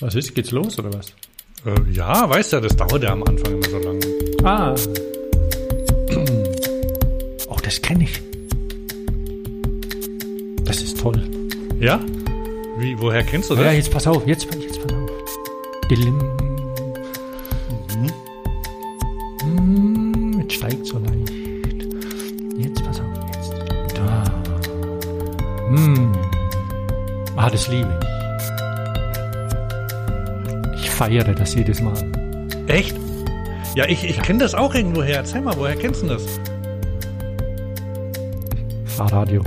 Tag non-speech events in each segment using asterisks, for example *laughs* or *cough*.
Was ist? Geht's los oder was? Äh, ja, weißt du, das dauert ja am Anfang immer so lange. Ah. *clears throat* Oh, das kenne ich. Das ist toll. Ja? Wie, woher kennst du das? Ja, jetzt pass auf, jetzt, jetzt pass auf. Dilim. Mhm. Jetzt steigt so leicht. Jetzt pass auf, jetzt. Da. Hm. Ah, das liebe ich. Feiere das jedes Mal. Echt? Ja, ich, ich kenne das auch irgendwoher. Erzähl mal, woher kennst du das? Fahrradio.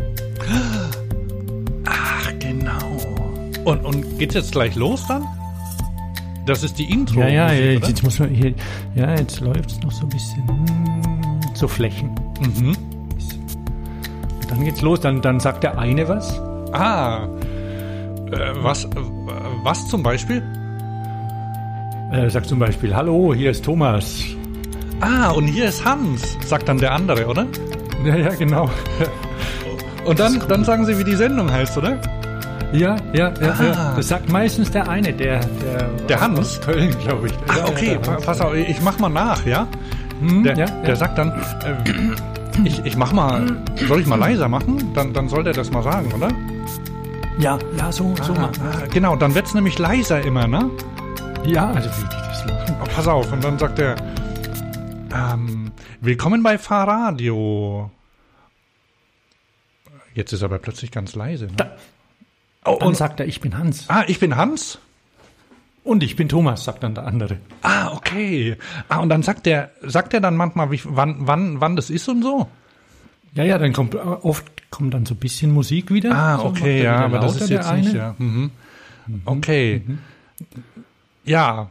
Ach, genau. Und, und geht's jetzt gleich los dann? Das ist die Intro. Ja, ja, Musik, oder? jetzt muss man hier, ja, jetzt läuft es noch so ein bisschen hm, so Flächen. Mhm. Und dann geht's los, dann, dann sagt der eine was. Ah. Äh, was, äh, was zum Beispiel? Er sagt zum Beispiel, hallo, hier ist Thomas. Ah, und hier ist Hans, sagt dann der andere, oder? Ja, ja, genau. Und dann, dann sagen sie, wie die Sendung heißt, oder? Ja, ja, ja, Ah. ja. Das sagt meistens der eine, der, der, Der Hans? Köln, glaube ich. Ah, okay, ja, pass auf, ich mach mal nach, ja? Hm, Der, ja, der sagt dann, äh, ich, ich mach mal, soll ich mal leiser machen? Dann, dann soll der das mal sagen, oder? ja, ja, so, so Ah, mal. ah, genau, dann wird's nämlich leiser immer, ne? Ja, also. Oh, pass auf, und dann sagt er, ähm, willkommen bei Fahrradio. Jetzt ist er aber plötzlich ganz leise. Ne? Da- oh, Dann und, sagt er, ich bin Hans. ah, ich bin Hans? Und ich bin Thomas, sagt dann der andere. Ah, okay. Ah, und dann sagt der, sagt er dann manchmal, wie, wann, wann, wann das ist und so? Ja, ja, dann kommt oft kommt dann so ein bisschen Musik wieder. Ah, so okay, er ja, aber das ist jetzt nicht, eine. ja. Mhm. Okay. Ja.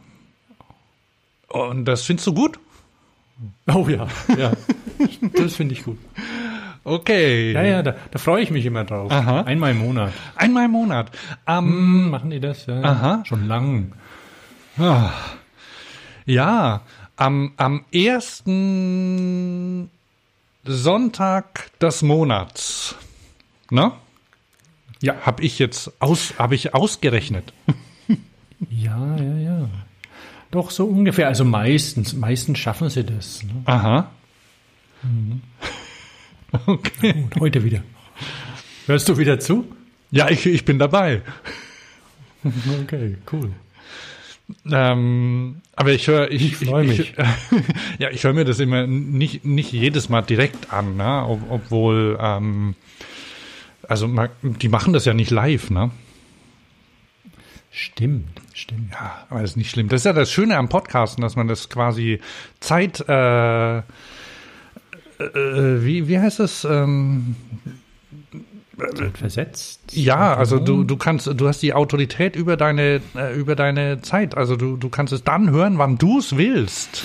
Und das findest du gut? Oh ja, ja. das finde ich gut. Okay. Ja, ja, da, da freue ich mich immer drauf. Aha. Einmal im Monat. Einmal im Monat. Ähm, Hm, machen die das? Ja, Aha. Schon lang. Ja, am, am ersten Sonntag des Monats, ne? Ja. Hab ich jetzt aus, hab ich ausgerechnet. Ja, ja, ja. Doch so ungefähr. Also meistens, meistens schaffen sie das. Ne? Aha. *laughs* Okay. Gut, heute wieder. Hörst du wieder zu? Ja, ich, ich bin dabei. *laughs* Okay, cool. Ähm, aber ich höre, ich, Ich freu mich. Ich, *laughs* ja, ich höre mir das immer nicht, nicht jedes Mal direkt an, ne? Ob, obwohl, ähm, also die machen das ja nicht live, ne? Stimmt, stimmt. Ja, aber das ist nicht schlimm. Das ist ja das Schöne am Podcasten, dass man das quasi Zeit, äh, äh, wie, wie heißt das? Ähm, versetzt. ja, also du, du kannst, du hast die Autorität über deine, äh, über deine Zeit. Also du, du kannst es dann hören, wann du es willst.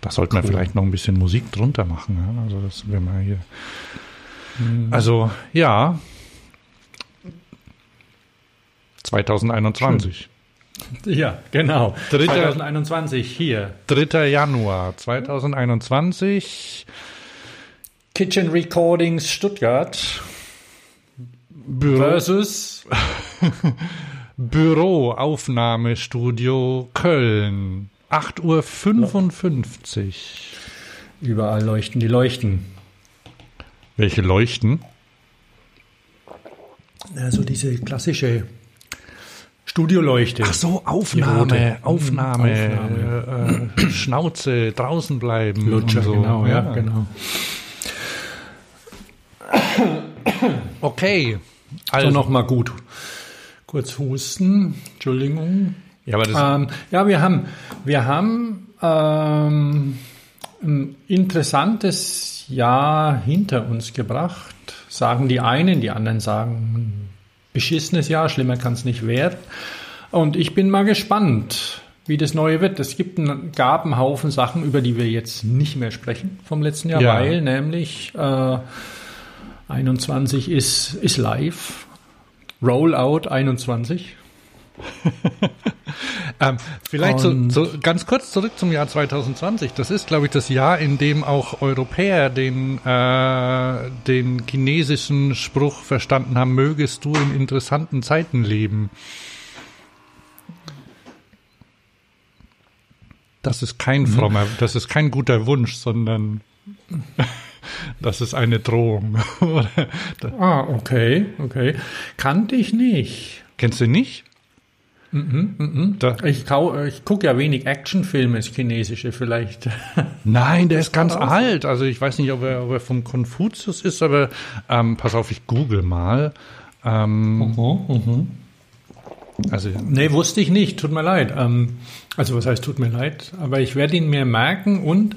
Da sollte man vielleicht noch ein bisschen Musik drunter machen. Ja? Also das wir mal hier. Also ja. 2021. Ja, genau. Dritter- 2021 hier. 3. Januar 2021. Kitchen Recordings Stuttgart Büro, versus *laughs* Büroaufnahmestudio Köln. 8.55 Uhr. überall leuchten die Leuchten. Welche leuchten? Also diese klassische Studioleuchte. Ach so, Die Aufnahme, rote. Aufnahme, Äh, äh, Schnauze, draußen bleiben. Lutscher, so. genau, ja, genau. Okay. Also Also, nochmal gut. Kurz husten. Entschuldigung. ja, aber das, Ähm, ja, wir haben, wir haben ähm, ein interessantes Jahr hinter uns gebracht, sagen die einen, die anderen sagen ein beschissenes Jahr, schlimmer kann es nicht werden. Und ich bin mal gespannt, wie das neue wird. Es gibt einen, gab einen Haufen Sachen, über die wir jetzt nicht mehr sprechen vom letzten Jahr, Ja. weil nämlich äh, 21 ist, ist live. Rollout 21. *laughs* Ähm, vielleicht so, so, ganz kurz zurück zum Jahr 2020. Das ist, glaube ich, das Jahr, in dem auch Europäer den, äh, den chinesischen Spruch verstanden haben, mögest du in interessanten Zeiten leben. Das ist kein hm. frommer, das ist kein guter Wunsch, sondern *laughs* das ist eine Drohung. *laughs* ah, okay, okay. Kannte ich nicht. Kennst du nicht? Mhm, mhm. Ich, ich gucke ja wenig Actionfilme, chinesische vielleicht. *laughs* Nein, der ist ganz alt. Also ich weiß nicht, ob er, ob er vom Konfuzius ist, aber ähm, pass auf, ich google mal. Ähm, -huh. Also, nee, wusste ich nicht. Tut mir leid. Ähm, also was heißt tut mir leid? Aber ich werde ihn mir merken und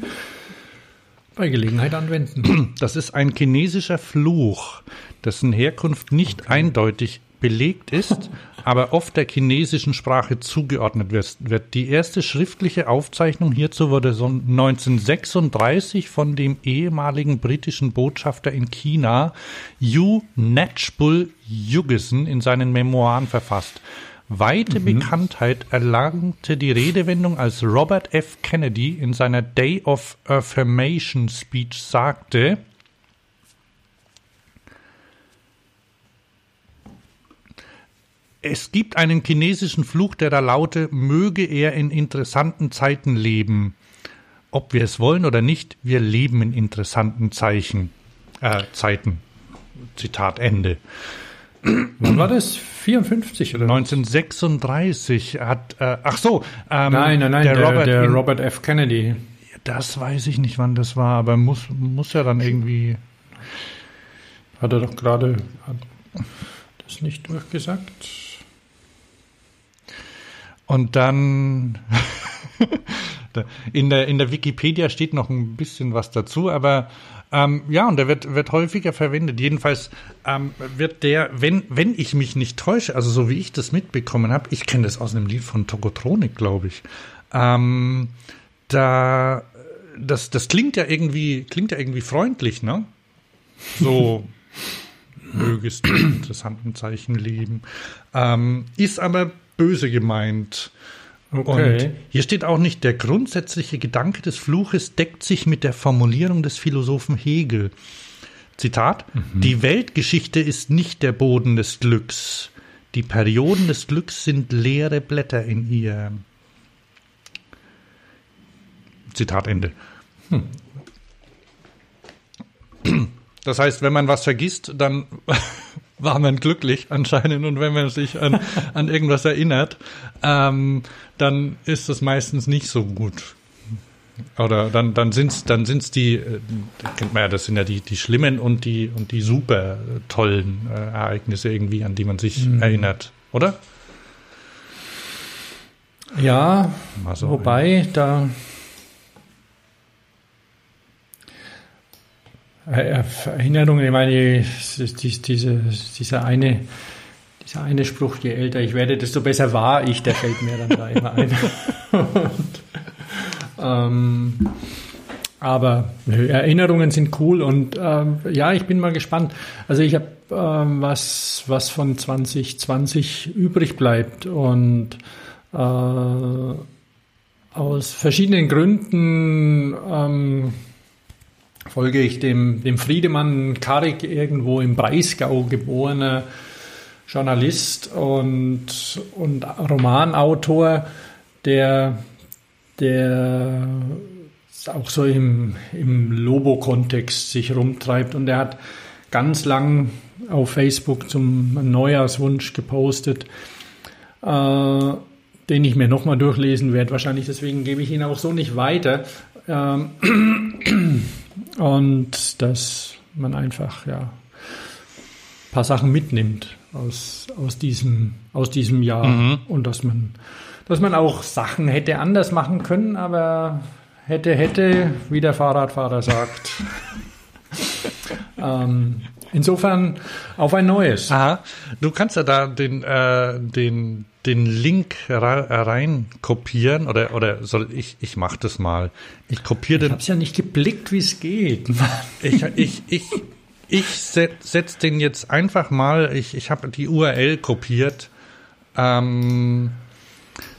bei Gelegenheit anwenden. *clears throat* Das ist ein chinesischer Fluch, dessen Herkunft nicht eindeutig belegt ist, aber oft der chinesischen Sprache zugeordnet wird. Die erste schriftliche Aufzeichnung hierzu wurde 1936 von dem ehemaligen britischen Botschafter in China, Yu Natchbull Jugesen, in seinen Memoiren verfasst. Weite mhm. Bekanntheit erlangte die Redewendung, als Robert F. Kennedy in seiner Day of Affirmation Speech sagte, Es gibt einen chinesischen Fluch, der da laute, möge er in interessanten Zeiten leben. Ob wir es wollen oder nicht, wir leben in interessanten Zeichen, äh, Zeiten. Zitat Ende. Wann war das? 54 oder? 1936 hat, äh, ach so. Ähm, nein, nein, nein, der, der, Robert, der Robert F. Kennedy. Das weiß ich nicht, wann das war, aber muss, muss ja dann irgendwie. Hat er doch gerade das nicht durchgesagt? Und dann *laughs* in der, in der Wikipedia steht noch ein bisschen was dazu, aber ähm, ja, und der wird, wird häufiger verwendet. Jedenfalls ähm, wird der, wenn, wenn ich mich nicht täusche, also so wie ich das mitbekommen habe, ich kenne das aus einem Lied von Tokotronik, glaube ich. Ähm, da, das, das klingt ja irgendwie, klingt ja irgendwie freundlich, ne? So, *laughs* mögest in interessanten Zeichen leben. Ähm, ist aber böse gemeint. Okay. Und hier steht auch nicht, der grundsätzliche Gedanke des Fluches deckt sich mit der Formulierung des Philosophen Hegel. Zitat, mhm. die Weltgeschichte ist nicht der Boden des Glücks. Die Perioden des Glücks sind leere Blätter in ihr. Zitat Ende. Hm. Das heißt, wenn man was vergisst, dann war man glücklich anscheinend und wenn man sich an, *laughs* an irgendwas erinnert, ähm, dann ist es meistens nicht so gut. Oder dann, dann sind's, dann sind's die, äh, ja, das sind ja die, die schlimmen und die, und die super tollen äh, Ereignisse irgendwie, an die man sich mhm. erinnert, oder? Ja, so wobei, da, Erinnerungen, ich meine, diese, dieser eine, dieser eine Spruch, je älter ich werde, desto besser war ich, der fällt mir dann da immer ein. und, *laughs* ähm, aber Erinnerungen sind cool und ähm, ja, ich bin mal gespannt. Also ich habe ähm, was, was von 2020 übrig bleibt und äh, aus verschiedenen Gründen ähm, folge ich dem, dem Friedemann Karik, irgendwo im Breisgau geborener Journalist und, und Romanautor, der, der auch so im, im Lobo-Kontext sich rumtreibt. Und er hat ganz lang auf Facebook zum Neujahrswunsch gepostet, äh, den ich mir nochmal durchlesen werde. Wahrscheinlich deswegen gebe ich ihn auch so nicht weiter. Ähm, und dass man einfach ja ein paar Sachen mitnimmt aus, aus, diesem, aus diesem Jahr mhm. und dass man, dass man auch Sachen hätte anders machen können, aber hätte, hätte, wie der Fahrradfahrer sagt. *laughs* ähm, insofern auf ein neues. Aha, du kannst ja da den, äh, den den Link rein kopieren oder oder soll ich ich mache das mal. Ich kopiere den. Ich habe ja nicht geblickt, wie es geht. *laughs* ich ich ich ich setz, setz den jetzt einfach mal. Ich ich habe die URL kopiert. Ähm,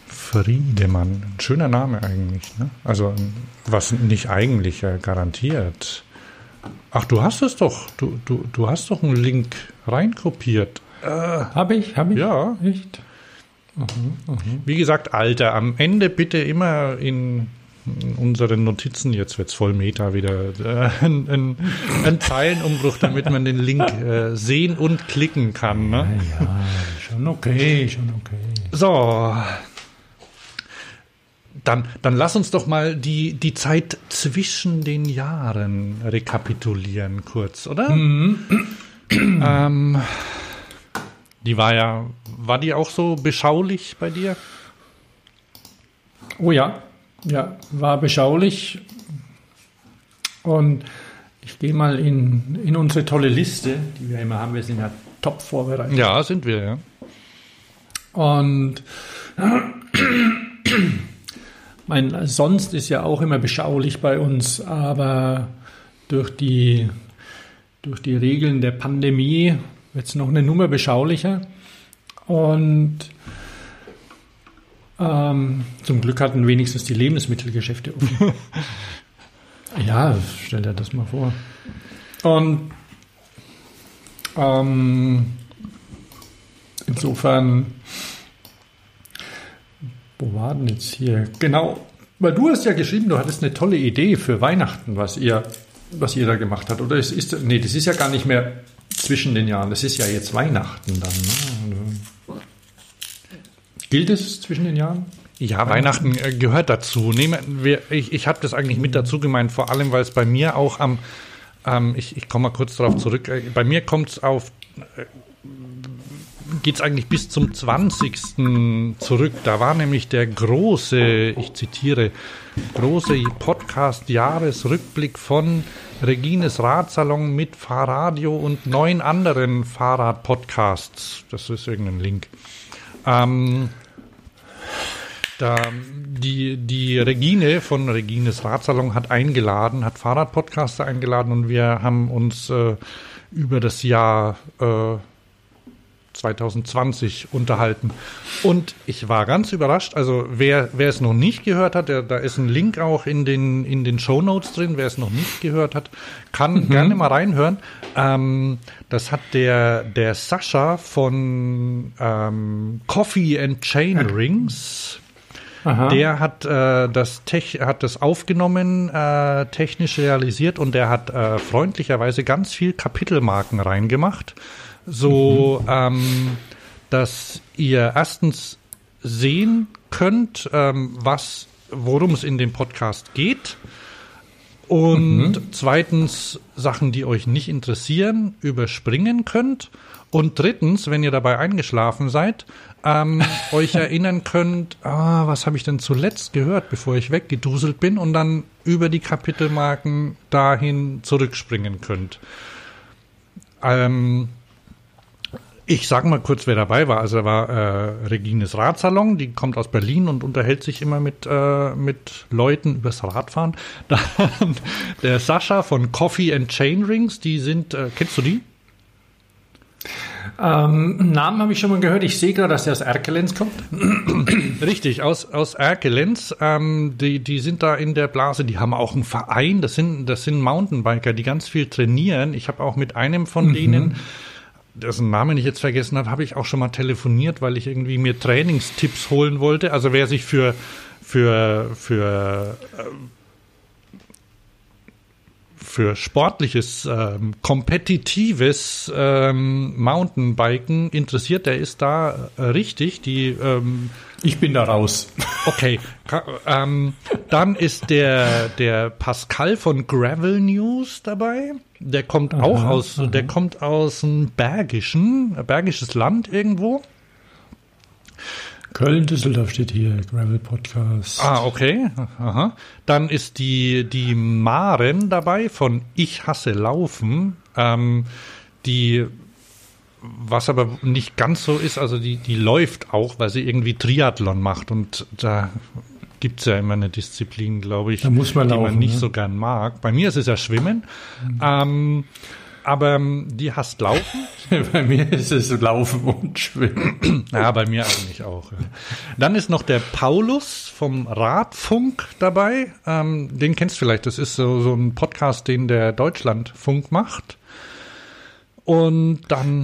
Friedemann, ein schöner Name eigentlich. Ne? Also was nicht eigentlich ja, garantiert. Ach, du hast es doch. Du, du, du hast doch einen Link reinkopiert. Äh, habe ich? Habe ich? Ja. Echt? Wie gesagt, Alter, am Ende bitte immer in unseren Notizen, jetzt wird's voll Meta wieder, äh, ein, ein, ein Zeilenumbruch, damit man den Link äh, sehen und klicken kann. Ne? Ja, schon okay, schon okay. So. Dann, dann lass uns doch mal die, die Zeit zwischen den Jahren rekapitulieren, kurz, oder? *clears throat* ähm, die war ja, war die auch so beschaulich bei dir? Oh ja, ja, war beschaulich. Und ich gehe mal in, in unsere tolle Liste, die wir immer haben. Wir sind ja top vorbereitet. Ja, sind wir, ja. Und *clears throat* *clears throat* mein, sonst ist ja auch immer beschaulich bei uns, aber durch die, durch die Regeln der Pandemie wird es noch eine Nummer beschaulicher. Und ähm, zum Glück hatten wenigstens die Lebensmittelgeschäfte offen. *laughs* ja, stell dir das mal vor. Und ähm, insofern, wo war denn jetzt hier? Genau, weil du hast ja geschrieben, du hattest eine tolle Idee für Weihnachten, was ihr, was ihr da gemacht habt. Oder ist, ist nee, das ist ja gar nicht mehr zwischen den Jahren, das ist ja jetzt Weihnachten dann. Ne? Gilt es zwischen den Jahren? Ja, Weihnachten äh, gehört dazu. Nehmen wir, ich ich habe das eigentlich mit dazu gemeint, vor allem, weil es bei mir auch am, ähm, ich, ich komme mal kurz darauf zurück, äh, bei mir kommt es auf, äh, geht es eigentlich bis zum 20. zurück. Da war nämlich der große, ich zitiere, große Podcast-Jahresrückblick von Regines Radsalon mit Fahrradio und neun anderen Fahrrad-Podcasts. Das ist irgendein Link. Ähm, da, die, die Regine von Regines Radsalon hat eingeladen, hat Fahrradpodcaster eingeladen und wir haben uns äh, über das Jahr äh, 2020 unterhalten. Und ich war ganz überrascht. Also wer, wer es noch nicht gehört hat, der, da ist ein Link auch in den, in den Show Notes drin. Wer es noch nicht gehört hat, kann mhm. gerne mal reinhören. Ähm, das hat der, der Sascha von ähm, Coffee and Chain Rings. Aha. Der hat äh, das Tech, hat das aufgenommen, äh, technisch realisiert und der hat äh, freundlicherweise ganz viel Kapitelmarken reingemacht so mhm. ähm, dass ihr erstens sehen könnt, ähm, was, worum es in dem Podcast geht. Und mhm. zweitens Sachen, die euch nicht interessieren, überspringen könnt. Und drittens, wenn ihr dabei eingeschlafen seid, ähm, *laughs* euch erinnern könnt, ah, was habe ich denn zuletzt gehört, bevor ich weggeduselt bin und dann über die Kapitelmarken dahin zurückspringen könnt. Ähm, ich sage mal kurz, wer dabei war. Also da war äh, Regines Radsalon, die kommt aus Berlin und unterhält sich immer mit, äh, mit Leuten übers Radfahren. *laughs* Dann der Sascha von Coffee and Chain Rings, die sind, äh, kennst du die? Ähm, Namen habe ich schon mal gehört. Ich sehe gerade, dass der aus Erkelenz kommt. *clears throat* Richtig, aus, aus Erkelenz. Ähm, die, die sind da in der Blase. Die haben auch einen Verein. Das sind, das sind Mountainbiker, die ganz viel trainieren. Ich habe auch mit einem von mhm. denen dessen Namen ich jetzt vergessen habe, habe ich auch schon mal telefoniert, weil ich irgendwie mir Trainingstipps holen wollte. Also wer sich für für für äh, für sportliches, ähm, kompetitives ähm, Mountainbiken interessiert, der ist da äh, richtig. Die ähm, ich bin da raus. Okay, ähm, dann ist der der Pascal von Gravel News dabei. Der kommt aha, auch aus, aha. der kommt aus dem Bergischen, Bergisches Land irgendwo. Köln, Düsseldorf steht hier, Gravel Podcast. Ah, okay. Aha. Dann ist die, die Maren dabei von Ich hasse Laufen. Ähm, die, was aber nicht ganz so ist, also die, die läuft auch, weil sie irgendwie Triathlon macht und da gibt es ja immer eine Disziplin, glaube ich, man die laufen, man nicht ne? so gern mag. Bei mir ist es ja Schwimmen. Mhm. Ähm, aber ähm, die hasst Laufen. *laughs* bei mir ist es Laufen und Schwimmen. *clears throat* ja, bei mir eigentlich auch. Ja. Dann ist noch der Paulus vom Radfunk dabei. Ähm, den kennst du vielleicht. Das ist so, so ein Podcast, den der Deutschlandfunk macht. Und dann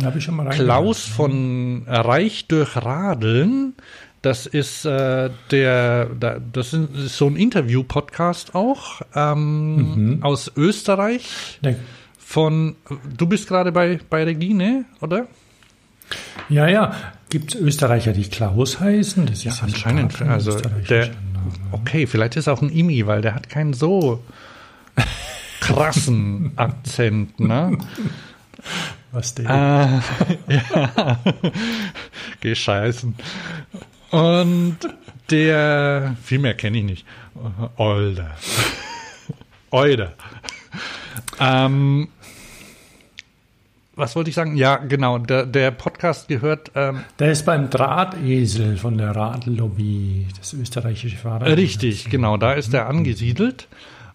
Klaus von Reich durch Radeln. Das ist äh, der, da, das ist so ein Interview-Podcast auch ähm, aus Österreich. Der, Von, du bist gerade bei, bei Regine, oder? ja, ja. Gibt es Österreicher, die Klaus heißen? Das ist Anscheinend, sogar kein also der, okay, vielleicht ist auch ein Imi, weil der hat keinen so krassen *laughs* Akzent, ne? Was der? Äh, *laughs* ja, gescheißen. Und der, viel mehr kenne ich nicht. Older. *laughs* Older. Ähm, was wollte ich sagen? Ja, genau. Der, der Podcast gehört ähm, Der ist beim Drahtesel von der Radlobby, das österreichische Fahrrad. Richtig, genau, da ist er angesiedelt.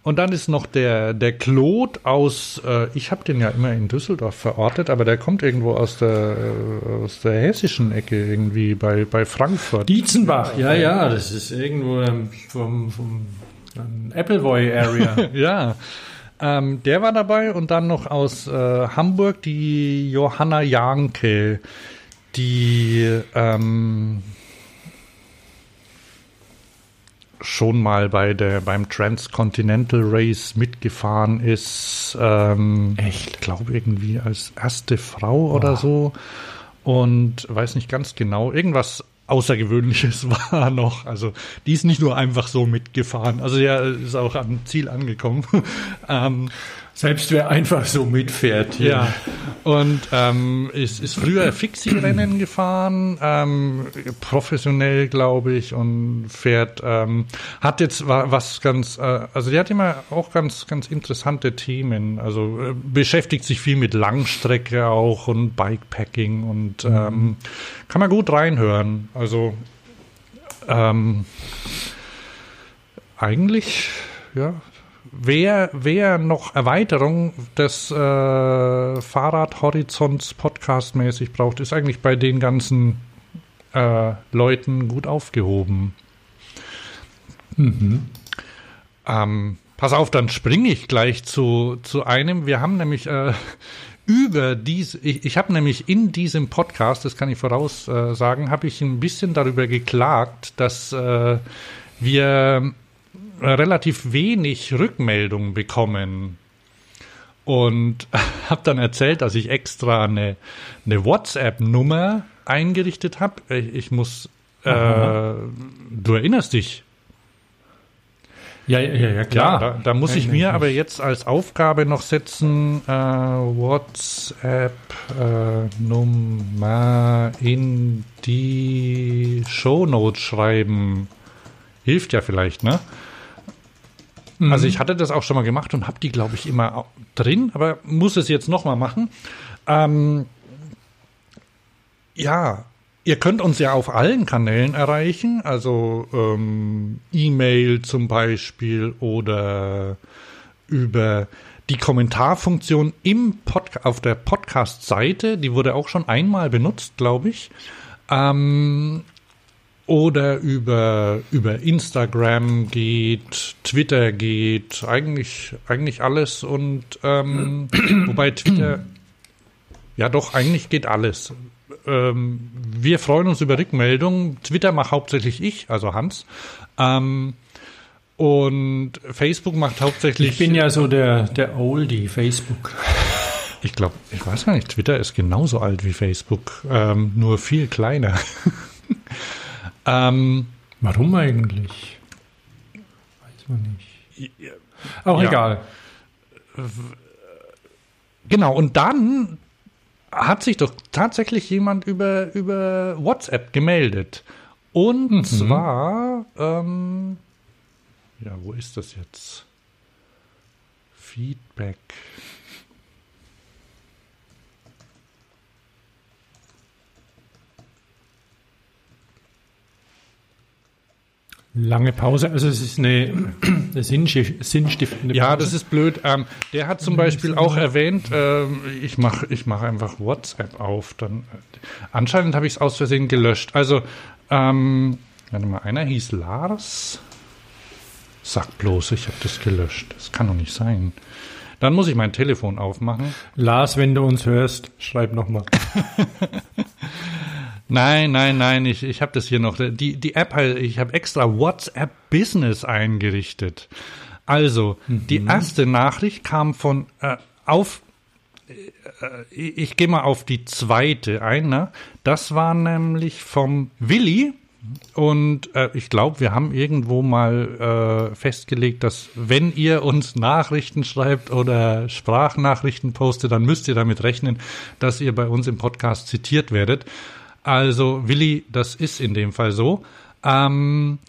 Und dann ist noch der, der Claude aus, äh, ich habe den ja immer in Düsseldorf verortet, aber der kommt irgendwo aus der, äh, aus der hessischen Ecke, irgendwie bei, bei Frankfurt. Dietzenbach, ja, ja, das ist irgendwo ähm, vom, vom ähm, Appleboy Area. *laughs* Ja, ähm, der war dabei und dann noch aus äh, Hamburg die Johanna Janke, die ähm, schon mal bei der beim Transcontinental Race mitgefahren ist. Ähm, Echt? Ich glaube irgendwie als erste Frau oder so und weiß nicht ganz genau irgendwas Außergewöhnliches *laughs* war noch. Also die ist nicht nur einfach so mitgefahren. Also ja, ist auch am Ziel angekommen. *laughs* ähm, Selbst wer einfach so mitfährt hier. ja. Und ähm, ist, ist früher Fixie-Rennen gefahren, ähm, professionell, glaube ich, und fährt, ähm, hat jetzt wa- was ganz, äh, also die hat immer auch ganz, ganz interessante Themen. Also äh, beschäftigt sich viel mit Langstrecke auch und Bikepacking und ähm, kann man gut reinhören. Also ähm, eigentlich, ja, wer, wer noch Erweiterung des äh, Fahrradhorizonts podcastmäßig braucht, ist eigentlich bei den ganzen äh, Leuten gut aufgehoben. Ähm, pass auf, dann springe ich gleich zu, zu einem. Wir haben nämlich äh, *laughs* über dies, ich, ich habe nämlich in diesem Podcast, das kann ich voraus äh, habe ich ein bisschen darüber geklagt, dass äh, wir relativ wenig Rückmeldungen bekommen. Und *laughs* habe dann erzählt, dass ich extra eine, eine WhatsApp-Nummer eingerichtet habe. Ich, ich muss, äh, du erinnerst dich, Ja, ja, ja, klar. ja, da, da muss ich Erinnere mir mich. aber jetzt als Aufgabe noch setzen, äh, WhatsApp-Nummer in die Shownotes schreiben. Hilft ja vielleicht, ne? Also ich hatte das auch schon mal gemacht und habe die, glaube ich, immer drin, aber muss es jetzt noch mal machen. Ähm, ja, ihr könnt uns ja auf allen Kanälen erreichen, also ähm, E-Mail zum Beispiel oder über die Kommentarfunktion im Pod auf der Podcast-Seite, die wurde auch schon einmal benutzt, glaube ich. Ähm, oder über, über Instagram geht, Twitter geht, eigentlich, eigentlich alles und ähm, *clears throat* wobei Twitter, ja doch, eigentlich geht alles. Ähm, wir freuen uns über Rückmeldungen. Twitter macht hauptsächlich ich, also Hans. Ähm, und Facebook macht hauptsächlich. Ich bin ja so der, der Oldie, Facebook. *laughs* Ich glaube, ich weiß gar nicht, Twitter ist genauso alt wie Facebook, ähm, nur viel kleiner. *laughs* ähm, Warum eigentlich? Weiß man nicht. Auch Ja. egal. genau, und dann hat sich doch tatsächlich jemand über, über WhatsApp gemeldet. Und zwar, ähm, ja, wo ist das jetzt? Feedback. Lange Pause, also es ist eine, *clears throat* eine sinnstif- sinnstiftende Ja, Pause. das ist blöd. Ähm, der hat zum Beispiel auch erwähnt, ähm, ich mache ich mach einfach WhatsApp auf. Dann, äh, anscheinend habe ich es aus Versehen gelöscht. Also, ähm, warte mal, einer hieß Lars. Sag bloß, ich habe das gelöscht. Das kann doch nicht sein. Dann muss ich mein Telefon aufmachen. Lars, wenn du uns hörst, schreib nochmal. *laughs* Nein, nein, nein, ich, ich habe das hier noch. Die, die App, ich habe extra WhatsApp Business eingerichtet. Also, mhm. die erste Nachricht kam von äh, auf äh, ich gehe mal auf die zweite ein. Ne? Das war nämlich vom Willi. Und äh, ich glaube, wir haben irgendwo mal äh, festgelegt, dass wenn ihr uns Nachrichten schreibt oder Sprachnachrichten postet, dann müsst ihr damit rechnen, dass ihr bei uns im Podcast zitiert werdet. Also Willi, das ist in dem Fall so. Ähm,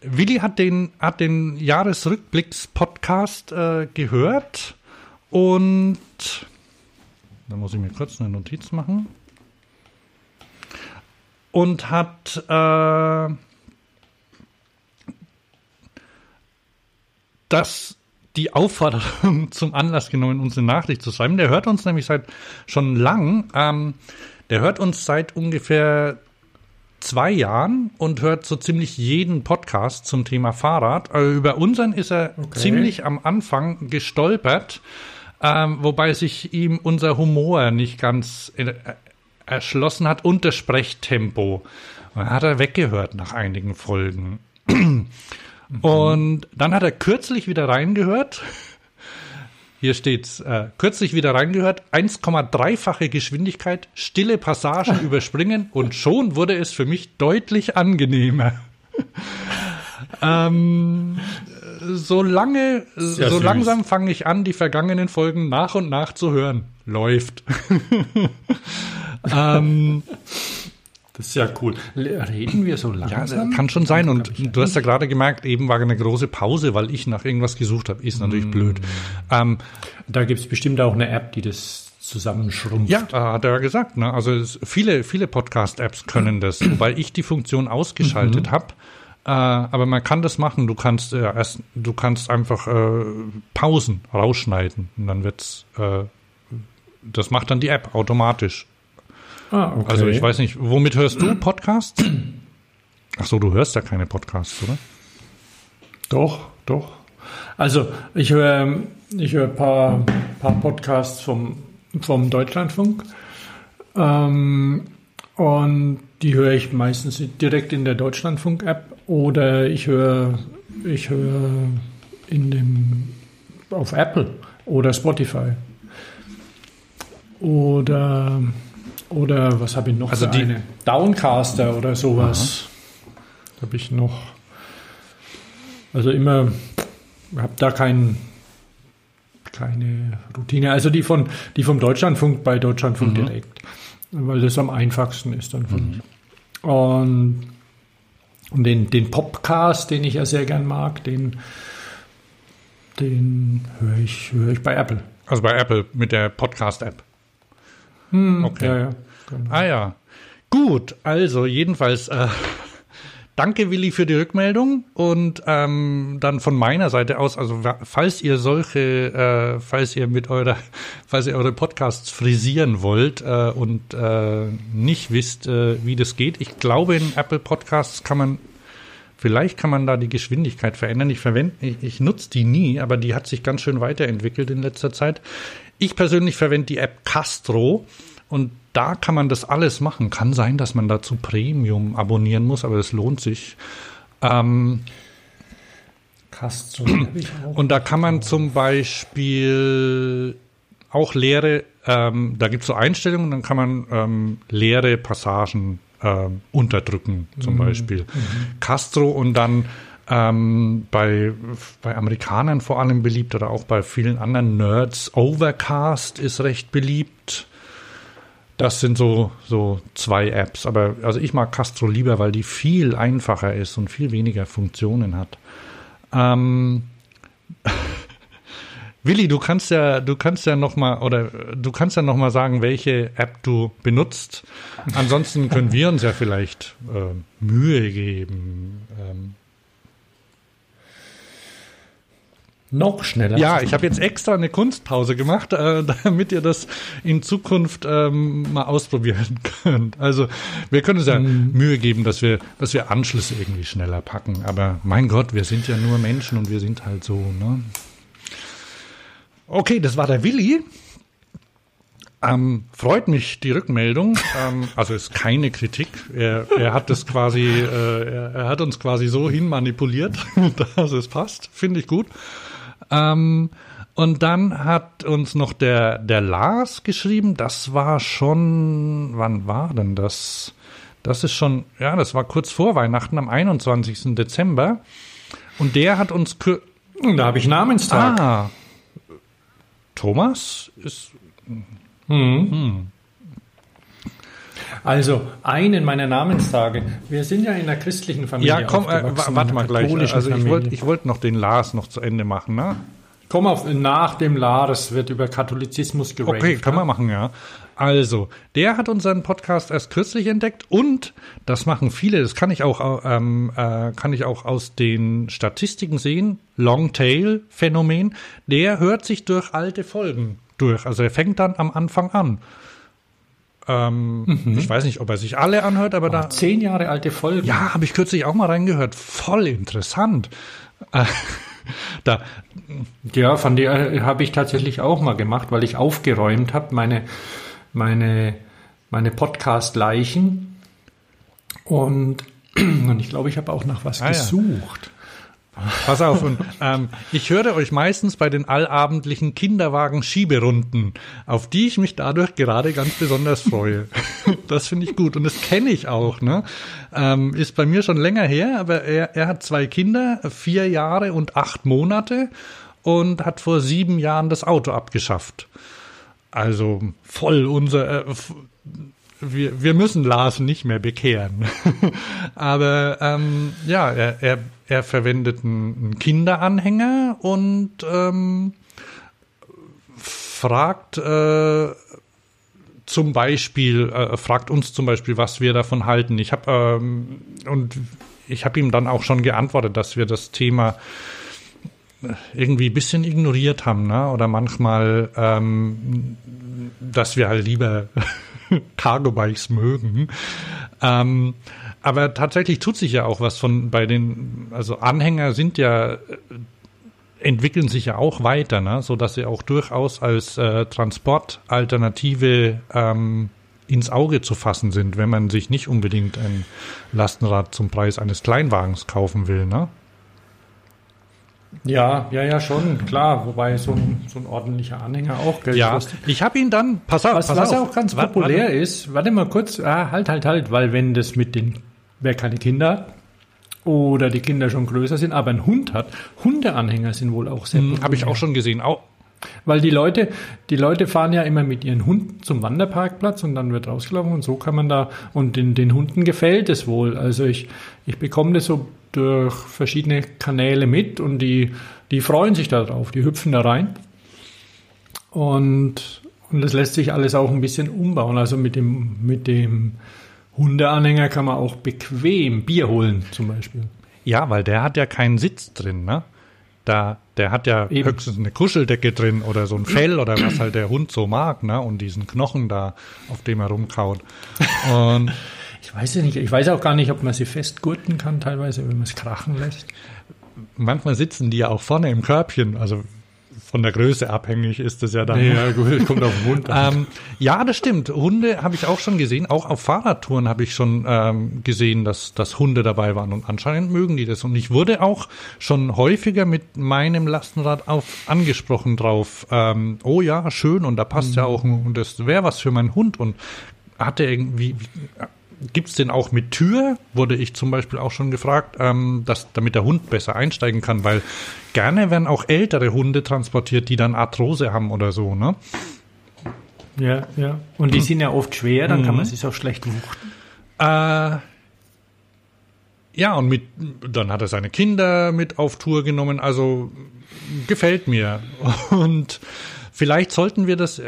Willi hat den, hat den Jahresrückblicks-Podcast äh, gehört und da muss ich mir kurz eine Notiz machen. Und hat äh, das die Aufforderung *laughs* zum Anlass genommen, uns eine Nachricht zu schreiben. Der hört uns nämlich seit schon lang. Ähm, der hört uns seit ungefähr zwei Jahren und hört so ziemlich jeden Podcast zum Thema Fahrrad. Also über unseren ist er okay. ziemlich am Anfang gestolpert, ähm, wobei sich ihm unser Humor nicht ganz äh, erschlossen hat und das Sprechtempo. Und hat er weggehört nach einigen Folgen. *clears throat* Und dann hat er kürzlich wieder reingehört hier steht's, äh, kürzlich wieder reingehört, 1,3-fache Geschwindigkeit, stille Passagen *laughs* überspringen und schon wurde es für mich deutlich angenehmer. *laughs* ähm, so lange, so süß. langsam fange ich an, die vergangenen Folgen nach und nach zu hören. Läuft. *laughs* ähm, das ist ja cool. Reden wir so langsam? Ja, kann schon sein. Und du hast ja gerade gemerkt, eben war eine große Pause, weil ich nach irgendwas gesucht habe. Ist natürlich mm. blöd. Ähm, da gibt es bestimmt auch eine App, die das zusammenschrumpft. Ja, hat er gesagt. Ne? Also es, viele, viele Podcast-Apps können das, *clears throat* wobei ich die Funktion ausgeschaltet mhm. habe. Äh, aber man kann das machen. Du kannst äh, erst, du kannst einfach äh, Pausen rausschneiden und dann wird's. Äh, das macht dann die App automatisch. Ah, okay. Also ich weiß nicht, womit hörst du Podcasts? *clears throat* Ach so, du hörst ja keine Podcasts, oder? Doch, doch. Also ich höre ich höre ein paar, paar Podcasts vom, vom Deutschlandfunk ähm, und die höre ich meistens direkt in der Deutschlandfunk-App oder ich höre ich höre in dem auf Apple oder Spotify oder oder was habe ich noch? Also die eine? Downcaster oder sowas. Habe ich noch. Also immer, habe da kein, keine Routine. Also die von die vom Deutschlandfunk bei Deutschlandfunk mhm. direkt, weil das am einfachsten ist dann von. Mhm. Und, und den, den Popcast, den ich ja sehr gern mag, den, den höre ich, höre ich bei Apple. Also bei Apple mit der Podcast-App. Hm, okay. Ja, ja, genau. Ah ja. Gut, also jedenfalls äh, *laughs* danke Willi für die Rückmeldung und ähm, dann von meiner Seite aus, also falls ihr solche, äh, falls ihr mit eurer, *laughs* falls ihr eure Podcasts frisieren wollt äh, und äh, nicht wisst, äh, wie das geht, ich glaube in Apple Podcasts kann man Vielleicht kann man da die Geschwindigkeit verändern. Ich verwende, ich, ich nutze die nie, aber die hat sich ganz schön weiterentwickelt in letzter Zeit. Ich persönlich verwende die App Castro und da kann man das alles machen. Kann sein, dass man dazu Premium abonnieren muss, aber es lohnt sich. Ähm, Castro. *clears throat* und da kann man zum Beispiel auch leere, ähm, da gibt es so Einstellungen, dann kann man ähm, leere Passagen ähm, unterdrücken, zum mhm. Beispiel. Mhm. Castro und dann ähm, bei, bei Amerikanern vor allem beliebt oder auch bei vielen anderen Nerds. Overcast ist recht beliebt. Das sind so, so zwei Apps. Aber also ich mag Castro lieber, weil die viel einfacher ist und viel weniger Funktionen hat. Ähm, *laughs* Willi, du kannst ja, du kannst ja noch mal oder du kannst ja noch mal sagen, welche App du benutzt. Ansonsten können wir uns ja vielleicht äh, Mühe geben. Ähm, noch schneller. Ja, ich habe jetzt extra eine Kunstpause gemacht, äh, *laughs* damit ihr das in Zukunft ähm, mal ausprobieren *laughs* könnt. Also wir können uns ja mhm. Mühe geben, dass wir, dass wir Anschlüsse irgendwie schneller packen. Aber mein Gott, wir sind ja nur Menschen und wir sind halt so. Ne? Okay, das war der Willi. Ähm, freut mich die Rückmeldung. *laughs* Ähm, also ist keine Kritik. Er, er hat das quasi, äh, er, er, hat uns quasi so hinmanipuliert, dass es passt. Finde ich gut. Ähm, und dann hat uns noch der, der Lars geschrieben. Das war schon, wann war denn das? Das ist schon, ja, das war kurz vor Weihnachten am 21. Dezember. Und der hat uns. Da habe ich Namenstag. Ah. Thomas ist hm. Hm. Also, einen meiner Namenstage. Wir sind ja in der christlichen Familie. Ja, komm, äh, warte mal gleich. Also, ich wollte wollt noch den Lars noch zu Ende machen, ne? Komm auf, nach dem Lars wird über Katholizismus geredet. Okay, kann ne? man machen, ja. Also, der hat unseren Podcast erst kürzlich entdeckt und das machen viele, das kann ich auch, ähm, äh, kann ich auch aus den Statistiken sehen, Longtail-Phänomen, der hört sich durch alte Folgen durch. Also er fängt dann am Anfang an. Ähm, mhm. Ich weiß nicht, ob er sich alle anhört, aber oh, da. Zehn Jahre alte Folgen. Ja, habe ich kürzlich auch mal reingehört. Voll interessant. Äh, *laughs* da. Ja, von der äh, habe ich tatsächlich auch mal gemacht, weil ich aufgeräumt habe, meine, meine, meine Podcast-Leichen. Und, *clears throat* und ich glaube, ich habe auch nach was ah, gesucht. Ja. Pass auf, und ähm, ich höre euch meistens bei den allabendlichen Kinderwagen-Schieberunden, auf die ich mich dadurch gerade ganz besonders freue. *laughs* das finde ich gut und das kenne ich auch. Ne? Ähm, ist bei mir schon länger her, aber er, er hat zwei Kinder, vier Jahre und acht Monate und hat vor sieben Jahren das Auto abgeschafft. Also voll unser, äh, wir, wir müssen Lars nicht mehr bekehren. *laughs* Aber ähm, ja, er, er, er verwendet einen Kinderanhänger und ähm, fragt äh, zum Beispiel, äh, fragt uns zum Beispiel, was wir davon halten. Ich habe ähm, und ich habe ihm dann auch schon geantwortet, dass wir das Thema irgendwie ein bisschen ignoriert haben, ne? Oder manchmal, ähm, dass wir halt lieber *laughs* *laughs* Cargo-Bikes mögen. Ähm, aber tatsächlich tut sich ja auch was von bei den, also Anhänger sind ja entwickeln sich ja auch weiter, ne? so dass sie auch durchaus als äh, Transportalternative ähm, ins Auge zu fassen sind, wenn man sich nicht unbedingt ein Lastenrad zum Preis eines Kleinwagens kaufen will. Ne? Ja, ja, ja, schon, klar. Wobei so ein, so ein ordentlicher Anhänger auch Geld ja, kostet. Ich habe ihn dann, pass auf, was, pass was auf. auch ganz populär warte, ist, warte mal kurz, ah, halt, halt, halt, weil wenn das mit den, wer keine Kinder hat oder die Kinder schon größer sind, aber ein Hund hat, Hundeanhänger sind wohl auch sehr hm, Habe ich auch schon gesehen. Auch, weil die Leute, die Leute fahren ja immer mit ihren Hunden zum Wanderparkplatz und dann wird rausgelaufen und so kann man da, und den, den Hunden gefällt es wohl. Also ich, ich bekomme das so durch verschiedene Kanäle mit und die, die freuen sich darauf, die hüpfen da rein. Und, und das lässt sich alles auch ein bisschen umbauen. Also mit dem, mit dem Hundeanhänger kann man auch bequem Bier holen, zum Beispiel. Ja, weil der hat ja keinen Sitz drin, ne? Da, der hat ja Eben. höchstens eine Kuscheldecke drin oder so ein Fell oder was halt der Hund so mag, ne? Und diesen Knochen da, auf dem er rumkaut. Und *laughs* ich weiß ja nicht, ich weiß auch gar nicht, ob man sie festgurten kann, teilweise, wenn man es krachen lässt. Manchmal sitzen die ja auch vorne im Körbchen, also von der Größe abhängig ist das ja dann. Ja, gut, kommt auf den Hund ähm, ja, das stimmt. Hunde habe ich auch schon gesehen. Auch auf Fahrradtouren habe ich schon ähm, gesehen, dass, dass Hunde dabei waren. Und anscheinend mögen die das. Und ich wurde auch schon häufiger mit meinem Lastenrad auf angesprochen drauf. Ähm, oh ja, schön. Und da passt mhm. ja auch und das wäre was für meinen Hund. Und hatte irgendwie, Gibt es den auch mit Tür? Wurde ich zum Beispiel auch schon gefragt, ähm, dass, damit der Hund besser einsteigen kann, weil gerne werden auch ältere Hunde transportiert, die dann Arthrose haben oder so, ne? Ja, ja. Und die sind ja oft schwer, dann mhm. kann man sich auch schlecht wuchten. Äh, ja, und mit, dann hat er seine Kinder mit auf Tour genommen, also gefällt mir. *laughs* Und vielleicht sollten wir das,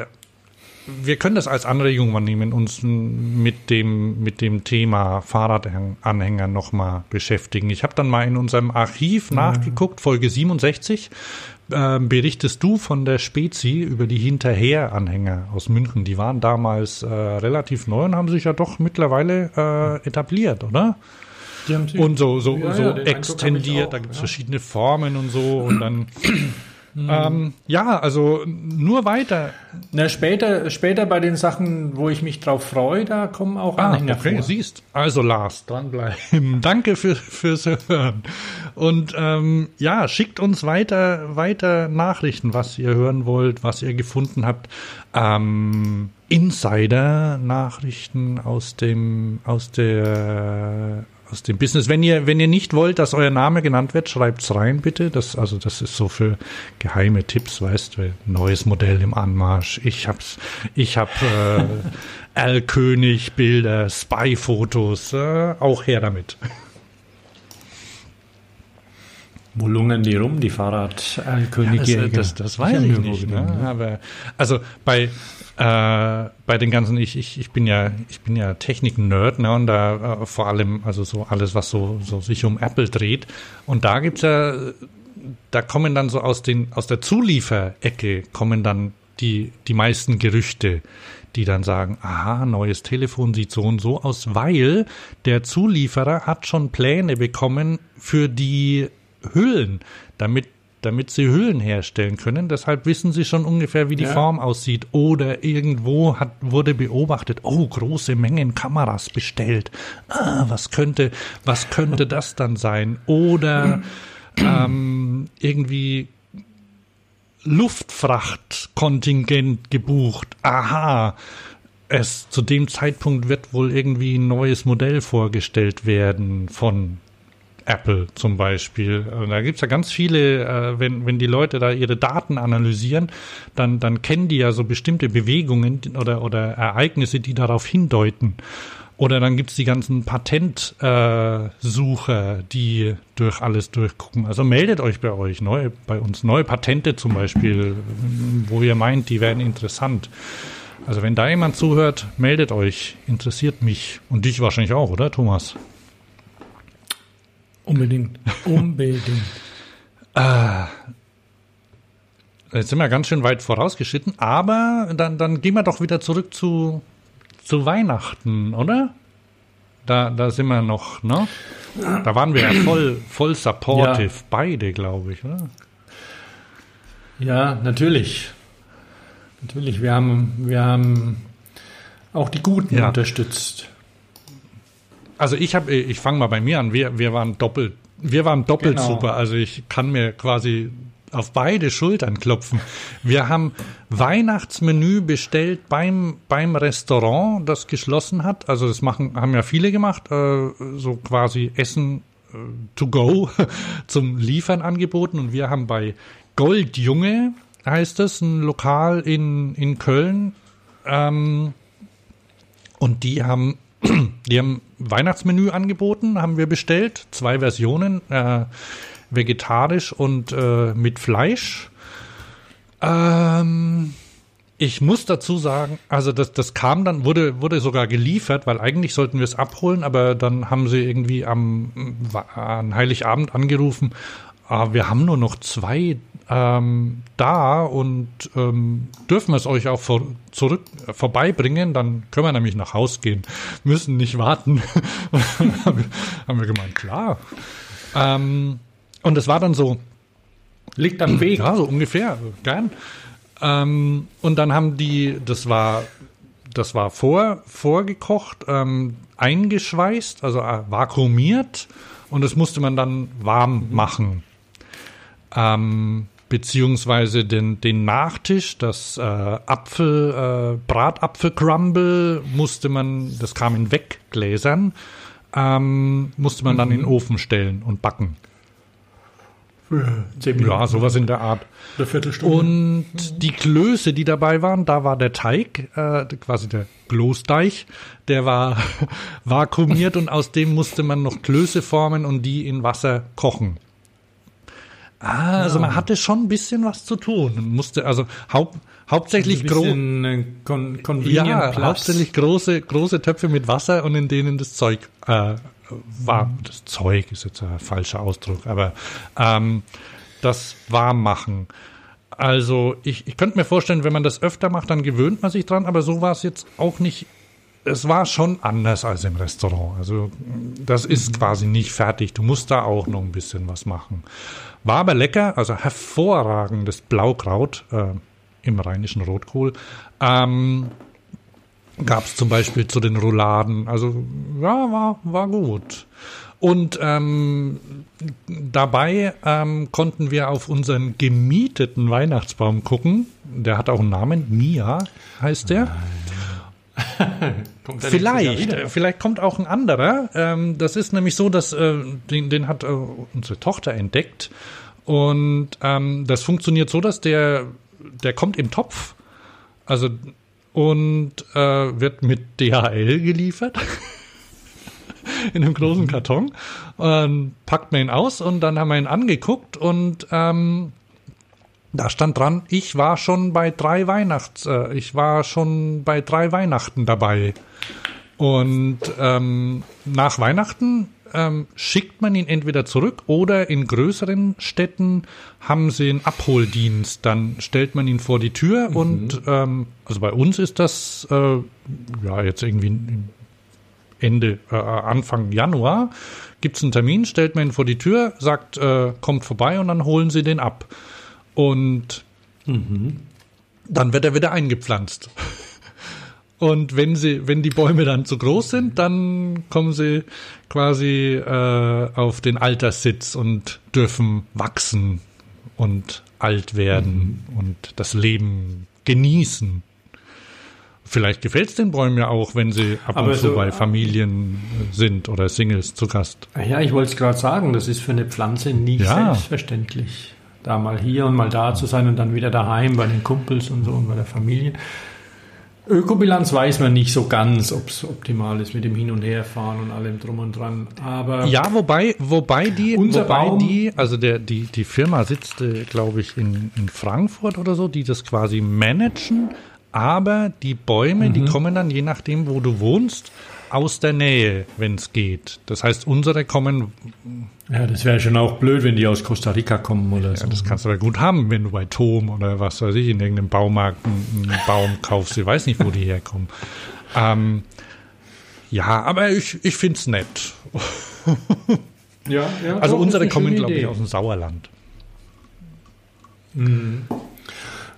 wir können das als Anregung mal nehmen, uns mit dem, mit dem Thema Fahrradanhänger nochmal beschäftigen. Ich habe dann mal in unserem Archiv mhm. nachgeguckt, Folge 67, äh, berichtest du von der Spezi über die Hinterher-Anhänger aus München. Die waren damals äh, relativ neu und haben sich ja doch mittlerweile äh, etabliert, oder? und so, so, ja, so ja, extendiert, auch, da gibt es ja. verschiedene Formen und so und dann Mhm. Ähm, ja, also nur weiter. Na, später, später bei den Sachen, wo ich mich drauf freue, da kommen auch ah, Anhänger okay, vor. siehst. Also Lars, dranbleiben. *laughs* Danke für, fürs Hören. Und ähm, ja, schickt uns weiter, weiter Nachrichten, was ihr hören wollt, was ihr gefunden habt. Ähm, Insider-Nachrichten aus dem, aus der aus dem Business. Wenn ihr, wenn ihr nicht wollt, dass euer Name genannt wird, schreibt's rein, bitte. Das, also, das ist so für geheime Tipps, weißt du, neues Modell im Anmarsch. Ich hab's, ich hab, äh, *laughs* L-König Bilder, Spy-Fotos, äh, auch her damit. Wo lungern die rum, die Fahrrad-Könige? Ja, das, das, das weiß ich, ich nicht. Ne? Aber, also bei, äh, bei den ganzen, ich, ich, ich bin ja, ich bin ja Technik-Nerd, ne, und da äh, vor allem, also so alles, was so, so sich um Apple dreht. Und da gibt's ja, da kommen dann so aus den, aus der Zulieferecke kommen dann die, die meisten Gerüchte, die dann sagen, aha, neues Telefon sieht so und so aus, weil der Zulieferer hat schon Pläne bekommen für die Hüllen, damit damit sie Hüllen herstellen können. Deshalb wissen sie schon ungefähr, wie die ja. Form aussieht. Oder irgendwo hat, wurde beobachtet, oh, große Mengen Kameras bestellt. Ah, was könnte, was könnte das dann sein? Oder ähm, irgendwie Luftfrachtkontingent gebucht. Aha. Es zu dem Zeitpunkt wird wohl irgendwie ein neues Modell vorgestellt werden von Apple zum Beispiel. Und da gibt's ja ganz viele, äh, wenn, wenn die Leute da ihre Daten analysieren, dann, dann kennen die ja so bestimmte Bewegungen oder, oder Ereignisse, die darauf hindeuten. Oder dann gibt's die ganzen Patentsucher, äh, die durch alles durchgucken. Also meldet euch bei euch, neu, bei uns neue Patente zum Beispiel, wo ihr meint, die wären interessant. Also wenn da jemand zuhört, meldet euch, interessiert mich und dich wahrscheinlich auch, oder Thomas? Unbedingt. *laughs* Unbedingt. ah, jetzt sind wir ganz schön weit vorausgeschritten, aber dann, dann gehen wir doch wieder zurück zu, zu Weihnachten, oder? Da, da sind wir noch, ne? Da waren wir ja voll, voll supportive, ja. beide, glaube ich, oder? Ja, natürlich. Natürlich, wir haben, wir haben auch die Guten ja. unterstützt also ich habe, ich fange mal bei mir an. Wir, wir waren doppelt, wir waren doppelt genau. super. Also ich kann mir quasi auf beide Schultern klopfen. Wir haben Weihnachtsmenü bestellt beim, beim Restaurant, das geschlossen hat. Also das machen, haben ja viele gemacht, äh, so quasi Essen äh, to go *laughs* zum Liefern angeboten. Und wir haben bei Goldjunge, heißt es, ein Lokal in, in Köln. Ähm, und die haben *clears throat* Die haben Weihnachtsmenü angeboten, haben wir bestellt. Zwei Versionen, äh, vegetarisch und äh, mit Fleisch. Ähm, ich muss dazu sagen, also das, das kam dann, wurde, wurde sogar geliefert, weil eigentlich sollten wir es abholen, aber dann haben sie irgendwie am an Heiligabend angerufen, ah, wir haben nur noch zwei ähm, da und ähm, dürfen es euch auch vor, zurück äh, vorbeibringen, dann können wir nämlich nach Haus gehen, müssen nicht warten. *laughs* haben wir gemeint, klar. Ähm, und es war dann so, liegt am Weg. Ja, so ungefähr, gern. Ähm, und dann haben die, das war, das war vor, vorgekocht, ähm, eingeschweißt, also äh, vakuumiert und das musste man dann warm machen. Ähm, beziehungsweise den, den Nachtisch, das äh, Apfel, äh, Bratapfelcrumble musste man, das kam in Weggläsern, ähm, musste man mhm. dann in den mhm. Ofen stellen und backen. Ja, sowas in der Art. Eine Viertelstunde. Und mhm. die Klöße, die dabei waren, da war der Teig, äh, quasi der Kloßteig, der war *laughs* vakuumiert und aus dem musste man noch Klöße formen und die in Wasser kochen. Ah, also man hatte schon ein bisschen was zu tun. Musste also haupt, hauptsächlich große äh, Con ja, Platz. hauptsächlich große große Töpfe mit Wasser und in denen das Zeug äh, war. Das Zeug ist jetzt ein falscher Ausdruck, aber ähm, das warm machen. Also ich, ich könnte mir vorstellen, wenn man das öfter macht, dann gewöhnt man sich dran, aber so war es jetzt auch nicht es war schon anders als im Restaurant. Also das ist mhm. quasi nicht fertig. Du musst da auch noch ein bisschen was machen. War aber lecker, also hervorragendes Blaukraut äh, im rheinischen Rotkohl. Ähm, Gab es zum Beispiel zu den Rouladen. Also ja, war, war gut. Und ähm, dabei ähm, konnten wir auf unseren gemieteten Weihnachtsbaum gucken. Der hat auch einen Namen. Mia heißt der. Vielleicht, vielleicht kommt auch ein anderer. Ähm, das ist nämlich so, dass äh, den, den hat äh, unsere Tochter entdeckt. Und ähm, das funktioniert so, dass der, der kommt im Topf. Also und äh, wird mit DHL geliefert. *laughs* in einem großen Karton. Und packt man ihn aus und dann haben wir ihn angeguckt und ähm, da stand dran, ich war schon bei drei Weihnachts, äh, ich war schon bei drei Weihnachten dabei. Und ähm, nach Weihnachten ähm, schickt man ihn entweder zurück oder in größeren Städten haben sie einen Abholdienst. Dann stellt man ihn vor die Tür mhm. und ähm, also bei uns ist das äh, ja jetzt irgendwie Ende, äh, Anfang Januar gibt es einen Termin, stellt man ihn vor die Tür, sagt, äh, kommt vorbei und dann holen sie den ab. Und mhm. dann wird er wieder eingepflanzt. *laughs* Und wenn sie, wenn die Bäume dann zu groß sind, dann kommen sie quasi äh, auf den Alterssitz und dürfen wachsen und alt werden mhm. und das Leben genießen. Vielleicht gefällt es den Bäumen ja auch, wenn sie ab Aber und zu so, bei Familien sind oder Singles zu Gast. Ja, ich wollte es gerade sagen, das ist für eine Pflanze nicht ja. selbstverständlich, da mal hier und mal da zu sein und dann wieder daheim bei den Kumpels und so und bei der Familie. Ökobilanz weiß man nicht so ganz, ob es optimal ist mit dem Hin- und Herfahren und allem drum und dran. Aber ja, wobei, wobei die, wobei Baum, die, also der, die, die Firma sitzt, äh, glaube ich, in, in Frankfurt oder so, die das quasi managen, aber die Bäume, mhm. die kommen dann je nachdem, wo du wohnst, aus der Nähe, wenn es geht. Das heißt, unsere kommen. Ja, das wäre schon auch blöd, wenn die aus Costa Rica kommen oder ja, so. Das kannst du ja gut haben, wenn du bei Tom oder was weiß ich in irgendeinem Baumarkt einen, Baum kaufst. Ich weiß nicht, wo die herkommen. Ähm, ja, aber ich, ich finde es nett. ja, ja, also unsere kommen, glaube ich, aus dem Sauerland. Mhm.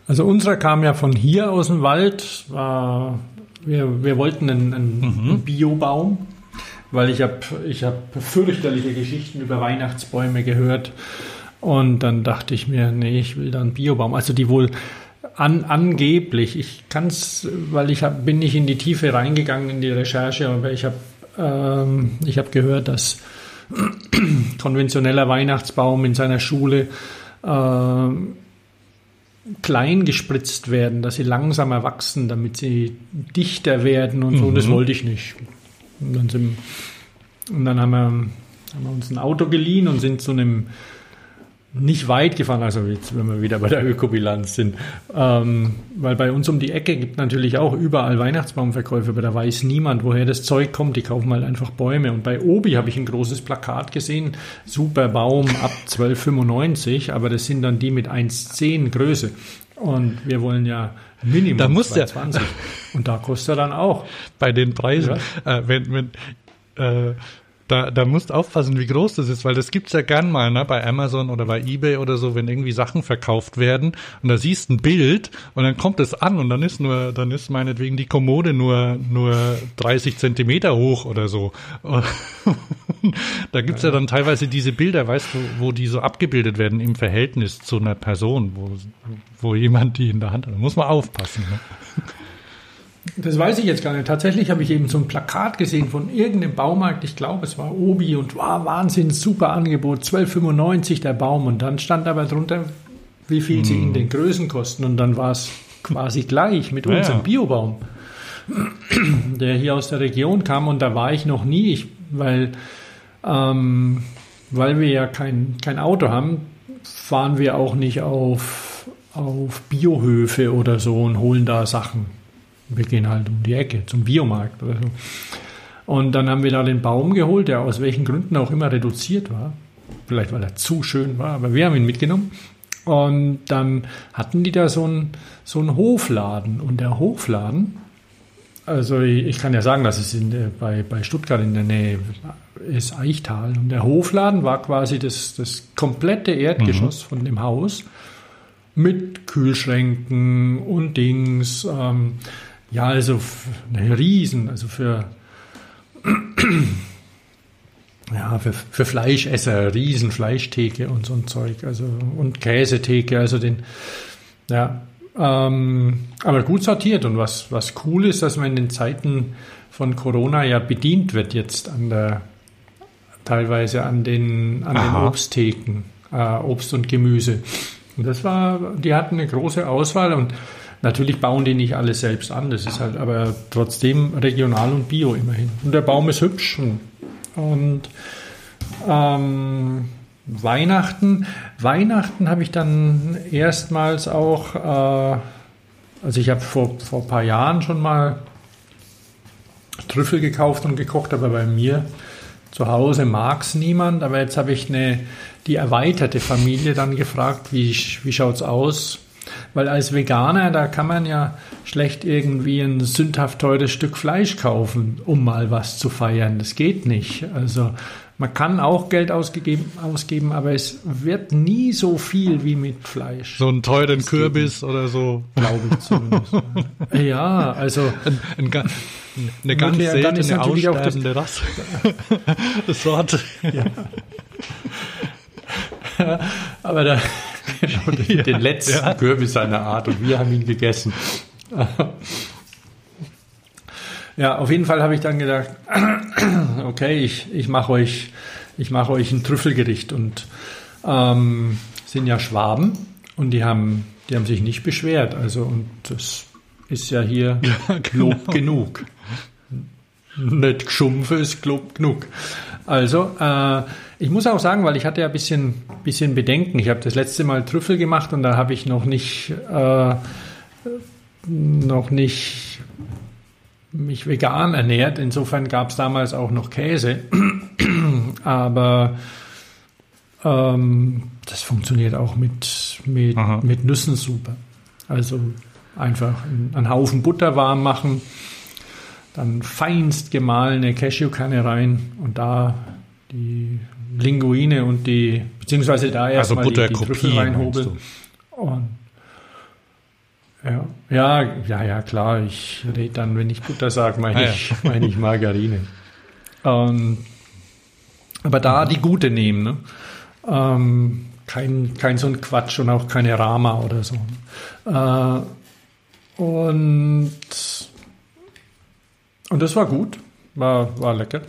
Also unsere kam ja von hier aus dem Wald, war wir, wir wollten einen, einen mhm. Biobaum, weil ich habe ich hab fürchterliche Geschichten über Weihnachtsbäume gehört. Und dann dachte ich mir, nee, ich will da einen Biobaum. Also die wohl an, angeblich, ich kann es, weil ich hab, bin nicht in die Tiefe reingegangen in die Recherche, aber ich habe ähm, ich hab gehört, dass *clears throat* konventioneller Weihnachtsbaum in seiner Schule ähm, klein gespritzt werden, dass sie langsamer wachsen, damit sie dichter werden und so. Mhm. Das wollte ich nicht. Und dann, sind, und dann haben, wir, haben wir uns ein Auto geliehen und sind zu einem nicht weit gefahren, also jetzt, wenn wir wieder bei der Ökobilanz sind, ähm, weil bei uns um die Ecke gibt natürlich auch überall Weihnachtsbaumverkäufe, aber da weiß niemand, woher das Zeug kommt. Die kaufen halt einfach Bäume. Und bei Obi habe ich ein großes Plakat gesehen, super Baum ab 12,95, aber das sind dann die mit 1,10 Größe. Und wir wollen ja Minimum da muss 220. Der, und da kostet er dann auch. Bei den Preisen, ja. äh, wenn, wenn äh, da, da musst aufpassen, wie groß das ist, weil das gibt's ja gern mal, ne, bei Amazon oder bei Ebay oder so, wenn irgendwie Sachen verkauft werden und da siehst ein Bild und dann kommt es an und dann ist nur, dann ist meinetwegen die Kommode nur, nur 30 Zentimeter hoch oder so. *laughs* da gibt's ja. ja dann teilweise diese Bilder, weißt du, wo die so abgebildet werden im Verhältnis zu einer Person, wo, wo jemand die in der Hand hat. Da muss man aufpassen. Ne? Das weiß ich jetzt gar nicht. Tatsächlich habe ich eben so ein Plakat gesehen von irgendeinem Baumarkt. Ich glaube, es war Obi und wow, Wahnsinn, super Angebot, 12,95 der Baum. Und dann stand aber drunter, wie viel hm. sie in den Größen kosten. Und dann war es quasi gleich mit ja, unserem Biobaum, der hier aus der Region kam. Und da war ich noch nie, ich, weil, ähm, weil wir ja kein, kein Auto haben, fahren wir auch nicht auf, auf Biohöfe oder so und holen da Sachen wir gehen halt um die Ecke zum Biomarkt oder so. Und dann haben wir da den Baum geholt, der aus welchen Gründen auch immer reduziert war. Vielleicht weil er zu schön war, aber wir haben ihn mitgenommen. Und dann hatten die da so einen, so einen Hofladen. Und der Hofladen also ich kann ja sagen, dass es in bei, bei Stuttgart in der Nähe ist Eichtal. Und der Hofladen war quasi das, das komplette Erdgeschoss mhm. von dem Haus mit Kühlschränken und Dings. Ähm, ja, also eine Riesen, also für, *clears throat* ja, für, für Fleischesser, riesen Fleischtheke und so ein Zeug, also und Käsetheke, also den, ja, ähm, aber gut sortiert und was, was cool ist, dass man in den Zeiten von Corona ja bedient wird jetzt an der, teilweise an den, an den Obsttheken, äh, Obst und Gemüse. Und das war, die hatten eine große Auswahl und natürlich bauen die nicht alles selbst an, das ist halt aber trotzdem regional und bio immerhin. Und der Baum ist hübsch und, und ähm, Weihnachten. Weihnachten habe ich dann erstmals auch, äh, also ich habe vor, vor ein paar Jahren schon mal Trüffel gekauft und gekocht, aber bei mir zu Hause mag es niemand. Aber jetzt habe ich eine, die erweiterte Familie dann gefragt, wie, wie schaut es aus? Weil als Veganer, da kann man ja schlecht irgendwie ein sündhaft teures Stück Fleisch kaufen, um mal was zu feiern. Das geht nicht. Also man kann auch Geld ausgegeben, ausgeben, aber es wird nie so viel wie mit Fleisch. So einen teuren Kürbis oder so. Glaube ich zumindest. *laughs* ja, also. Ein, ein, eine ganz okay, seltene aussterbende das, *laughs* Sorte. Ja. aber da, *laughs* den, den letzten ja. Kürbis seiner Art und wir haben ihn gegessen. *laughs* Ja, auf jeden Fall habe ich dann gedacht, *clears throat* okay, ich, ich mache euch, ich mache euch ein Trüffelgericht und ähm, sind ja Schwaben und die haben, die haben sich nicht beschwert. Also und das ist ja hier ja, *laughs* genau. Lob genug. Nicht geschumpfe ist Lob genug. Also äh, ich muss auch sagen, weil ich hatte ja ein bisschen, bisschen Bedenken. Ich habe das letzte Mal Trüffel gemacht und da habe ich noch nicht äh, noch nicht mich vegan ernährt. Insofern gab es damals auch noch Käse. *clears throat* Aber ähm, das funktioniert auch mit, mit, mit Nüssen super. Also einfach einen Haufen Butter warm machen, dann feinst gemahlene Cashewkerne rein und da die Linguine und die, beziehungsweise da erstmal also die, die Trüffel reinhobeln. Und ja, ja, ja, ja, klar. Ich rede dann, wenn ich Butter sage, meine, ah, ich, ja. meine ich Margarine. Ähm, aber da die gute nehmen, ne? Ähm, kein, kein so ein Quatsch und auch keine Rama oder so. Äh, und, und das war gut, war, war lecker.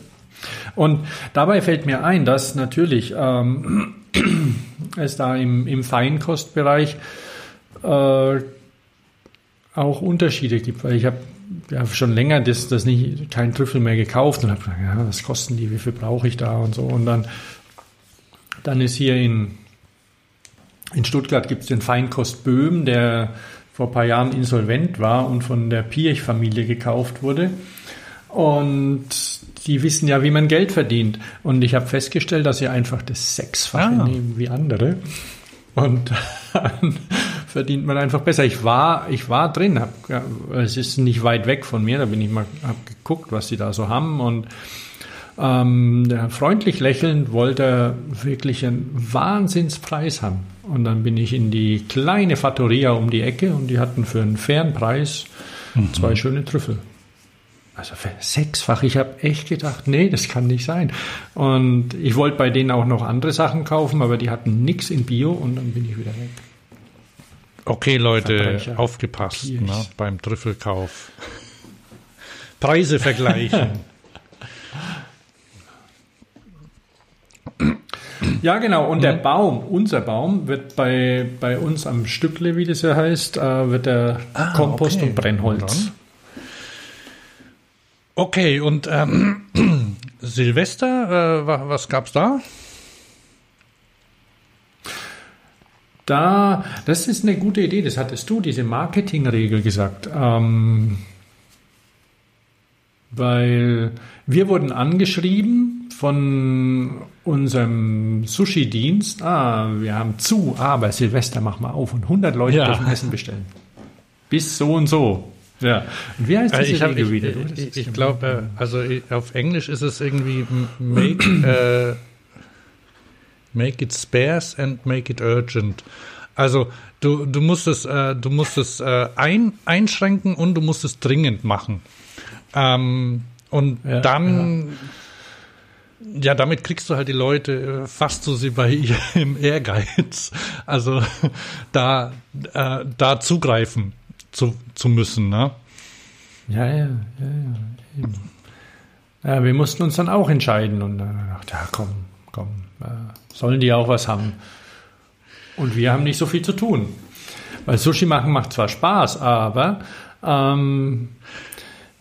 Und dabei fällt mir ein, dass natürlich ähm, *clears throat* es da im, im Feinkostbereich äh, auch Unterschiede gibt, weil ich habe ja, schon länger das, das nicht, keinen Trüffel mehr gekauft und habe gedacht, ja, was kosten die, wie viel brauche ich da und so. Und dann, dann ist hier in, in Stuttgart gibt es den Feinkost Böhm, der vor ein paar Jahren insolvent war und von der Pirch-Familie gekauft wurde. Und die wissen ja, wie man Geld verdient. Und ich habe festgestellt, dass sie einfach das Sechsfache ah. nehmen wie andere. Und dann *laughs* verdient man einfach besser. Ich war, ich war drin, hab, es ist nicht weit weg von mir, da bin ich mal, hab geguckt, was sie da so haben und ähm, freundlich lächelnd wollte er wirklich einen Wahnsinnspreis haben. Und dann bin ich in die kleine Fattoria um die Ecke und die hatten für einen fairen Preis mhm. zwei schöne Trüffel. Also sechsfach. Ich habe echt gedacht, nee, das kann nicht sein. Und ich wollte bei denen auch noch andere Sachen kaufen, aber die hatten nichts in Bio und dann bin ich wieder weg. Okay, Leute, aufgepasst ne, beim Trüffelkauf. Preise vergleichen. *laughs* Ja, genau. Und der mhm. Baum, unser Baum, wird bei, bei uns am Stückle, wie das ja heißt, äh, wird der ah, Kompost okay. und Brennholz. Okay, und ähm, *clears throat* Silvester, äh, was gab's da? Da, das ist eine gute Idee, das hattest du, diese Marketingregel gesagt. Ähm, weil wir wurden angeschrieben von unserem Sushi-Dienst. Ah, wir haben zu, aber Silvester machen wir auf und 100 Leute ja. dürfen Essen bestellen. Bis so und so. Ja. Und wie heißt Äh, diese ich hab- Regel ich? Du Ich, ich, glaube, äh, also auf Englisch ist es irgendwie make, äh, make it sparse and make it urgent. Also du, du musst es, äh, du musst es äh, ein, einschränken und du musst es dringend machen. Ähm, und Ja, dann, ja. damit kriegst du halt die Leute fast so sie bei *laughs* ihrem Ehrgeiz. Also da, äh, da zugreifen zu, zu müssen, ne? Ja, ja, ja, ja. Ja, wir mussten uns dann auch entscheiden und dann dachte ja, komm, komm, äh, sollen die auch was haben? Und wir haben nicht so viel zu tun. Weil Sushi machen macht zwar Spaß, aber ähm,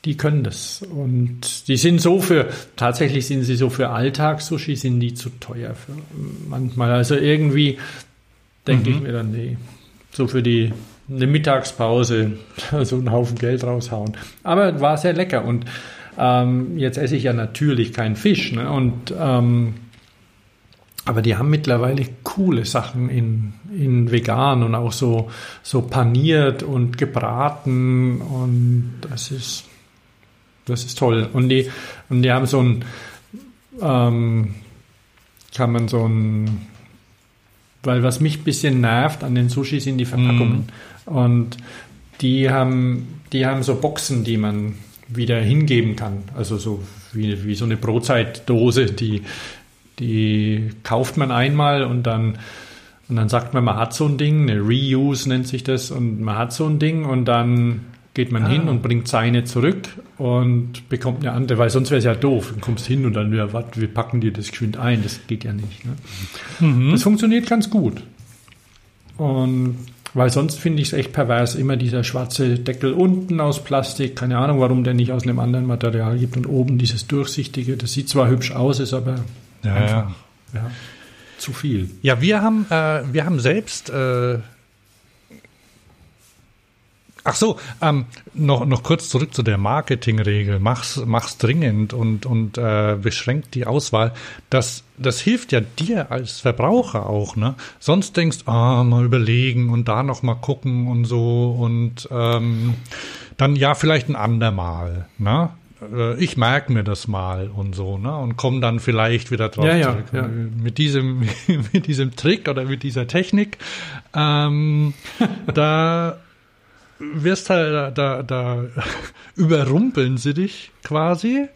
die können das. Und die sind so für, tatsächlich sind sie so für Alltagssushi, sind die zu teuer für manchmal. Also irgendwie denke ich mir dann, nee, so für die eine Mittagspause *laughs* so einen Haufen Geld raushauen. Aber war sehr lecker und ähm, jetzt esse ich ja natürlich keinen Fisch. Ne? Und ähm, aber die haben mittlerweile coole Sachen in, in vegan und auch so, so paniert und gebraten und das ist, das ist toll. Und die, und die haben so ein, ähm, kann man so ein, weil was mich ein bisschen nervt an den Sushi sind die Verpackungen. Und die haben, die haben so Boxen, die man wieder hingeben kann. Also so wie, wie so eine Brotzeitdose, die, die kauft man einmal und dann, und dann sagt man, man hat so ein Ding, eine Reuse nennt sich das, und man hat so ein Ding und dann geht man Ah. hin und bringt seine zurück und bekommt eine andere, weil sonst wäre es ja doof. Du kommst hin und dann, ja, warte, wir packen dir das geschwind ein. Das geht ja nicht. Ne? Das funktioniert ganz gut. Und weil sonst finde ich es echt pervers, immer dieser schwarze Deckel unten aus Plastik. Keine Ahnung, warum der nicht aus einem anderen Material gibt. Und oben dieses durchsichtige. Das sieht zwar hübsch aus, ist aber Ja, einfach ja, zu viel. Ja, wir haben, äh, wir haben selbst. Äh, ach so, ähm, noch, noch kurz zurück zu der Marketingregel. Mach's, mach's dringend und, und äh, beschränkt die Auswahl. Das, das hilft ja dir als Verbraucher auch, ne? Sonst denkst, ah, mal überlegen und da noch mal gucken und so und ähm, dann ja vielleicht ein andermal, ne? Äh, Ich merke mir das mal und so, ne? Und komme dann vielleicht wieder drauf Ja, ja, zurück. ja. Mit diesem, *laughs* mit diesem Trick oder mit dieser Technik, ähm, *laughs* da wirst halt, da, da, da *laughs* überrumpeln sie dich quasi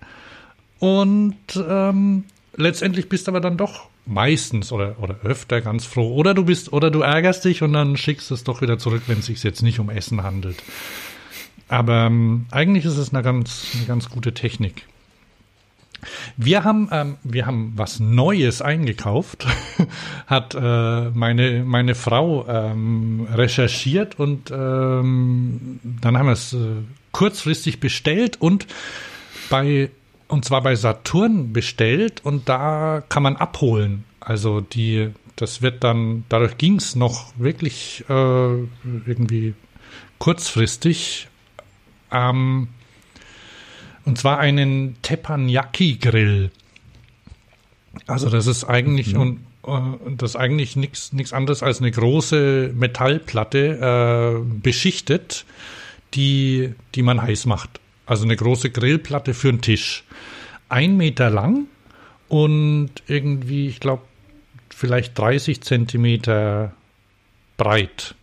und ähm, letztendlich bist aber dann doch meistens oder, oder öfter ganz froh. Oder du bist, oder du ärgerst dich und dann schickst es doch wieder zurück, wenn es sich jetzt nicht um Essen handelt. Aber ähm, eigentlich ist es eine ganz, eine ganz gute Technik. Wir haben, ähm, wir haben was Neues eingekauft, *laughs* hat äh, meine, meine Frau ähm, recherchiert und ähm, dann haben wir es äh, kurzfristig bestellt und bei und zwar bei Saturn bestellt und da kann man abholen. Also die, das wird dann, dadurch ging es noch wirklich äh, irgendwie kurzfristig. Ähm, und zwar einen Teppanyaki-Grill. Also das ist eigentlich und äh, das ist eigentlich nichts anderes als eine große Metallplatte äh, beschichtet, die die man heiß macht. Also eine große Grillplatte für einen Tisch, ein Meter lang und irgendwie ich glaube vielleicht 30 Zentimeter breit,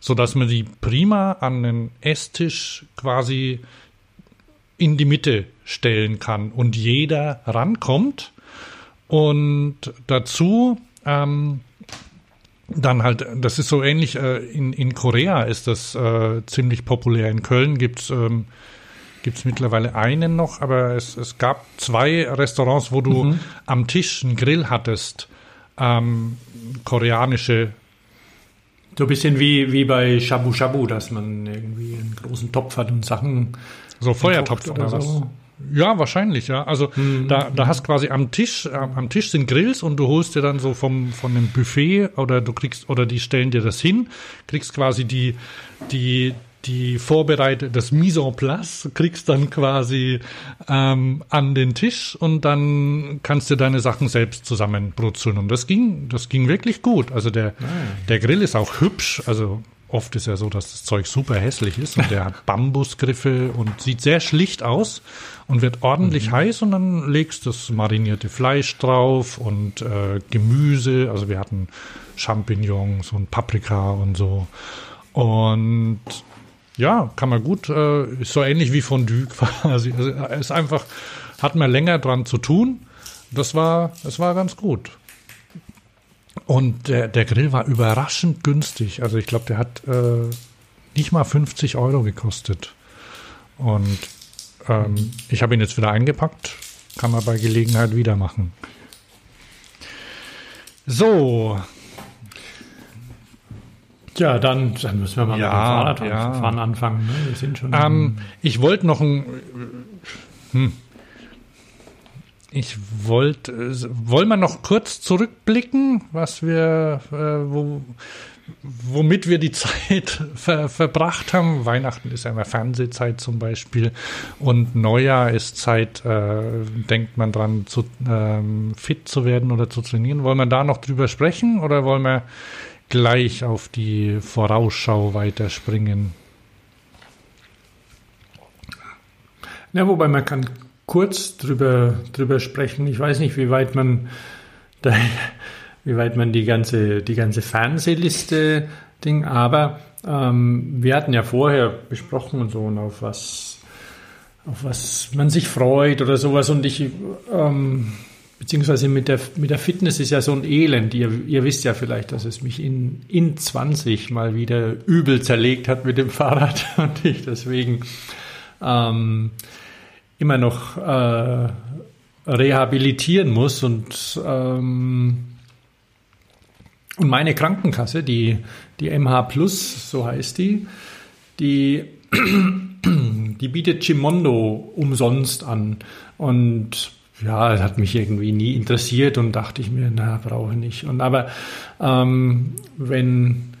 so dass man die prima an den Esstisch quasi in die Mitte stellen kann und jeder rankommt. Und dazu ähm, dann halt, das ist so ähnlich, äh, in, in Korea ist das äh, ziemlich populär. In Köln gibt's ähm, gibt's mittlerweile einen noch, aber es, es gab zwei Restaurants, wo du am Tisch einen Grill hattest. Ähm, koreanische So ein bisschen wie, wie bei Shabu Shabu, dass man irgendwie einen großen Topf hat und Sachen So Feuertopf gekocht oder, was? Ja, wahrscheinlich, ja. Also da, da hast quasi am Tisch, am Tisch sind Grills und du holst dir dann so vom, von dem Buffet oder du kriegst, oder die stellen dir das hin, kriegst quasi die, die, die vorbereitet, das Mise en place, kriegst dann quasi ähm, an den Tisch und dann kannst du deine Sachen selbst zusammenbrutzeln. Und das ging, das ging wirklich gut. Also der, der Grill ist auch hübsch, also oft ist ja so, dass das Zeug super hässlich ist und der hat *laughs* Bambusgriffe und sieht sehr schlicht aus und wird ordentlich mhm. heiß und dann legst das marinierte Fleisch drauf und äh, Gemüse. Also wir hatten Champignons und Paprika und so. Und ja, kann man gut, äh, ist so ähnlich wie Fondue *laughs* quasi. Also ist einfach, hat man länger dran zu tun. Das war, es war ganz gut. Und der, der Grill war überraschend günstig. Also ich glaube, der hat äh, nicht mal 50 Euro gekostet. Und ähm, ich habe ihn jetzt wieder eingepackt. Kann man bei Gelegenheit wieder machen. So. Ja, dann, dann müssen wir mal ja, mit dem Fahrradfahren ja. anfangen. Ne? Wir sind schon. Ähm, ich wollte noch ein. Hm, ich wollte, wollen wir noch kurz zurückblicken, was wir, äh, wo, womit wir die *laughs* Zeit ver, verbracht haben. Weihnachten ist ja immer Fernsehzeit zum Beispiel und Neujahr ist Zeit, äh, denkt man dran, zu, ähm, fit zu werden oder zu trainieren. Wollen wir da noch drüber sprechen oder wollen wir gleich auf die Vorausschau weiterspringen? Ja, wobei man kann kurz drüber, drüber sprechen. Ich weiß nicht, wie weit man, da, *laughs* wie weit man die ganze, die ganze Fernsehliste Ding, aber ähm, wir hatten ja vorher besprochen und so und auf was, auf was man sich freut oder sowas und ich, ähm, beziehungsweise mit der, mit der Fitness ist ja so ein Elend. Ihr, ihr wisst ja vielleicht, dass es mich in, in 20 mal wieder übel zerlegt hat mit dem *laughs* Fahrrad und ich deswegen ähm, immer noch äh, rehabilitieren muss und ähm, und meine Krankenkasse, die die MH Plus, so heißt die, die *clears throat* die bietet Chimondo umsonst an und ja, das hat mich irgendwie nie interessiert und dachte ich mir, na, brauche ich nicht. Und aber ähm, wenn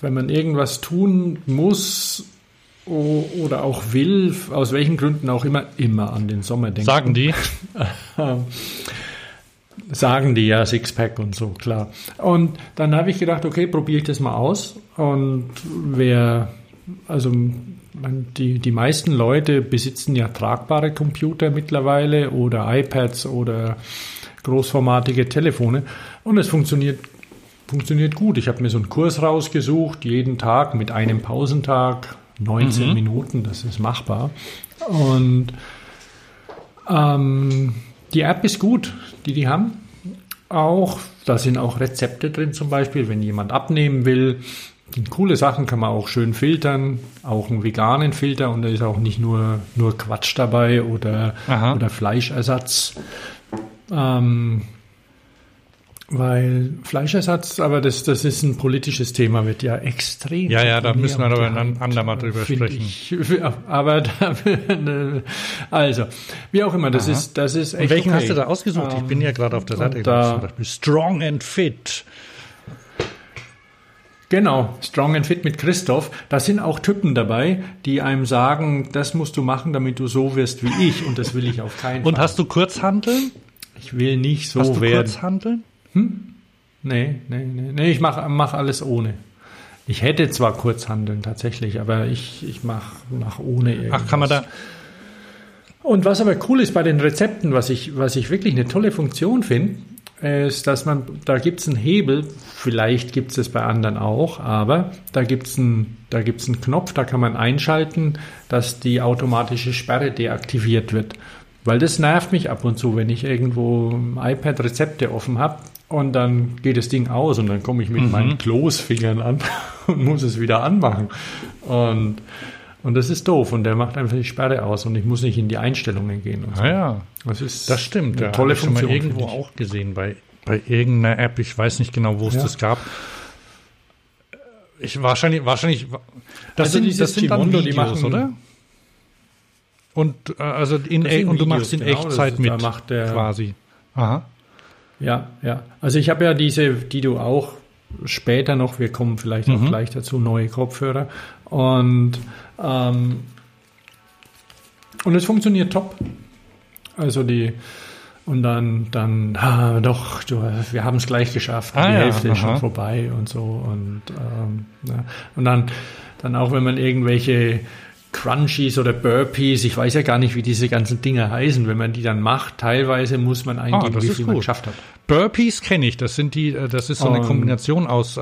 wenn man irgendwas tun muss, oder auch will, aus welchen Gründen auch immer, immer an den Sommer denken. Sagen die? *laughs* Sagen die ja, Sixpack und so, klar. Und dann habe ich gedacht, okay, probiere ich das mal aus. Und wer, also die, die meisten Leute besitzen ja tragbare Computer mittlerweile oder iPads oder großformatige Telefone. Und es funktioniert, funktioniert gut. Ich habe mir so einen Kurs rausgesucht, jeden Tag mit einem Pausentag 19 mhm. Minuten, das ist machbar. Und ähm, die App ist gut, die die haben. Auch, da sind auch Rezepte drin zum Beispiel, wenn jemand abnehmen will. Coole Sachen kann man auch schön filtern, auch einen veganen Filter und da ist auch nicht nur, nur Quatsch dabei oder, oder Fleischersatz. Ähm, weil Fleischersatz, aber das, das ist ein politisches Thema, wird ja extrem. Ja, ja, da müssen wir aber ein andermal drüber sprechen. Ich, *laughs* aber da, *laughs* also, wie auch immer, das Aha. ist, das ist echt. Und welchen okay. hast du da ausgesucht? ich bin ja gerade auf der Seite. Da, Strong and Fit. Genau, Strong and Fit mit Christoph. Da sind auch Typen dabei, die einem sagen, das musst du machen, damit du so wirst wie ich. Und das will ich auf keinen und Fall. Und hast du Kurzhanteln? Ich will nicht so hast du werden. Kurzhanteln? Hm? Nee, nee, nee, nee, ich mache mach alles ohne. Ich hätte zwar Kurzhandeln tatsächlich, aber ich, ich mache mach ohne irgendwas. Ach, kann man da. Und was aber cool ist bei den Rezepten, was ich, was ich wirklich eine tolle Funktion finde, ist, dass man, da gibt es einen Hebel, vielleicht gibt es es bei anderen auch, aber da gibt es einen, einen Knopf, da kann man einschalten, dass die automatische Sperre deaktiviert wird. Weil das nervt mich ab und zu, wenn ich irgendwo im iPad Rezepte offen habe und dann geht das Ding aus und dann komme ich mit mhm. meinen Kloßfingern an *laughs* und muss es wieder anmachen. Und, und das ist doof und der macht einfach die Sperre aus und ich muss nicht in die Einstellungen gehen. So. Ah ja, das ist das stimmt. Eine tolle Funktion. Schon mal irgendwo auch gesehen bei, bei irgendeiner App. Ich weiß nicht genau, wo es ja. das gab. Ich wahrscheinlich, wahrscheinlich. Das also sind, das sind Timondo, Videos, die machen, oder? Und äh, also in e und du machst in genau, Echtzeit mit quasi. Aha. Ja, ja. Also ich habe ja diese, die du auch später noch, wir kommen vielleicht mhm. auch gleich dazu, neue Kopfhörer. Und, ähm, und es funktioniert top. Also die, Und dann, dann, ah, doch, du, wir haben es gleich geschafft, Ah, die ja, Hälfte ist schon aha. vorbei und so. Und, ähm, ja. und dann, dann auch, wenn man irgendwelche Crunchies oder Burpees, ich weiß ja gar nicht, wie diese ganzen Dinge heißen, wenn man die dann macht, teilweise muss man eingeben, Ah, wie viel man gut. geschafft hat. Burpees kenne ich. Das sind die, äh, das ist so eine Ähm. Kombination aus, äh,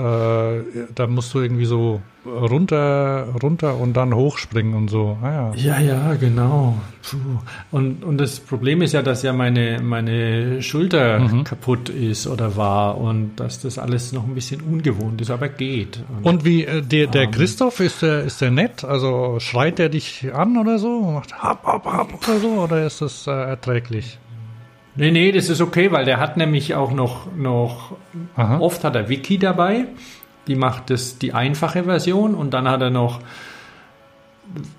da musst du irgendwie so runter, runter und dann hochspringen und so. Ah, ja. Ja, ja, genau. Puh. Und, und das Problem ist ja, dass ja meine, meine Schulter Mhm. kaputt ist oder war und dass das alles noch ein bisschen ungewohnt ist, aber geht. Und wie, äh, der, der Ähm. Christoph, ist der, ist der nett? Also schreit der dich an oder so? Macht hab, hab, hab oder so? Oder ist das äh, erträglich? Nee, nee, das ist okay, weil der hat nämlich auch noch, noch Aha. oft hat er Wiki dabei. Die macht das die einfache Version und dann hat er noch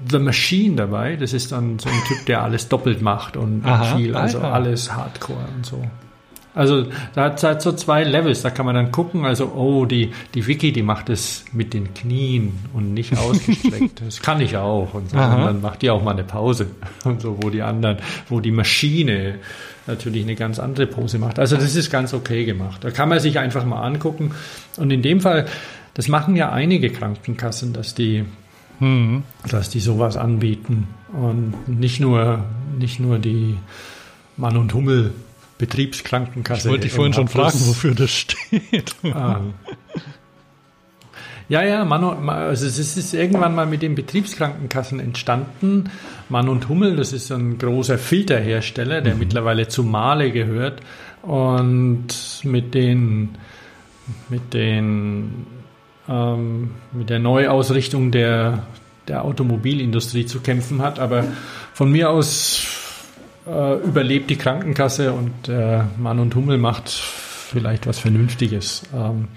The Machine dabei. Das ist dann so ein Typ, der alles doppelt macht und Aha, viel, also ah, ja. alles Hardcore und so. Also da hat es halt so zwei Levels, da kann man dann gucken, also oh, die, die Wiki, die macht es mit den Knien und nicht ausgestreckt. *laughs* das kann ich auch. Und, so. Und dann macht die auch mal eine Pause. *laughs* Und so, wo die anderen, wo die Maschine natürlich eine ganz andere Pose macht. Also das ist ganz okay gemacht. Da kann man sich einfach mal angucken. Und in dem Fall, das machen ja einige Krankenkassen, dass die Hm. dass die sowas anbieten und nicht nur nicht nur die Mann und Hummel Betriebskrankenkasse. Ich wollte dich vorhin schon fragen, wofür das steht. Ah. *laughs* Ja, ja, Mann und, also es ist irgendwann mal mit den Betriebskrankenkassen entstanden. Mann und Hummel, das ist ein großer Filterhersteller, der mittlerweile zu Male gehört und mit den mit den ähm, mit der Neuausrichtung der der Automobilindustrie zu kämpfen hat. Aber von mir aus äh, überlebt die Krankenkasse und äh, Mann und Hummel macht vielleicht was Vernünftiges. Ähm,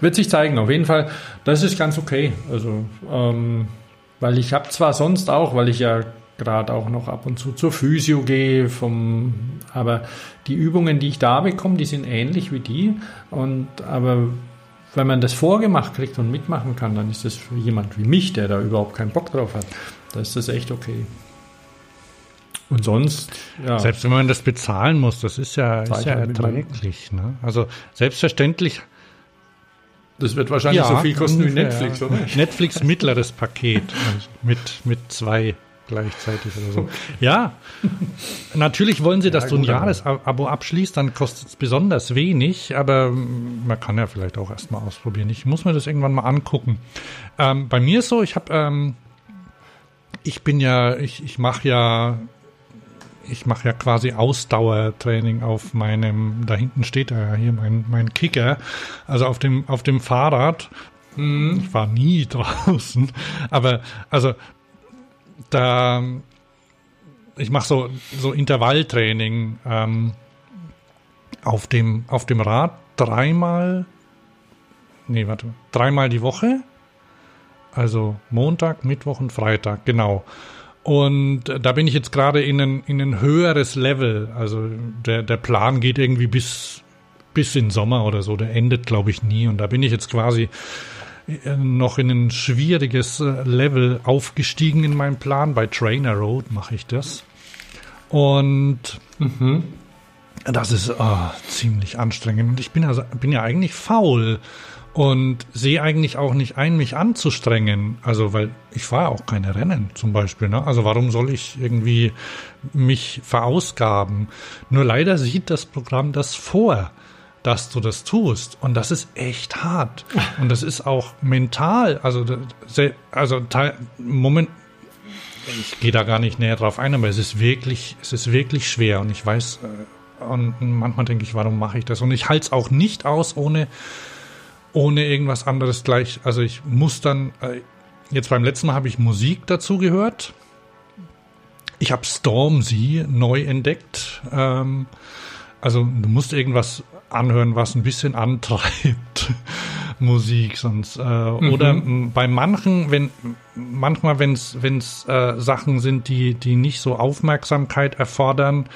wird sich zeigen. Auf jeden Fall, das ist ganz okay. Also, ähm, weil ich habe zwar sonst auch, weil ich ja gerade auch noch ab und zu zur Physio gehe, vom, aber die Übungen, die ich da bekomme, die sind ähnlich wie die. Und aber wenn man das vorgemacht kriegt und mitmachen kann, dann ist das für jemand wie mich, der da überhaupt keinen Bock drauf hat, da ist das echt okay. Und sonst, ja. Selbst wenn man das bezahlen muss, das ist ja, ist ja erträglich. Ne? Also selbstverständlich. Das wird wahrscheinlich so viel kosten wie ungefähr, Netflix, ja. oder? Netflix mittleres Paket *laughs* also mit, mit zwei gleichzeitig oder so. Ja, natürlich wollen sie, dass du ein Jahresabo abschließt, dann kostet es besonders wenig, aber man kann ja vielleicht auch erstmal ausprobieren. Ich muss mir das irgendwann mal angucken. Ähm, bei mir ist so, ich habe, ähm, ich bin ja, ich, ich mache ja ich mache ja quasi Ausdauertraining auf meinem, da hinten steht er ja hier, mein, mein Kicker, also auf dem, auf dem Fahrrad. Ich war nie *laughs* draußen, aber also da, ich mache so, so Intervalltraining ähm, auf, dem, auf dem Rad dreimal, nee, warte, dreimal die Woche. Also Montag, Mittwoch und Freitag, genau. Und äh, da bin ich jetzt gerade in ein, in ein höheres Level. Also der, der Plan geht irgendwie bis, bis in Sommer oder so. Der endet, glaube ich, nie. Und da bin ich jetzt quasi äh, noch in ein schwieriges äh, Level aufgestiegen in meinem Plan. Bei Trainer Road mache ich das. Und das ist ah, ziemlich anstrengend. Und ich bin, also, bin ja eigentlich faul und sehe eigentlich auch nicht ein, mich anzustrengen. Also, weil ich fahre auch keine Rennen zum Beispiel. Ne? Also, warum soll ich irgendwie mich verausgaben? Nur leider sieht das Programm das vor, dass du das tust. Und das ist echt hart. Und das ist auch mental. Also, also Moment, ich gehe da gar nicht näher drauf ein, aber es ist wirklich, es ist wirklich schwer. Und ich weiß, äh, und manchmal denke ich, warum mache ich das? Und ich halte es auch nicht aus, ohne ohne irgendwas anderes gleich. Also ich muss dann, äh, jetzt beim letzten Mal habe ich Musik dazu gehört. Ich habe Stormzy neu entdeckt. Ähm, also du musst irgendwas anhören, was ein bisschen antreibt. *laughs* Musik sonst. Äh, Oder m, bei manchen, wenn manchmal, wenn es äh, Sachen sind, die, die nicht so Aufmerksamkeit erfordern,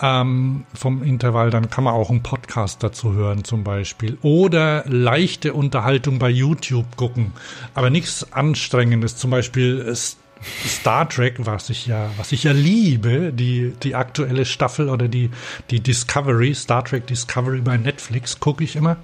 ähm, vom Intervall, dann kann man auch einen Podcast dazu hören zum Beispiel. Oder leichte Unterhaltung bei YouTube gucken. Aber nichts Anstrengendes. Zum Beispiel, es, Star Trek, was ich ja, was ich ja liebe, die, die aktuelle Staffel oder die, die Discovery, Star Trek Discovery bei Netflix, gucke ich immer.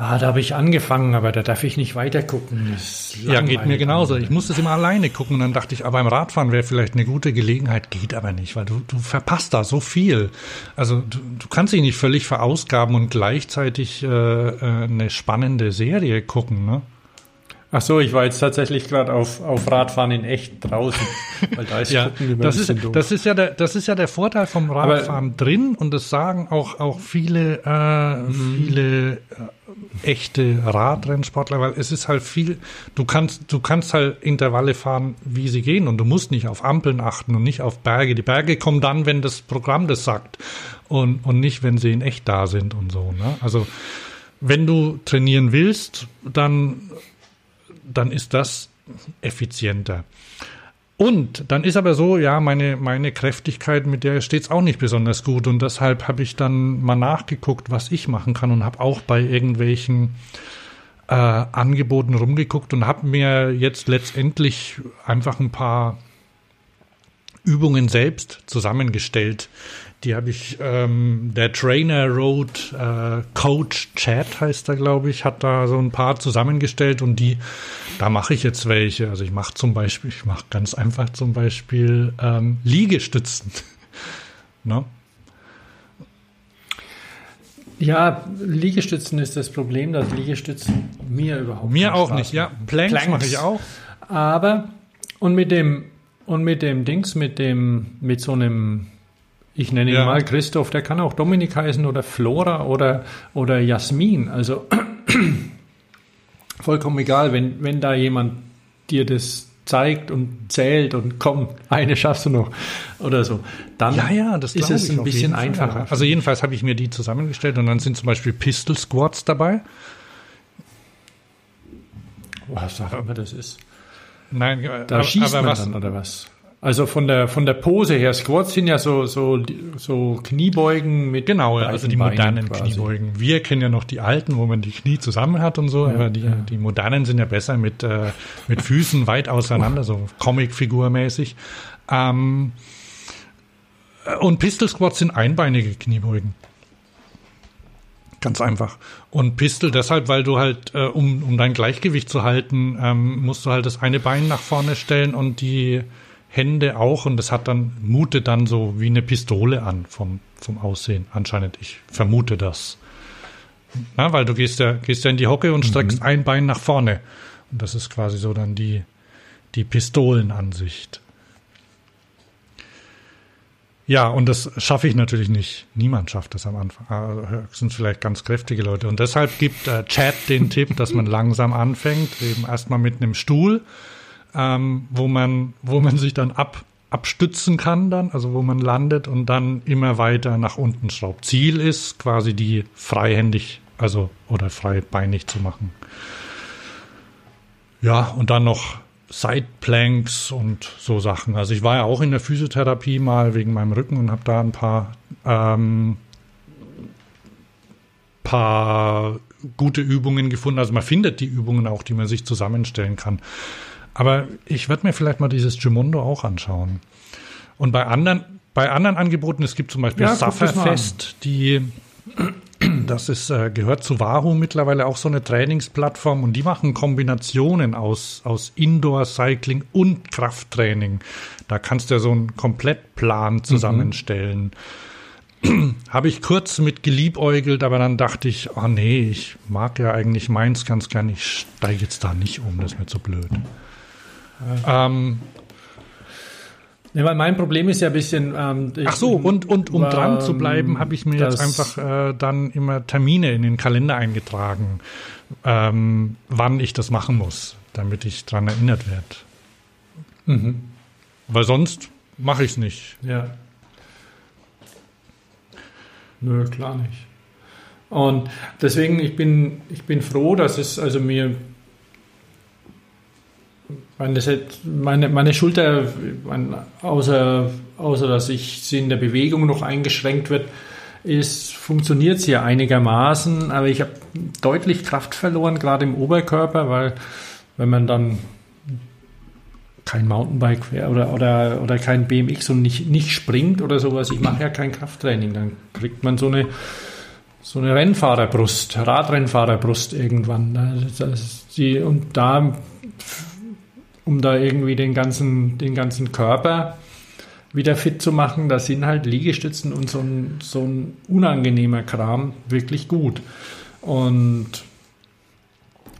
Ah, da habe ich angefangen, aber da darf ich nicht weiter gucken. Ja, geht mir genauso. Ich musste es immer alleine gucken und dann dachte ich, aber beim Radfahren wäre vielleicht eine gute Gelegenheit, geht aber nicht, weil du, du verpasst da so viel. Also du, du kannst dich nicht völlig verausgaben und gleichzeitig äh, äh eine spannende Serie gucken, ne? Ach so, ich war jetzt tatsächlich gerade auf, auf Radfahren in echt draußen, *laughs* weil da ist ja, Gucken das ist, das ist ja der das ist ja der Vorteil vom Radfahren Aber, drin und das sagen auch auch viele äh, mhm. viele äh, echte Radrennsportler, weil es ist halt viel du kannst du kannst halt Intervalle fahren, wie sie gehen und du musst nicht auf Ampeln achten und nicht auf Berge. Die Berge kommen dann, wenn das Programm das sagt und und nicht, wenn sie in echt da sind und so, ne? Also wenn du trainieren willst, dann dann ist das effizienter. Und dann ist aber so, ja, meine, meine Kräftigkeit, mit der steht es auch nicht besonders gut. Und deshalb habe ich dann mal nachgeguckt, was ich machen kann und habe auch bei irgendwelchen äh, Angeboten rumgeguckt und habe mir jetzt letztendlich einfach ein paar Übungen selbst zusammengestellt, die habe ich, ähm, der Trainer Road äh, Coach Chat heißt er, glaube ich, hat da so ein paar zusammengestellt und die, da mache ich jetzt welche. Also ich mache zum Beispiel, ich mache ganz einfach zum Beispiel ähm, Liegestützen. *laughs* ne? Ja, Liegestützen ist das Problem, dass Liegestützen mir überhaupt Mir auch nicht, ja. Planks, Planks mache ich auch. Aber, und mit dem, und mit dem Dings, mit dem, mit so einem ich nenne ihn ja. mal Christoph, der kann auch Dominik heißen oder Flora oder, oder Jasmin. Also *clears throat* vollkommen egal, wenn, wenn da jemand dir das zeigt und zählt und komm, eine schaffst du noch oder so, dann ja, ja, das ist es ein bisschen einfacher. Also jedenfalls habe ich mir die zusammengestellt und dann sind zum Beispiel Pistol Squats dabei. Was sag immer das ist? Nein, da aber, schießt aber man was, dann oder was? Also von der von der Pose her, Squats sind ja so so so Kniebeugen mit genau, also die modernen Kniebeugen. Wir kennen ja noch die alten, wo man die Knie zusammen hat und so, ja, aber die, ja. die modernen sind ja besser mit äh, mit Füßen weit auseinander, so Comicfigurmäßig. Ähm, und Pistol Squats sind einbeinige Kniebeugen. Ganz einfach. Und Pistol deshalb, weil du halt, äh, um, um dein Gleichgewicht zu halten, ähm, musst du halt das eine Bein nach vorne stellen und die Hände auch und das hat dann, mutet dann so wie eine Pistole an vom, vom Aussehen anscheinend. Ich vermute das. Na, weil du gehst ja, gehst ja in die Hocke und streckst mhm. ein Bein nach vorne. Und das ist quasi so dann die, die Pistolenansicht. Ja, und das schaffe ich natürlich nicht. Niemand schafft das am Anfang. Das ah, sind vielleicht ganz kräftige Leute. Und deshalb gibt äh, Chad den Tipp, dass man *laughs* langsam anfängt, eben erstmal mit einem Stuhl ähm, wo man, wo man sich dann ab, abstützen kann dann, also wo man landet und dann immer weiter nach unten schraubt. Ziel ist quasi die freihändig, also oder freibeinig zu machen. Ja, und dann noch Sideplanks und so Sachen. Also ich war ja auch in der Physiotherapie mal wegen meinem Rücken und habe da ein paar ähm, paar gute Übungen gefunden. Also man findet die Übungen auch, die man sich zusammenstellen kann. Aber ich werde mir vielleicht mal dieses Gimondo auch anschauen. Und bei anderen, bei anderen Angeboten, es gibt zum Beispiel ja, Sufferfest, die das ist, äh, gehört zu Wahoo mittlerweile auch so eine Trainingsplattform und die machen Kombinationen aus, aus Indoor-Cycling und Krafttraining. Da kannst du ja so einen Komplettplan mhm. zusammenstellen. *clears throat* Mhm. Habe ich kurz mit geliebäugelt, aber dann dachte ich, oh nee, ich mag ja eigentlich meins ganz gern, ich steige jetzt da nicht um, das ist mir zu blöd. Ähm, ja, weil mein Problem ist ja ein bisschen. Ähm, Ach so, und, und um ähm, dran zu bleiben, habe ich mir jetzt einfach äh, dann immer Termine in den Kalender eingetragen, ähm, wann ich das machen muss, damit ich dran erinnert werde. Mhm. Weil sonst mache ich es nicht. Ja. Nö, klar nicht. Und deswegen, ich bin, ich bin froh, dass es also mir meine, meine, meine Schulter, meine, außer, außer dass ich sie in der Bewegung noch eingeschränkt wird, ist, funktioniert sie ja einigermaßen, aber ich habe deutlich Kraft verloren, gerade im Oberkörper, weil wenn man dann kein Mountainbike oder, oder, oder kein BMX und nicht, nicht springt oder sowas, ich mache ja kein Krafttraining, dann kriegt man so eine, so eine Rennfahrerbrust, Radrennfahrerbrust irgendwann. Das, die, und da, um da irgendwie den ganzen, den ganzen Körper wieder fit zu machen, da sind halt Liegestützen und so ein, so ein unangenehmer Kram wirklich gut. Und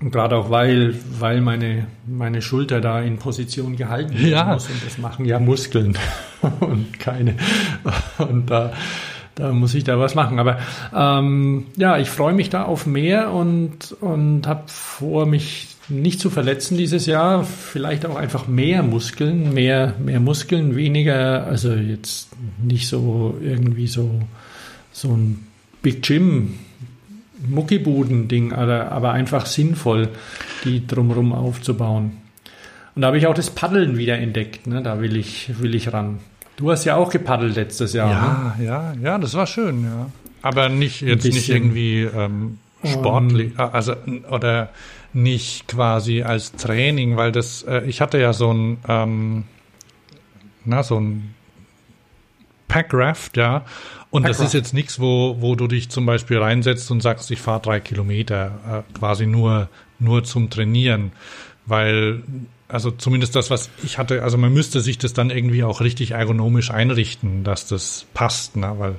und gerade auch, weil, weil meine, meine Schulter da in Position gehalten werden Ja. muss. Und das machen ja Muskeln *laughs* und keine. Und da, da muss ich da was machen. Aber ähm, ja, ich freue mich da auf mehr und, und habe vor, mich nicht zu verletzen dieses Jahr. Vielleicht auch einfach mehr Muskeln, mehr, mehr Muskeln, weniger, also jetzt nicht so irgendwie so, so ein Big Gym Muckibuden-Ding, aber, einfach sinnvoll, die drumherum aufzubauen. Und da habe ich auch das Paddeln wieder entdeckt. Ne? Da will ich, will ich ran. Du hast ja auch gepaddelt letztes Jahr. Ne? Ja, ja, ja, das war schön, ja. Aber nicht jetzt nicht irgendwie ähm, sportlich, äh, also oder nicht quasi als Training, weil das, äh, ich hatte ja so ein, ähm, na, so ein Packraft, ja. Und das Packraft. ist jetzt nichts, wo, wo du dich zum Beispiel reinsetzt und sagst, ich fahre drei Kilometer, äh, quasi nur, nur zum Trainieren. Weil, also zumindest das, was ich hatte, also man müsste sich das dann irgendwie auch richtig ergonomisch einrichten, dass das passt, ne? weil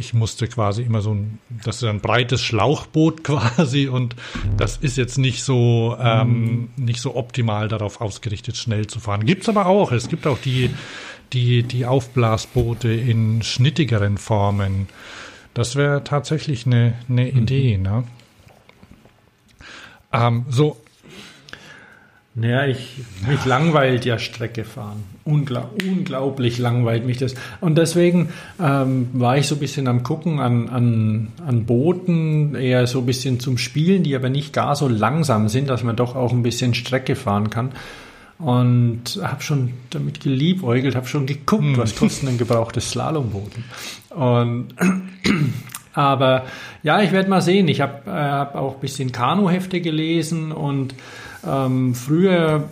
ich musste quasi immer so ein, das ist ein breites Schlauchboot *laughs* quasi und das ist jetzt nicht so, ähm, nicht so optimal darauf ausgerichtet, schnell zu fahren. Gibt's aber auch. Es gibt auch die, die, die Aufblasboote in schnittigeren Formen. Das wäre tatsächlich eine, eine Idee, ne? Ähm, so, Naja, ich, mich langweilt ja Strecke fahren. Ungla unglaublich langweilt mich das. Und deswegen ähm, war ich so ein bisschen am Gucken an, an, an Booten, eher so ein bisschen zum Spielen, die aber nicht gar so langsam sind, dass man doch auch ein bisschen Strecke fahren kann. Und habe schon damit geliebäugelt, habe schon geguckt, was kostet ein gebrauchtes Slalomboot. Und *clears throat* aber ja, ich werde mal sehen. Ich habe äh, hab auch ein bisschen Kanuhefte gelesen und ähm, früher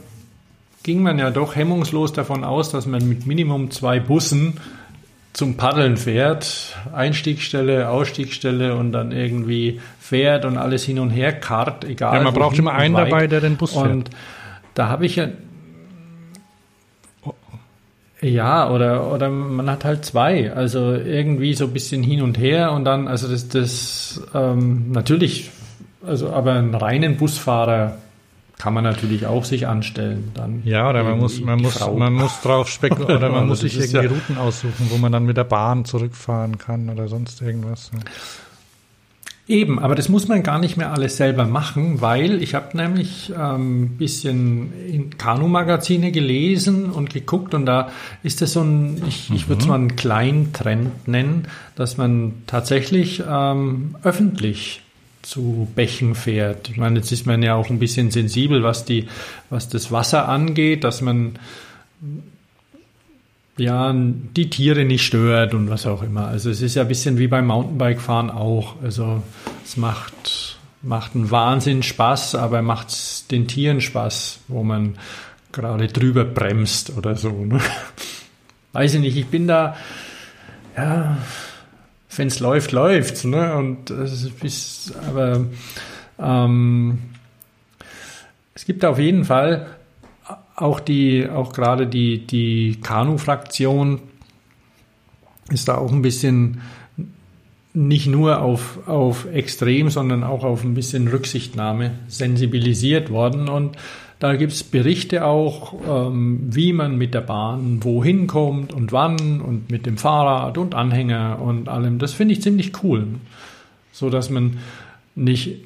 ging man ja doch hemmungslos davon aus, dass man mit Minimum zwei Bussen zum Paddeln fährt, Einstiegsstelle, Ausstiegsstelle und dann irgendwie fährt und alles hin und her karrt, egal. Ja, man braucht immer einen weit. dabei, der den Bus fährt. Und da habe ich ja ja, oder, oder man hat halt zwei. Also irgendwie so ein bisschen hin und her und dann, also das, das ähm, natürlich, also aber einen reinen Busfahrer kann man natürlich auch sich anstellen. Dann Ja, oder man muss, man muss, Frau. man muss drauf spekulieren, *laughs* oder man muss sich irgendwie ja- Routen aussuchen, wo man dann mit der Bahn zurückfahren kann oder sonst irgendwas. Eben, aber das muss man gar nicht mehr alles selber machen, weil ich habe nämlich ein ähm, bisschen in Kanu-Magazine gelesen und geguckt und da ist das so ein, ich, ich würde es mal einen kleinen Trend nennen, dass man tatsächlich ähm, öffentlich zu Bächen fährt. Ich meine, jetzt ist man ja auch ein bisschen sensibel, was die, was das Wasser angeht, dass man ja, die Tiere nicht stört und was auch immer. Also es ist ja ein bisschen wie beim Mountainbike-Fahren auch. Also es macht, macht einen Wahnsinn Spaß, aber macht den Tieren Spaß, wo man gerade drüber bremst oder so. Ne? *laughs* Weiß ich nicht, ich bin da, ja, wenn es läuft, läuft's. Ne? Und es ist, aber ähm, es gibt auf jeden Fall auch die, auch gerade die, die Kanu-Fraktion ist da auch ein bisschen nicht nur auf, auf Extrem, sondern auch auf ein bisschen Rücksichtnahme sensibilisiert worden. Und da gibt es Berichte auch, ähm, wie man mit der Bahn wohin kommt und wann und mit dem Fahrrad und Anhänger und allem. Das finde ich ziemlich cool. So dass man nicht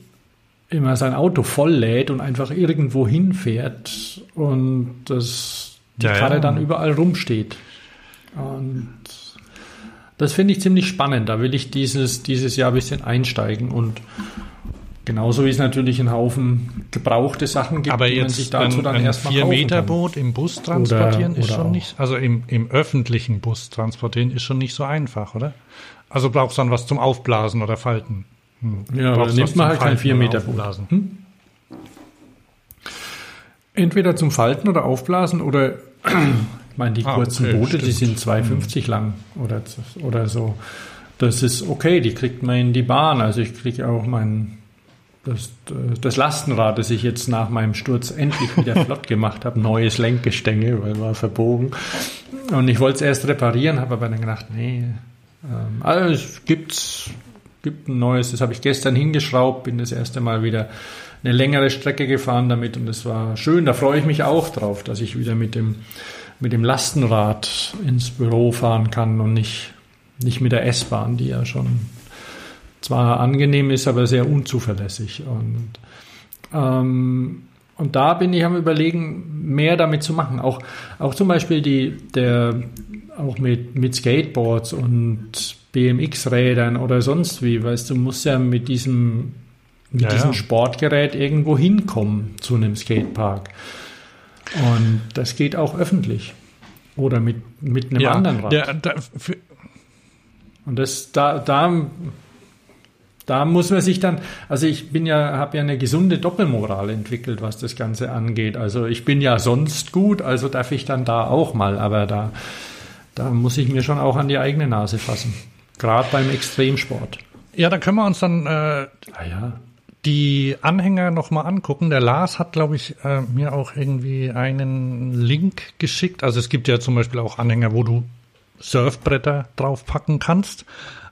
immer sein Auto voll lädt und einfach irgendwo hinfährt und das, die Ja, ja. Karre dann überall rumsteht. Und das finde ich ziemlich spannend. Da will ich dieses, dieses Jahr ein bisschen einsteigen und genauso wie es natürlich einen Haufen gebrauchte Sachen gibt, Aber die man sich dazu ein, dann ein erstmal kaufen 4-Meter-Boot im Bus transportieren Oder- ist oder schon auch- nicht, also im, im öffentlichen Bus transportieren ist schon nicht so einfach, oder? Also brauchst du dann was zum Aufblasen oder Falten. Hm. Ja, aber Brauchst dann was nimmt man halt kein oder 4-Meter-Boot. Aufblasen. Hm? Entweder zum Falten oder Aufblasen oder *clears throat* ich meine, die Ah, kurzen okay, Boote, die stimmt. sind 2,50 lang oder, oder so. Das ist okay, die kriegt man in die Bahn. Also ich kriege auch mein das, das Lastenrad, das ich jetzt nach meinem Sturz endlich wieder *laughs* flott gemacht habe, neues Lenkgestänge, weil war verbogen. Und ich wollte es erst reparieren, habe aber dann gedacht, nee, ähm, also es gibt's, gibt ein neues, das habe ich gestern hingeschraubt, bin das erste Mal wieder eine längere Strecke gefahren damit und es war schön, da freue ich mich auch drauf, dass ich wieder mit dem, mit dem Lastenrad ins Büro fahren kann und nicht, nicht mit der S-Bahn, die ja schon zwar angenehm ist, aber sehr unzuverlässig. Und, ähm, und da bin ich am überlegen, mehr damit zu machen. Auch, auch zum Beispiel die, der, auch mit, mit Skateboards und BMX-Rädern oder sonst wie, weißt du, musst ja mit diesem, mit Ja, diesem ja. Sportgerät irgendwo hinkommen zu einem Skatepark. Und das geht auch öffentlich. Oder mit, mit einem anderen Rad. der, der, Und das, da, da, da muss man sich dann, also ich bin ja, habe ja eine gesunde Doppelmoral entwickelt, was das Ganze angeht. Also ich bin ja sonst gut, also darf ich dann da auch mal, aber da, da muss ich mir schon auch an die eigene Nase fassen. Gerade beim Extremsport. ja, da können wir uns dann äh, Ah ja. die Anhänger nochmal angucken. Der Lars hat, glaube ich, äh, mir auch irgendwie einen Link geschickt. Also es gibt ja zum Beispiel auch Anhänger, wo du Surfbretter draufpacken kannst.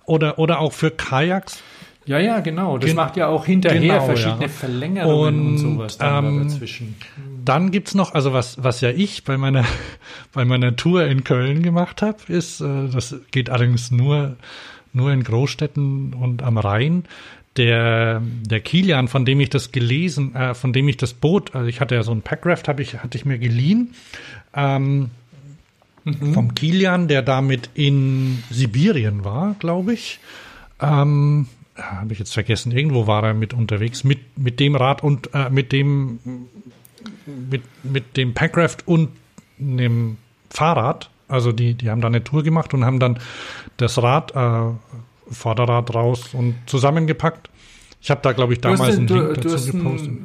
Oder, oder auch für Kajaks. Ja, ja, genau. Das Gen- macht ja auch hinterher Genau, verschiedene ja. Verlängerungen und, Und, sowas dann ähm, da dazwischen. Dann gibt's noch, also was, was ja ich bei meiner, *laughs* bei meiner Tour in Köln gemacht habe, ist, äh, das geht allerdings nur, nur in Großstädten und am Rhein. Der, der Kilian, von dem ich das gelesen, äh, von dem ich das Boot, also ich hatte ja so ein Packraft, habe ich, hatte ich mir geliehen. Ähm, Vom Kilian, der damit in Sibirien war, glaube ich. Ähm, habe ich jetzt vergessen, irgendwo war er mit unterwegs, mit, mit dem Rad und äh, mit dem mit, mit dem Packraft und dem Fahrrad. Also die, die haben da eine Tour gemacht und haben dann das Rad, äh, Vorderrad raus und zusammengepackt. Ich habe da, glaube ich, damals einen Link dazu gepostet.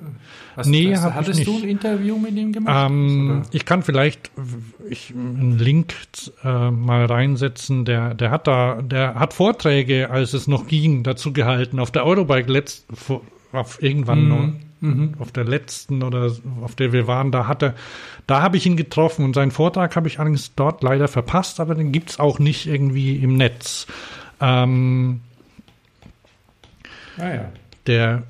Hast, Nee, hast, hab ich hattest du nicht. ein Interview mit ihm gemacht? Ähm, ich kann vielleicht ich, einen Link äh, mal reinsetzen. Der, der hat da, der hat Vorträge, als es noch ging, dazu gehalten. Auf der Eurobike letzt, auf irgendwann noch, auf der letzten oder auf der wir waren, da hatte, da habe ich ihn getroffen und seinen Vortrag habe ich allerdings dort leider verpasst, aber den gibt's auch nicht irgendwie im Netz. Ähm, Ah, ja. der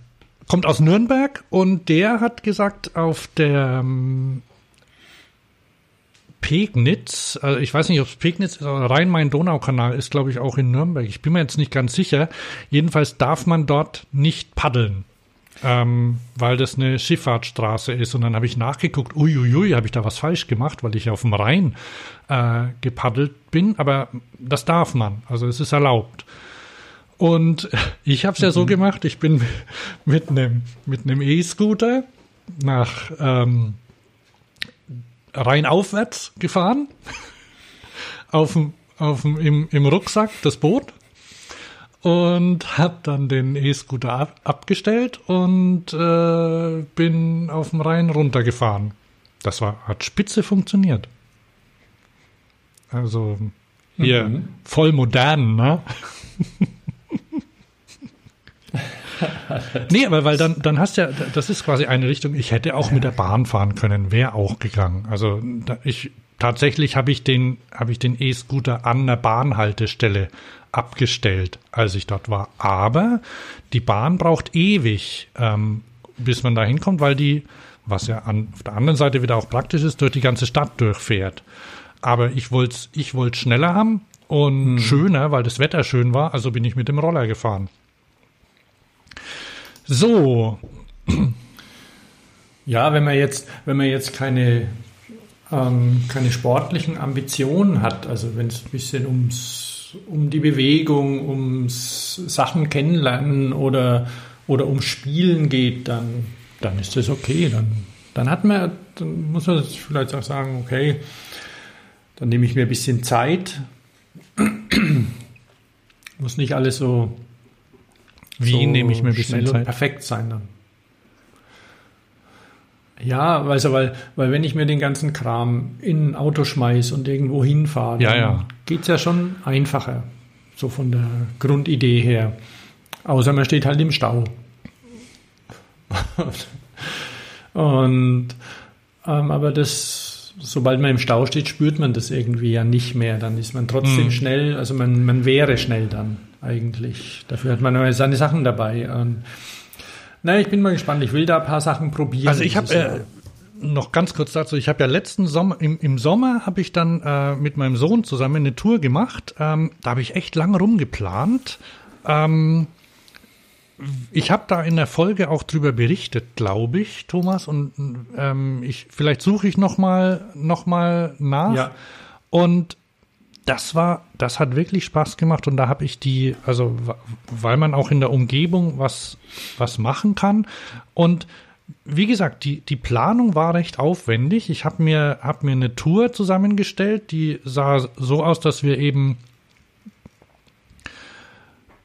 kommt aus Nürnberg und der hat gesagt, auf der ähm, Pegnitz, also ich weiß nicht, ob es Pegnitz ist, aber Rhein-Main-Donau-Kanal ist, glaube ich, auch in Nürnberg. Ich bin mir jetzt nicht ganz sicher. Jedenfalls darf man dort nicht paddeln, ähm, weil das eine Schifffahrtsstraße ist. Und dann habe ich nachgeguckt, uiuiui, habe ich da was falsch gemacht, weil ich auf dem Rhein äh, gepaddelt bin. Aber das darf man, also es ist erlaubt. Und ich habe es ja so gemacht, ich bin *laughs* mit einem mit einem E-Scooter nach ähm, Rheinaufwärts gefahren, *laughs* auf dem, auf dem, im, im Rucksack das Boot und habe dann den E-Scooter ab, abgestellt und äh, bin auf dem Rhein runtergefahren. Das war, hat spitze funktioniert. Also hier Mhm. voll modern, ne? *laughs* *laughs* nee, aber weil dann, dann hast ja, das ist quasi eine Richtung, ich hätte auch mit der Bahn fahren können, wäre auch gegangen. Also da, ich tatsächlich habe ich den, habe ich den E-Scooter an der Bahnhaltestelle abgestellt, als ich dort war. Aber die Bahn braucht ewig, ähm, bis man da hinkommt, weil die, was ja an, auf der anderen Seite wieder auch praktisch ist, durch die ganze Stadt durchfährt. Aber ich wollte ich wollte schneller haben und schöner, weil das Wetter schön war, also bin ich mit dem Roller gefahren. So, Ja, wenn man jetzt, wenn man jetzt keine, ähm, keine sportlichen Ambitionen hat, also wenn es ein bisschen ums, um die Bewegung, ums Sachen kennenlernen oder, oder ums Spielen geht, dann, dann ist das okay. Dann, dann hat man, dann muss man vielleicht auch sagen, okay, dann nehme ich mir ein bisschen Zeit. *clears throat* Muss nicht alles so wie so nehme ich mir ein bisschen Zeit? perfekt sein dann. Ja, also weil, weil wenn ich mir den ganzen Kram in ein Auto schmeiß und irgendwo hinfahre, ja, ja. geht es ja schon einfacher. So von der Grundidee her. Außer man steht halt im Stau. *laughs* und ähm, aber das, sobald man im Stau steht, spürt man das irgendwie ja nicht mehr. Dann ist man trotzdem mhm. schnell, also man, man wäre schnell dann eigentlich. Dafür hat man seine Sachen dabei. Und, na, ich bin mal gespannt. Ich will da ein paar Sachen probieren. Also ich habe äh, noch ganz kurz dazu. Ich habe ja letzten Sommer im, im Sommer habe ich dann äh, mit meinem Sohn zusammen eine Tour gemacht. Ähm, da habe ich echt lange rumgeplant. Ähm, ich habe da in der Folge auch drüber berichtet, glaube ich, Thomas. Und ähm, ich vielleicht suche ich noch mal noch mal nach. Ja. Und das war, das hat wirklich Spaß gemacht und da habe ich die, also weil man auch in der Umgebung was, was machen kann. Und wie gesagt, die, die Planung war recht aufwendig. Ich habe mir, hab mir eine Tour zusammengestellt, die sah so aus, dass wir eben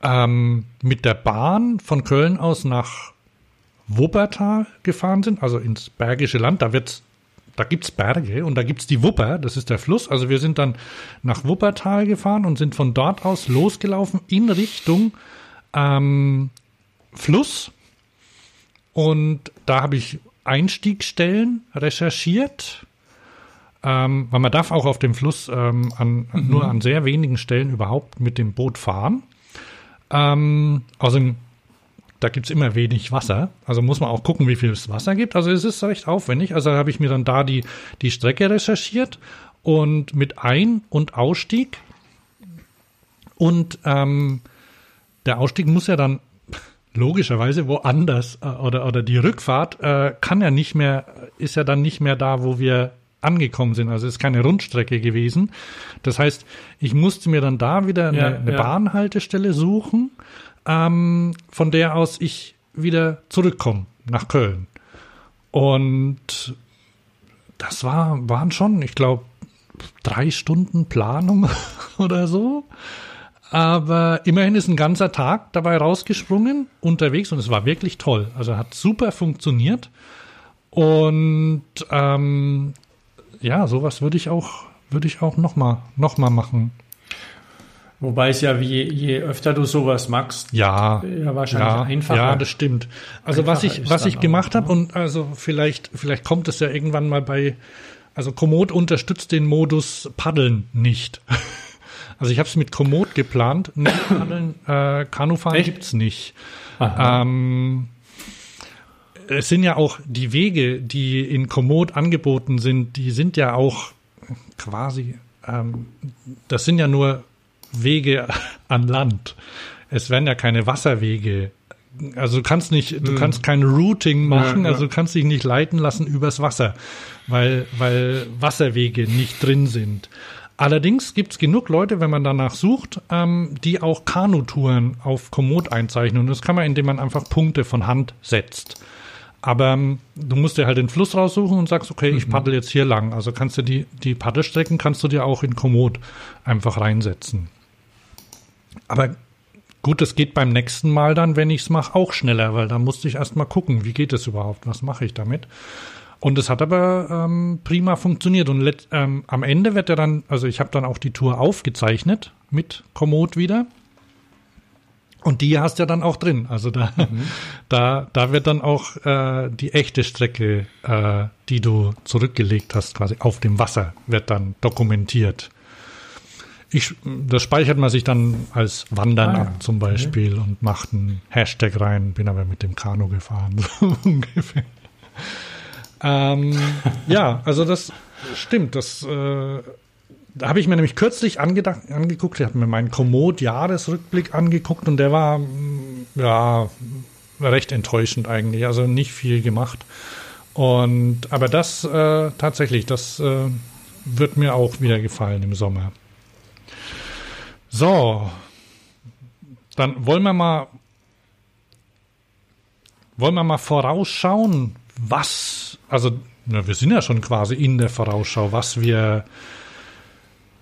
ähm, mit der Bahn von Köln aus nach Wuppertal gefahren sind, also ins Bergische Land. Da wird's da gibt's Berge und da gibt's die Wupper, das ist der Fluss. Also wir sind dann nach Wuppertal gefahren und sind von dort aus losgelaufen in Richtung ähm, Fluss. Und da habe ich Einstiegsstellen recherchiert, ähm, weil man darf auch auf dem Fluss ähm, an, mhm. nur an sehr wenigen Stellen überhaupt mit dem Boot fahren. Ähm, außerdem da gibt's immer wenig Wasser. Also muss man auch gucken, wie viel es Wasser gibt. Also es ist recht aufwendig. Also habe ich mir dann da die, die Strecke recherchiert und mit Ein- und Ausstieg. Und ähm, der Ausstieg muss ja dann logischerweise woanders äh, oder, oder die Rückfahrt äh, kann ja nicht mehr, ist ja dann nicht mehr da, wo wir angekommen sind. Also es ist keine Rundstrecke gewesen. Das heißt, ich musste mir dann da wieder eine, ja, eine ja. Bahnhaltestelle suchen ähm, von der aus ich wieder zurückkomme nach Köln. Und das war, waren schon, ich glaube, drei Stunden Planung *laughs* oder so. Aber immerhin ist ein ganzer Tag dabei rausgesprungen, unterwegs, und es war wirklich toll. Also hat super funktioniert. Und ähm, ja, sowas würde ich auch, würde ich auch nochmal noch mal machen. Wobei es ja, je, je öfter du sowas magst, ja, ja wahrscheinlich ja, einfacher. Ja, das stimmt. Also was ich, was ich gemacht habe ne? und also vielleicht, vielleicht kommt es ja irgendwann mal bei, also Komoot unterstützt den Modus Paddeln nicht. *laughs* Also ich habe es mit Komoot geplant, nicht Paddeln, äh, Kanufahren gibt's nicht. Ähm, es sind ja auch die Wege, die in Komoot angeboten sind, die sind ja auch quasi, ähm, das sind ja nur Wege *laughs* an Land. Es werden ja keine Wasserwege. Also du kannst nicht, du hm. kannst kein Routing machen, ja, ja. also du kannst dich nicht leiten lassen übers Wasser, weil, weil Wasserwege nicht drin sind. Allerdings gibt's genug Leute, wenn man danach sucht, ähm, die auch Kanutouren auf Komoot einzeichnen. Und das kann man, indem man einfach Punkte von Hand setzt. Aber ähm, du musst dir halt den Fluss raussuchen und sagst, okay, ich mhm. paddel jetzt hier lang. Also kannst du die, die Paddelstrecken kannst du dir auch in Komoot einfach reinsetzen. Aber gut, es geht beim nächsten Mal dann, wenn ich es mache, auch schneller, weil da musste ich erst mal gucken, wie geht es überhaupt, was mache ich damit. Und es hat aber ähm, prima funktioniert. Und ähm, am Ende wird er dann, also ich habe dann auch die Tour aufgezeichnet mit Komoot wieder. Und die hast du ja dann auch drin. Also da, mhm. *laughs* da, da wird dann auch äh, die echte Strecke, äh, die du zurückgelegt hast, quasi auf dem Wasser, wird dann dokumentiert. Ich, das speichert man sich dann als Wandern ah, ab zum Beispiel okay. und macht einen Hashtag rein, bin aber mit dem Kanu gefahren, *laughs* so ungefähr. Ähm, ja, also das stimmt. Das äh, da habe ich mir nämlich kürzlich angedacht, angeguckt. Ich habe mir meinen Komoot-Jahresrückblick angeguckt und der war ja recht enttäuschend eigentlich. Also nicht viel gemacht. Und aber das äh, tatsächlich, das äh, wird mir auch wieder gefallen im Sommer. So, dann wollen wir mal, wollen wir mal vorausschauen, was, also na, wir sind ja schon quasi in der Vorausschau, was wir,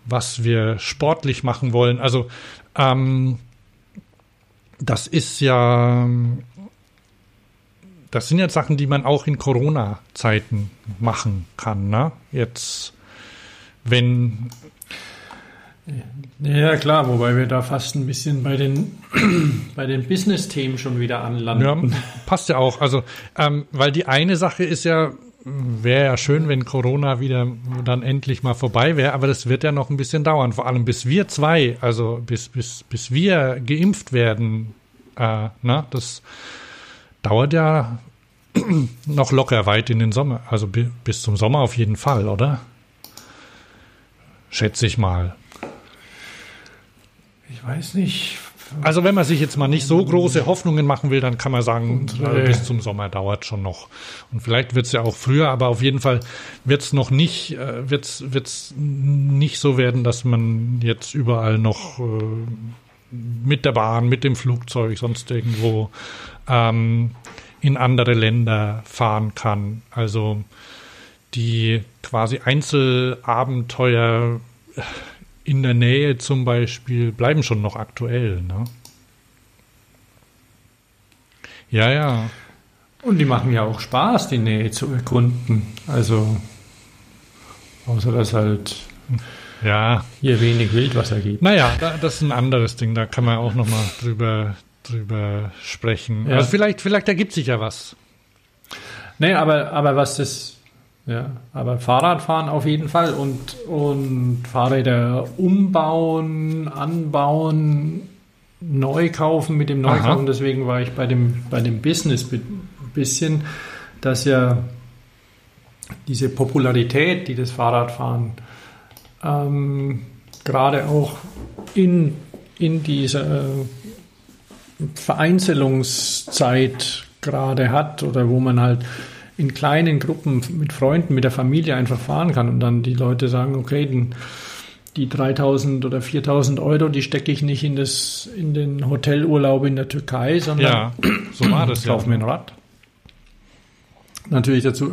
was wir sportlich machen wollen. Also ähm, das ist ja das sind jetzt Sachen, die man auch in Corona-Zeiten machen kann. Ne? Jetzt, wenn ja, klar, wobei wir da fast ein bisschen bei den, *clears throat* bei den Business-Themen schon wieder anlanden. Ja, passt ja auch. Also, ähm, weil die eine Sache ist ja, wäre ja schön, wenn Corona wieder dann endlich mal vorbei wäre, aber das wird ja noch ein bisschen dauern. Vor allem bis wir zwei, also bis, bis, bis wir geimpft werden, äh, na, das dauert ja *clears throat* noch locker weit in den Sommer. Also bis zum Sommer auf jeden Fall, oder? Schätze ich mal. Ich weiß nicht. Also wenn man sich jetzt mal nicht so große Hoffnungen machen will, dann kann man sagen, äh, bis zum Sommer dauert schon noch. Und vielleicht wird es ja auch früher, aber auf jeden Fall wird es noch nicht, äh, wird's, wird's nicht so werden, dass man jetzt überall noch äh, mit der Bahn, mit dem Flugzeug, sonst irgendwo ähm, in andere Länder fahren kann. Also die quasi Einzelabenteuer in der Nähe zum Beispiel bleiben schon noch aktuell. Ne? Ja, ja. Und die machen ja auch Spaß, die Nähe zu erkunden. Also, außer dass halt ja. hier wenig Wildwasser gibt. Naja, das ist ein anderes Ding, da kann man auch nochmal drüber, drüber sprechen. Ja. Also vielleicht, vielleicht ergibt sich ja was. Nee, aber, aber was das ja, aber Fahrradfahren auf jeden Fall und, und Fahrräder umbauen, anbauen, neu kaufen mit dem Neukaufen. Aha. Deswegen war ich bei dem, bei dem Business ein bisschen, dass ja diese Popularität, die das Fahrradfahren ähm, gerade auch in, in dieser Vereinzelungszeit gerade hat oder wo man halt in kleinen Gruppen mit Freunden, mit der Familie einfach fahren kann und dann die Leute sagen, okay, den, die 3000 oder 4000 Euro, die stecke ich nicht in, das, in den Hotelurlaub in der Türkei, sondern ja, so war das *clears throat* ich kaufe ja. mir ein Rad. Natürlich dazu,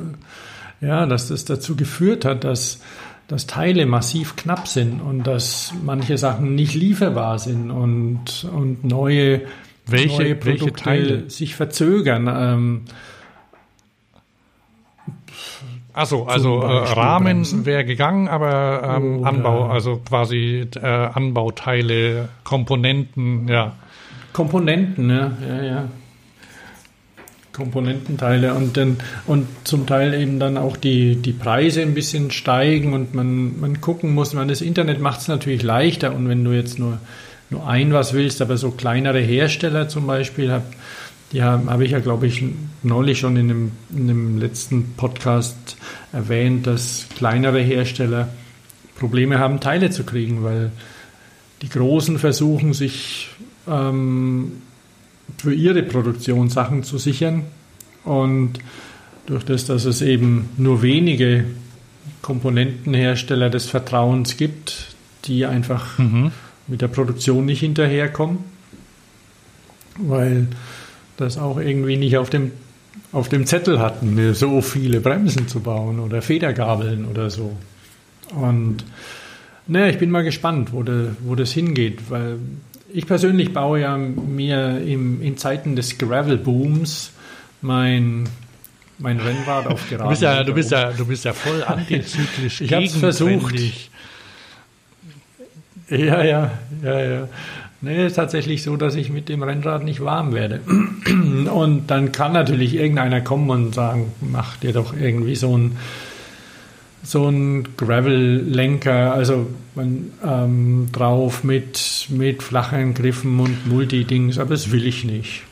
ja, dass das dazu geführt hat, dass, dass Teile massiv knapp sind und dass manche Sachen nicht lieferbar sind und, und neue, welche, neue Produkte welche Teile? sich verzögern. Ähm, Achso, also äh, Rahmen wäre gegangen, aber ähm, Anbau, also quasi äh, Anbauteile, Komponenten, ja. Komponenten, ja, ja, ja. Komponententeile und dann und zum Teil eben dann auch die, die Preise ein bisschen steigen und man, man gucken muss, man das Internet macht es natürlich leichter und wenn du jetzt nur, nur ein was willst, aber so kleinere Hersteller zum Beispiel, hab, die habe hab ich ja, glaube ich, neulich schon in dem, in dem letzten Podcast erwähnt, dass kleinere Hersteller Probleme haben, Teile zu kriegen, weil die Großen versuchen, sich ähm, für ihre Produktion Sachen zu sichern. Und durch das, dass es eben nur wenige Komponentenhersteller des Vertrauens gibt, die einfach mhm. mit der Produktion nicht hinterherkommen, weil das auch irgendwie nicht auf dem, auf dem Zettel hatten, so viele Bremsen zu bauen oder Federgabeln oder so. Und naja, ich bin mal gespannt, wo, de, wo das hingeht, weil ich persönlich baue ja mir im, in Zeiten des Gravel-Booms mein, mein Rennrad auf Gerade. Du bist ja, du bist ja, du bist ja voll antizyklisch. *laughs* ich habe es versucht. Ja, ja, ja, ja. Nee, ist tatsächlich so, dass ich mit dem Rennrad nicht warm werde. *clears throat* Und dann kann natürlich irgendeiner kommen und sagen, mach dir doch irgendwie so ein so ein Gravel-Lenker, also ähm, drauf mit, mit flachen Griffen und Multi-Dings, aber das will ich nicht.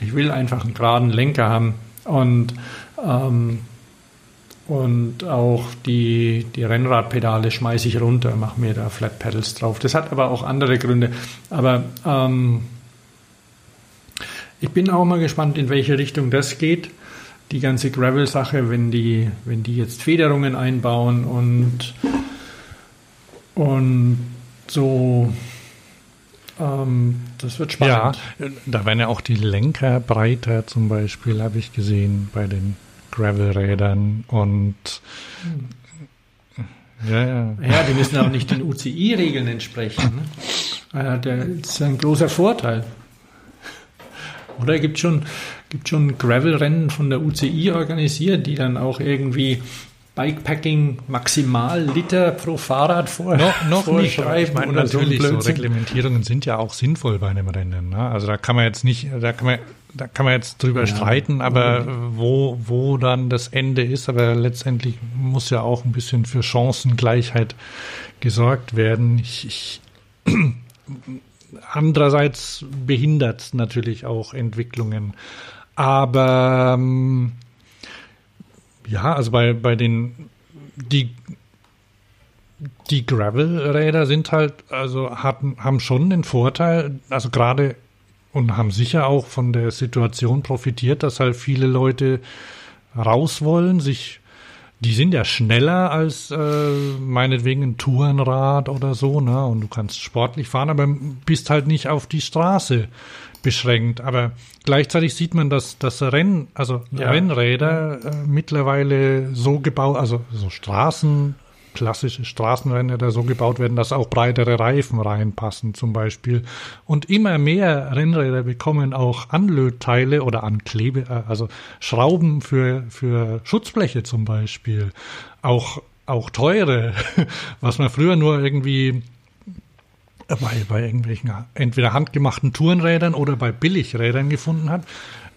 Ich will einfach einen geraden Lenker haben und ähm, und auch die, die Rennradpedale schmeiße ich runter, mache mir da Flat Pedals drauf. Das hat aber auch andere Gründe. Aber ähm, ich bin auch mal gespannt, in welche Richtung das geht. Die ganze Gravel-Sache, wenn die, wenn die jetzt Federungen einbauen und, und so ähm, das wird spannend. Ja, da werden ja auch die Lenker breiter zum Beispiel, habe ich gesehen, bei den Gravelrädern und ja, ja. Ja, die müssen auch nicht den UCI-Regeln entsprechen. Ne? Ja, das ist ein großer Vorteil. Oder gibt schon, gibt schon Gravel-Rennen von der UCI organisiert, die dann auch irgendwie Bikepacking maximal Liter pro Fahrrad vor, noch, noch nicht. Ich meine, natürlich, so, so Reglementierungen sind ja auch sinnvoll bei einem Rennen. Ne? Also da kann man jetzt nicht, da kann man, da kann man jetzt drüber ja, streiten, aber wo, wo dann das Ende ist, aber letztendlich muss ja auch ein bisschen für Chancengleichheit gesorgt werden. Ich, ich *clears throat* andererseits behindert natürlich auch Entwicklungen. Aber ähm, ja, also bei, bei den, die, die Gravel-Räder sind halt, also hatten, haben schon den Vorteil, also gerade und haben sicher auch von der Situation profitiert, dass halt viele Leute raus wollen, sich, die sind ja schneller als äh, meinetwegen ein Tourenrad oder so, ne? Und du kannst sportlich fahren, aber bist halt nicht auf die Straße beschränkt. Aber gleichzeitig sieht man, dass das Renn, also ja. Rennräder äh, mittlerweile so gebaut, also so Straßen, klassische Straßenrennräder so gebaut werden, dass auch breitere Reifen reinpassen zum Beispiel. Und immer mehr Rennräder bekommen auch Anlötteile oder Anklebe, äh, also Schrauben für, für Schutzbleche zum Beispiel. Auch, auch teure, *laughs* was man früher nur irgendwie bei, bei irgendwelchen entweder handgemachten Tourenrädern oder bei Billigrädern gefunden hat,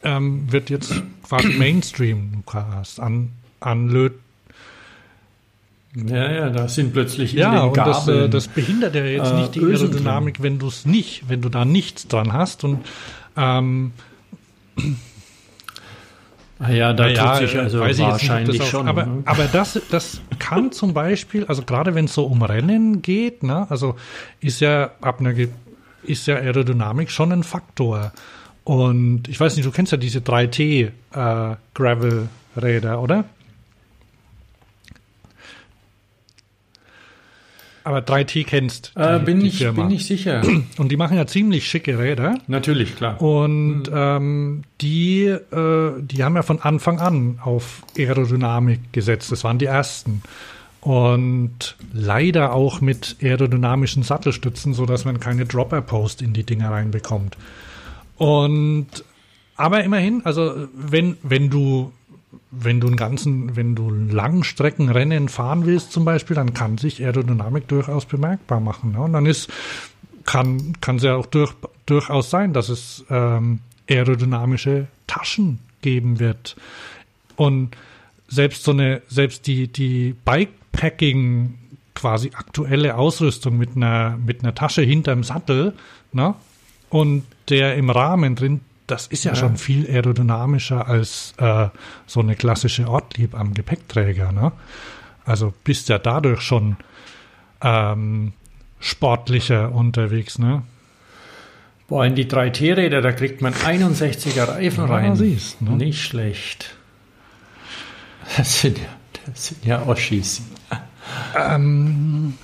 ähm, wird jetzt quasi *clears throat* Mainstream. Du hast an, anlöt. Ja, ja, da sind plötzlich ja, und das, äh, das behindert ja jetzt äh, nicht die Aerodynamik, wenn du es nicht, wenn du da nichts dran hast und ähm, Ah ja, da naja, tut sich also wahrscheinlich nicht, schon. Aber, ne? aber das, das kann zum Beispiel, also gerade wenn es so um Rennen geht, ne, also ist ja ab einer ist ja Aerodynamik schon ein Faktor. Und ich weiß nicht, du kennst ja diese 3T äh, Gravel Räder, oder? Aber 3T kennst. Die, äh, bin, die ich, Firma. bin ich sicher. *clears throat* Und die machen ja ziemlich schicke Räder. Natürlich, klar. Und mhm. ähm, die, äh, die haben ja von Anfang an auf Aerodynamik gesetzt. Das waren die ersten. Und leider auch mit aerodynamischen Sattelstützen, sodass man keine Dropper-Post in die Dinger reinbekommt. Und aber immerhin, also wenn, wenn du wenn du einen ganzen, wenn du Langstreckenrennen fahren willst zum Beispiel, dann kann sich Aerodynamik durchaus bemerkbar machen. Ne? Und dann ist, kann, kann es ja auch durch, durchaus sein, dass es ähm, aerodynamische Taschen geben wird. Und selbst so eine, selbst die, die Bikepacking quasi aktuelle Ausrüstung mit einer, mit einer Tasche hinterm Sattel, ne? Und der im Rahmen drin das ist ja, ja, schon viel aerodynamischer als äh, so eine klassische Ortlieb am Gepäckträger. Ne? Also bist ja dadurch schon ähm, sportlicher unterwegs. Ne? Boah, in die 3T-Räder, da kriegt man 61er Reifen ja, rein. Siehst, ne? Nicht schlecht. Das sind ja, das sind ja Oschis. Ähm,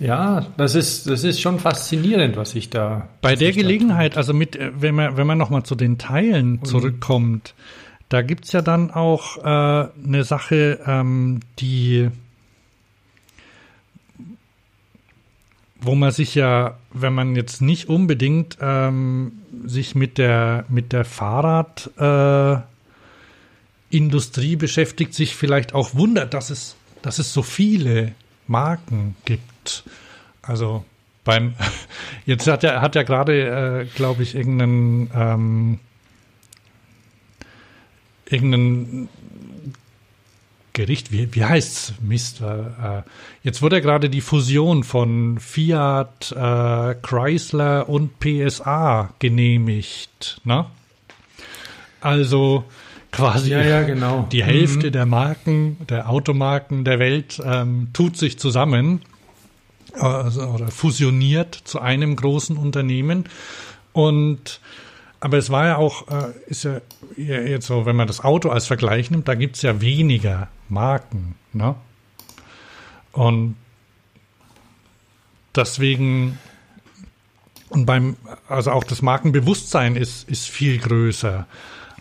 ja, das ist, das ist schon faszinierend, was ich da. Bei der Gelegenheit, also mit, äh, wenn man, wenn man nochmal zu den Teilen mhm. zurückkommt, da gibt's ja dann auch äh, eine Sache, ähm, die, wo man sich ja, wenn man jetzt nicht unbedingt ähm, sich mit der, mit der Fahrradindustrie äh, beschäftigt, sich vielleicht auch wundert, dass es, dass es so viele Marken gibt. Also beim *laughs* jetzt hat er hat ja gerade, äh, glaube ich, irgendeinen ähm, irgendeinen Gericht, wie, wie heißt's? Mist. Äh, jetzt wurde ja gerade die Fusion von Fiat, äh, Chrysler und PSA genehmigt, ne? Also quasi ja, ja, genau. die Hälfte mhm. der Marken, der Automarken der Welt ähm, tut sich zusammen also, oder fusioniert zu einem großen Unternehmen. Und aber es war ja auch, äh, ist ja jetzt so, wenn man das Auto als Vergleich nimmt, da gibt es ja weniger Marken. Ne? Und deswegen, und beim, also auch das Markenbewusstsein ist, ist viel größer.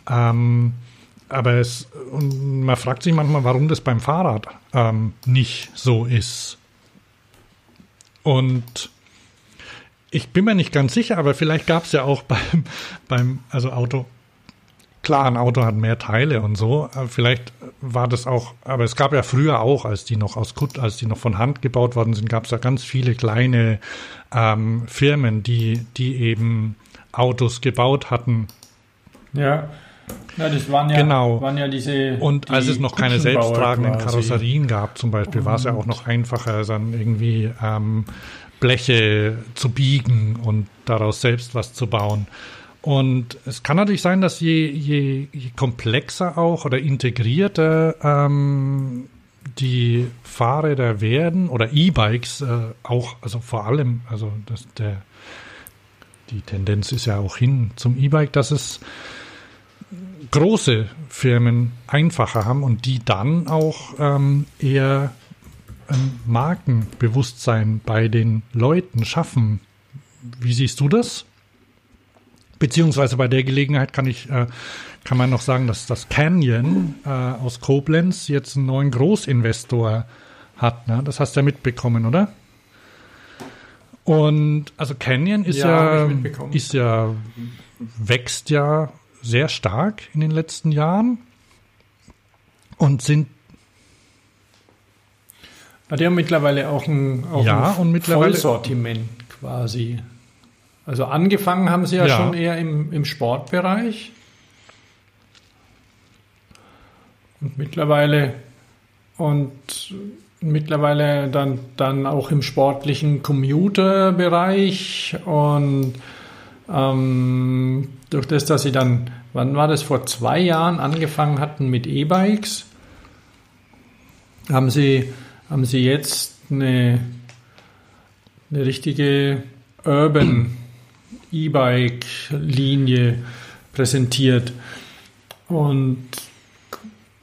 Ähm, aber es, und man fragt sich manchmal, warum das beim Fahrrad ähm, nicht so ist. Und ich bin mir nicht ganz sicher, aber vielleicht gab es ja auch *laughs* beim, beim, also Auto, klar, ein Auto hat mehr Teile und so, vielleicht war das auch, aber es gab ja früher auch, als die noch aus Kut, als die noch von Hand gebaut worden sind, gab es ja ganz viele kleine ähm, Firmen, die, die eben Autos gebaut hatten. Ja. Ja, das waren ja, genau. waren ja diese. Und die als es noch keine selbsttragenden quasi. Karosserien gab, zum Beispiel, war es ja auch noch einfacher, dann irgendwie ähm, Bleche zu biegen und daraus selbst was zu bauen. Und es kann natürlich sein, dass je, je, je komplexer auch oder integrierter ähm, die Fahrräder werden oder E-Bikes äh, auch, also vor allem, also das, der, die Tendenz ist ja auch hin zum E-Bike, dass es große Firmen einfacher haben und die dann auch ähm, eher ein Markenbewusstsein bei den Leuten schaffen. Wie siehst du das? Beziehungsweise bei der Gelegenheit kann ich, äh, kann man noch sagen, dass das Canyon äh, aus Koblenz jetzt einen neuen Großinvestor hat. Ne? Das hast du ja mitbekommen, oder? Und also Canyon ist Ja, ja, ist ja wächst ja sehr stark in den letzten Jahren und sind Ja, die haben mittlerweile auch ein, auch Ja, ein und mittlerweile- Vollsortiment quasi. Also angefangen haben sie ja, Ja. schon eher im, im Sportbereich. Und mittlerweile und mittlerweile dann, dann auch im sportlichen Commuterbereich und ähm, durch das, dass sie dann, wann war das, vor zwei Jahren angefangen hatten mit E-Bikes, haben sie, haben sie jetzt eine, eine richtige Urban E-Bike-Linie präsentiert und,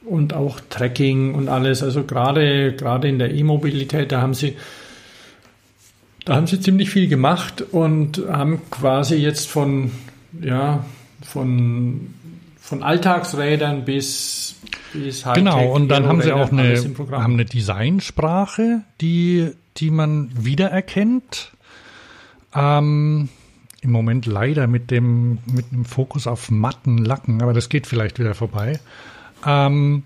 und auch Trekking und alles. Also gerade, gerade in der E-Mobilität, da haben sie da haben sie ziemlich viel gemacht und haben quasi jetzt von, ja, von, von Alltagsrädern bis, bis Hightech Genau, und dann haben sie auch eine, haben eine Designsprache, die, die man wiedererkennt. Ähm, Im Moment leider mit dem, mit dem Fokus auf matten Lacken, aber das geht vielleicht wieder vorbei. Ähm,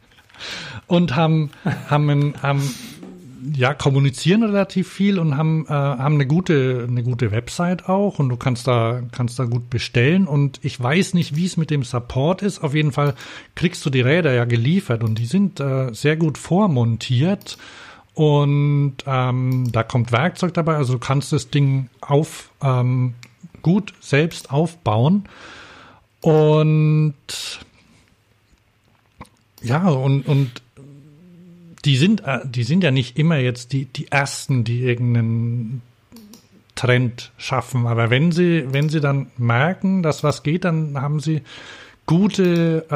*laughs* und haben, haben, ein- haben ja, kommunizieren relativ viel und haben, äh, haben eine gute, eine gute Website auch und du kannst da, kannst da gut bestellen. Und ich weiß nicht, wie es mit dem Support ist. Auf jeden Fall kriegst du die Räder ja geliefert und die sind äh, sehr gut vormontiert. Und ähm, da kommt Werkzeug dabei, also du kannst das Ding auf, ähm, gut selbst aufbauen. Und ja, und, und die sind, äh, die sind ja nicht immer jetzt die, die ersten, die irgendeinen Trend schaffen. Aber wenn sie, wenn sie dann merken, dass was geht, dann haben sie gute,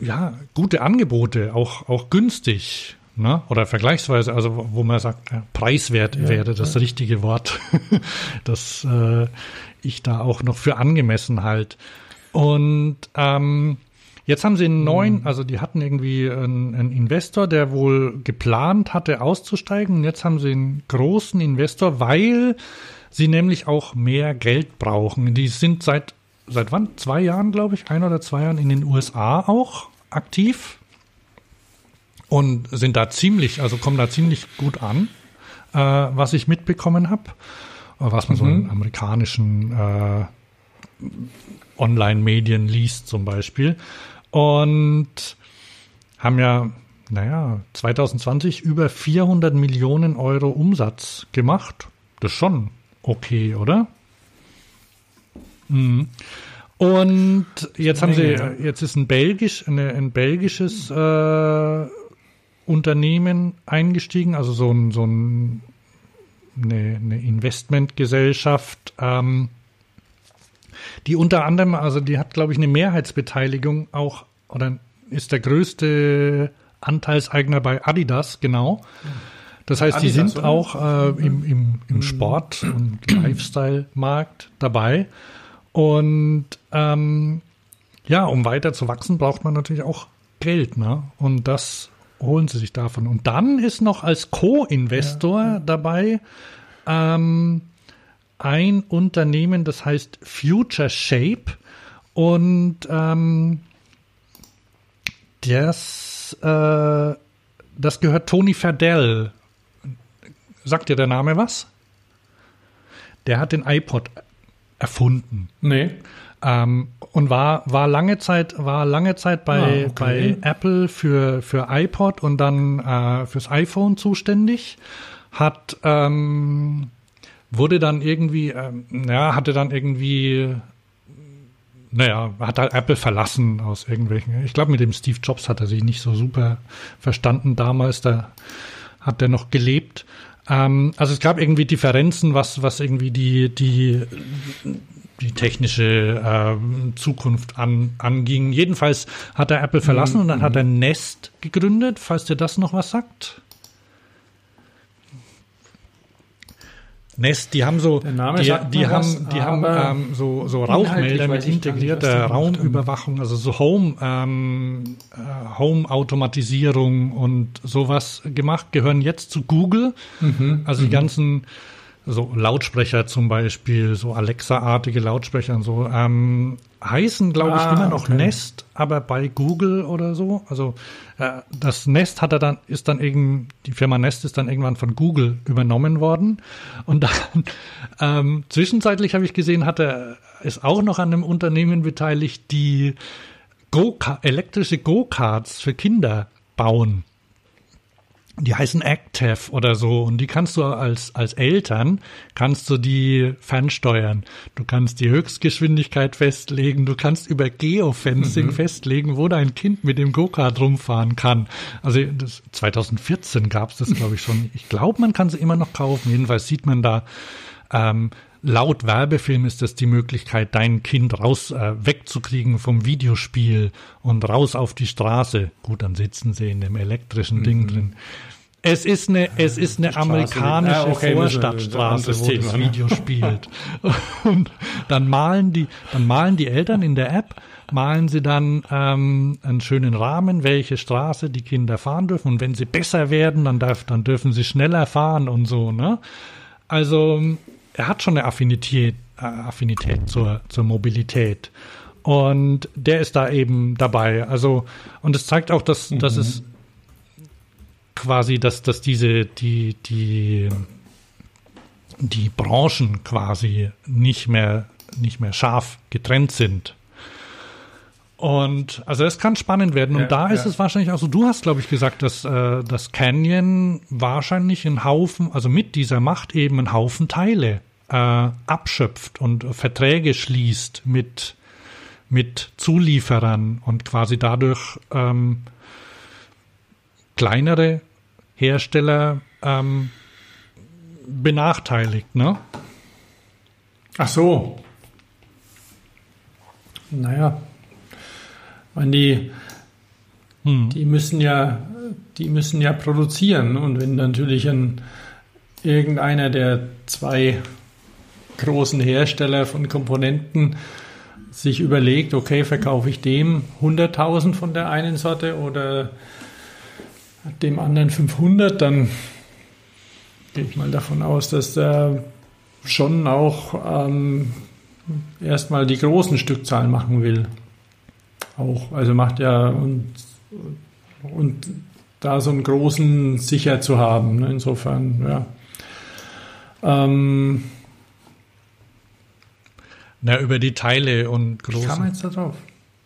äh, ja, gute Angebote, auch, auch günstig. Ne? Oder vergleichsweise, also wo man sagt, preiswert Ja, wäre das richtige Wort, *laughs* das äh, ich da auch noch für angemessen halt. Und ähm, Jetzt haben sie einen neuen, also die hatten irgendwie einen, einen Investor, der wohl geplant hatte, auszusteigen. Und jetzt haben sie einen großen Investor, weil sie nämlich auch mehr Geld brauchen. Die sind seit, seit wann? Zwei Jahren, glaube ich, ein oder zwei Jahren in den USA auch aktiv und sind da ziemlich, also kommen da ziemlich gut an, äh, was ich mitbekommen habe, was man so in amerikanischen äh, Online-Medien liest zum Beispiel. Und haben ja, naja, 2020 über 400 Millionen Euro Umsatz gemacht. Das ist schon okay, oder? Mhm. Und jetzt haben sie, jetzt ist ein belgisch, eine, ein belgisches äh, Unternehmen eingestiegen, also so ein, so ein eine, eine Investmentgesellschaft, ähm, die unter anderem, also die hat, glaube ich, eine Mehrheitsbeteiligung auch, oder ist der größte Anteilseigner bei Adidas, genau. Das heißt, die Adidas, sind oder? auch äh, im, im, im Sport- und Lifestyle-Markt dabei. Und ähm, ja, um weiter zu wachsen, braucht man natürlich auch Geld, ne? Und das holen sie sich davon. Und dann ist noch als Co-Investor ja. dabei ähm, ein Unternehmen, das heißt Future Shape. Und ähm, das, äh, das gehört Tony Fadell. Sagt dir der Name was? Der hat den iPod erfunden. Nee. Ähm, und war, war lange Zeit, war lange Zeit bei, ah, okay. bei Apple für, für iPod und dann äh, fürs iPhone zuständig. Hat, ähm, wurde dann irgendwie, ähm, ja, hatte dann irgendwie, naja, hat halt Apple verlassen aus irgendwelchen. Ich glaube, mit dem Steve Jobs hat er sich nicht so super verstanden damals. Da hat er noch gelebt. Ähm, also es gab irgendwie Differenzen, was, was irgendwie die, die, die technische äh, Zukunft an, anging. Jedenfalls hat er Apple verlassen mhm. und dann hat er Nest gegründet, falls dir das noch was sagt. Nest, die haben so, die, die haben, die haben ähm, so, so Rauchmelder mit integrierter Raumüberwachung, also so Home, ähm, äh, Home-Automatisierung und sowas gemacht, gehören jetzt zu Google. Mhm. Also die mhm. ganzen so Lautsprecher zum Beispiel, so Alexa-artige Lautsprecher und so, ähm, heißen, glaube ich, ah, immer noch okay. Nest, aber bei Google oder so. Also äh, das Nest hat er dann, ist dann eben, die Firma Nest ist dann irgendwann von Google übernommen worden. Und dann *laughs* ähm, zwischenzeitlich habe ich gesehen, hat er ist auch noch an einem Unternehmen beteiligt, die Go elektrische Go-Karts für Kinder bauen die heißen Active oder so und die kannst du als als Eltern kannst du die fernsteuern. Du kannst die Höchstgeschwindigkeit festlegen, du kannst über Geofencing mhm. festlegen, wo dein Kind mit dem Go-Kart rumfahren kann. Also das, 2014 gab es das glaube ich schon. Ich glaube, man kann sie immer noch kaufen. Jedenfalls sieht man da ähm, laut Werbefilm ist das die Möglichkeit, dein Kind raus äh, wegzukriegen vom Videospiel und raus auf die Straße. Gut, dann sitzen sie in dem elektrischen mhm. Ding drin. Es ist eine, es ist eine amerikanische ah, okay, Vorstadtstraße, wo das Video spielt. *laughs* Und dann malen die, dann malen die Eltern in der App, malen sie dann ähm, einen schönen Rahmen, welche Straße die Kinder fahren dürfen. Und wenn sie besser werden, dann, darf, dann dürfen sie schneller fahren und so. Ne? Also er hat schon eine Affinität, äh, Affinität zur, zur Mobilität. Und der ist da eben dabei. Also, und es zeigt auch, dass, mhm. dass es quasi, dass, dass diese, die, die, die Branchen quasi nicht mehr, nicht mehr scharf getrennt sind. Und also es kann spannend werden. Und ja, da ist ja. es wahrscheinlich auch so, du hast, glaube ich, gesagt, dass äh, das Canyon wahrscheinlich einen Haufen, also mit dieser Macht eben einen Haufen Teile äh, abschöpft und Verträge schließt mit, mit Zulieferern und quasi dadurch ähm, kleinere Hersteller ähm, benachteiligt, ne? Ach so. Naja, meine, die, hm. die müssen ja, die müssen ja produzieren und wenn natürlich ein irgendeiner der zwei großen Hersteller von Komponenten sich überlegt, okay, verkaufe ich dem 100.000 von der einen Sorte oder dem anderen 500, dann gehe ich mal davon aus, dass der schon auch ähm, erstmal die großen Stückzahlen machen will. Auch, also macht ja und, und da so einen großen sicher zu haben. Ne? Insofern, ja. Ähm, Na, über die Teile und große. Wie kam jetzt da drauf?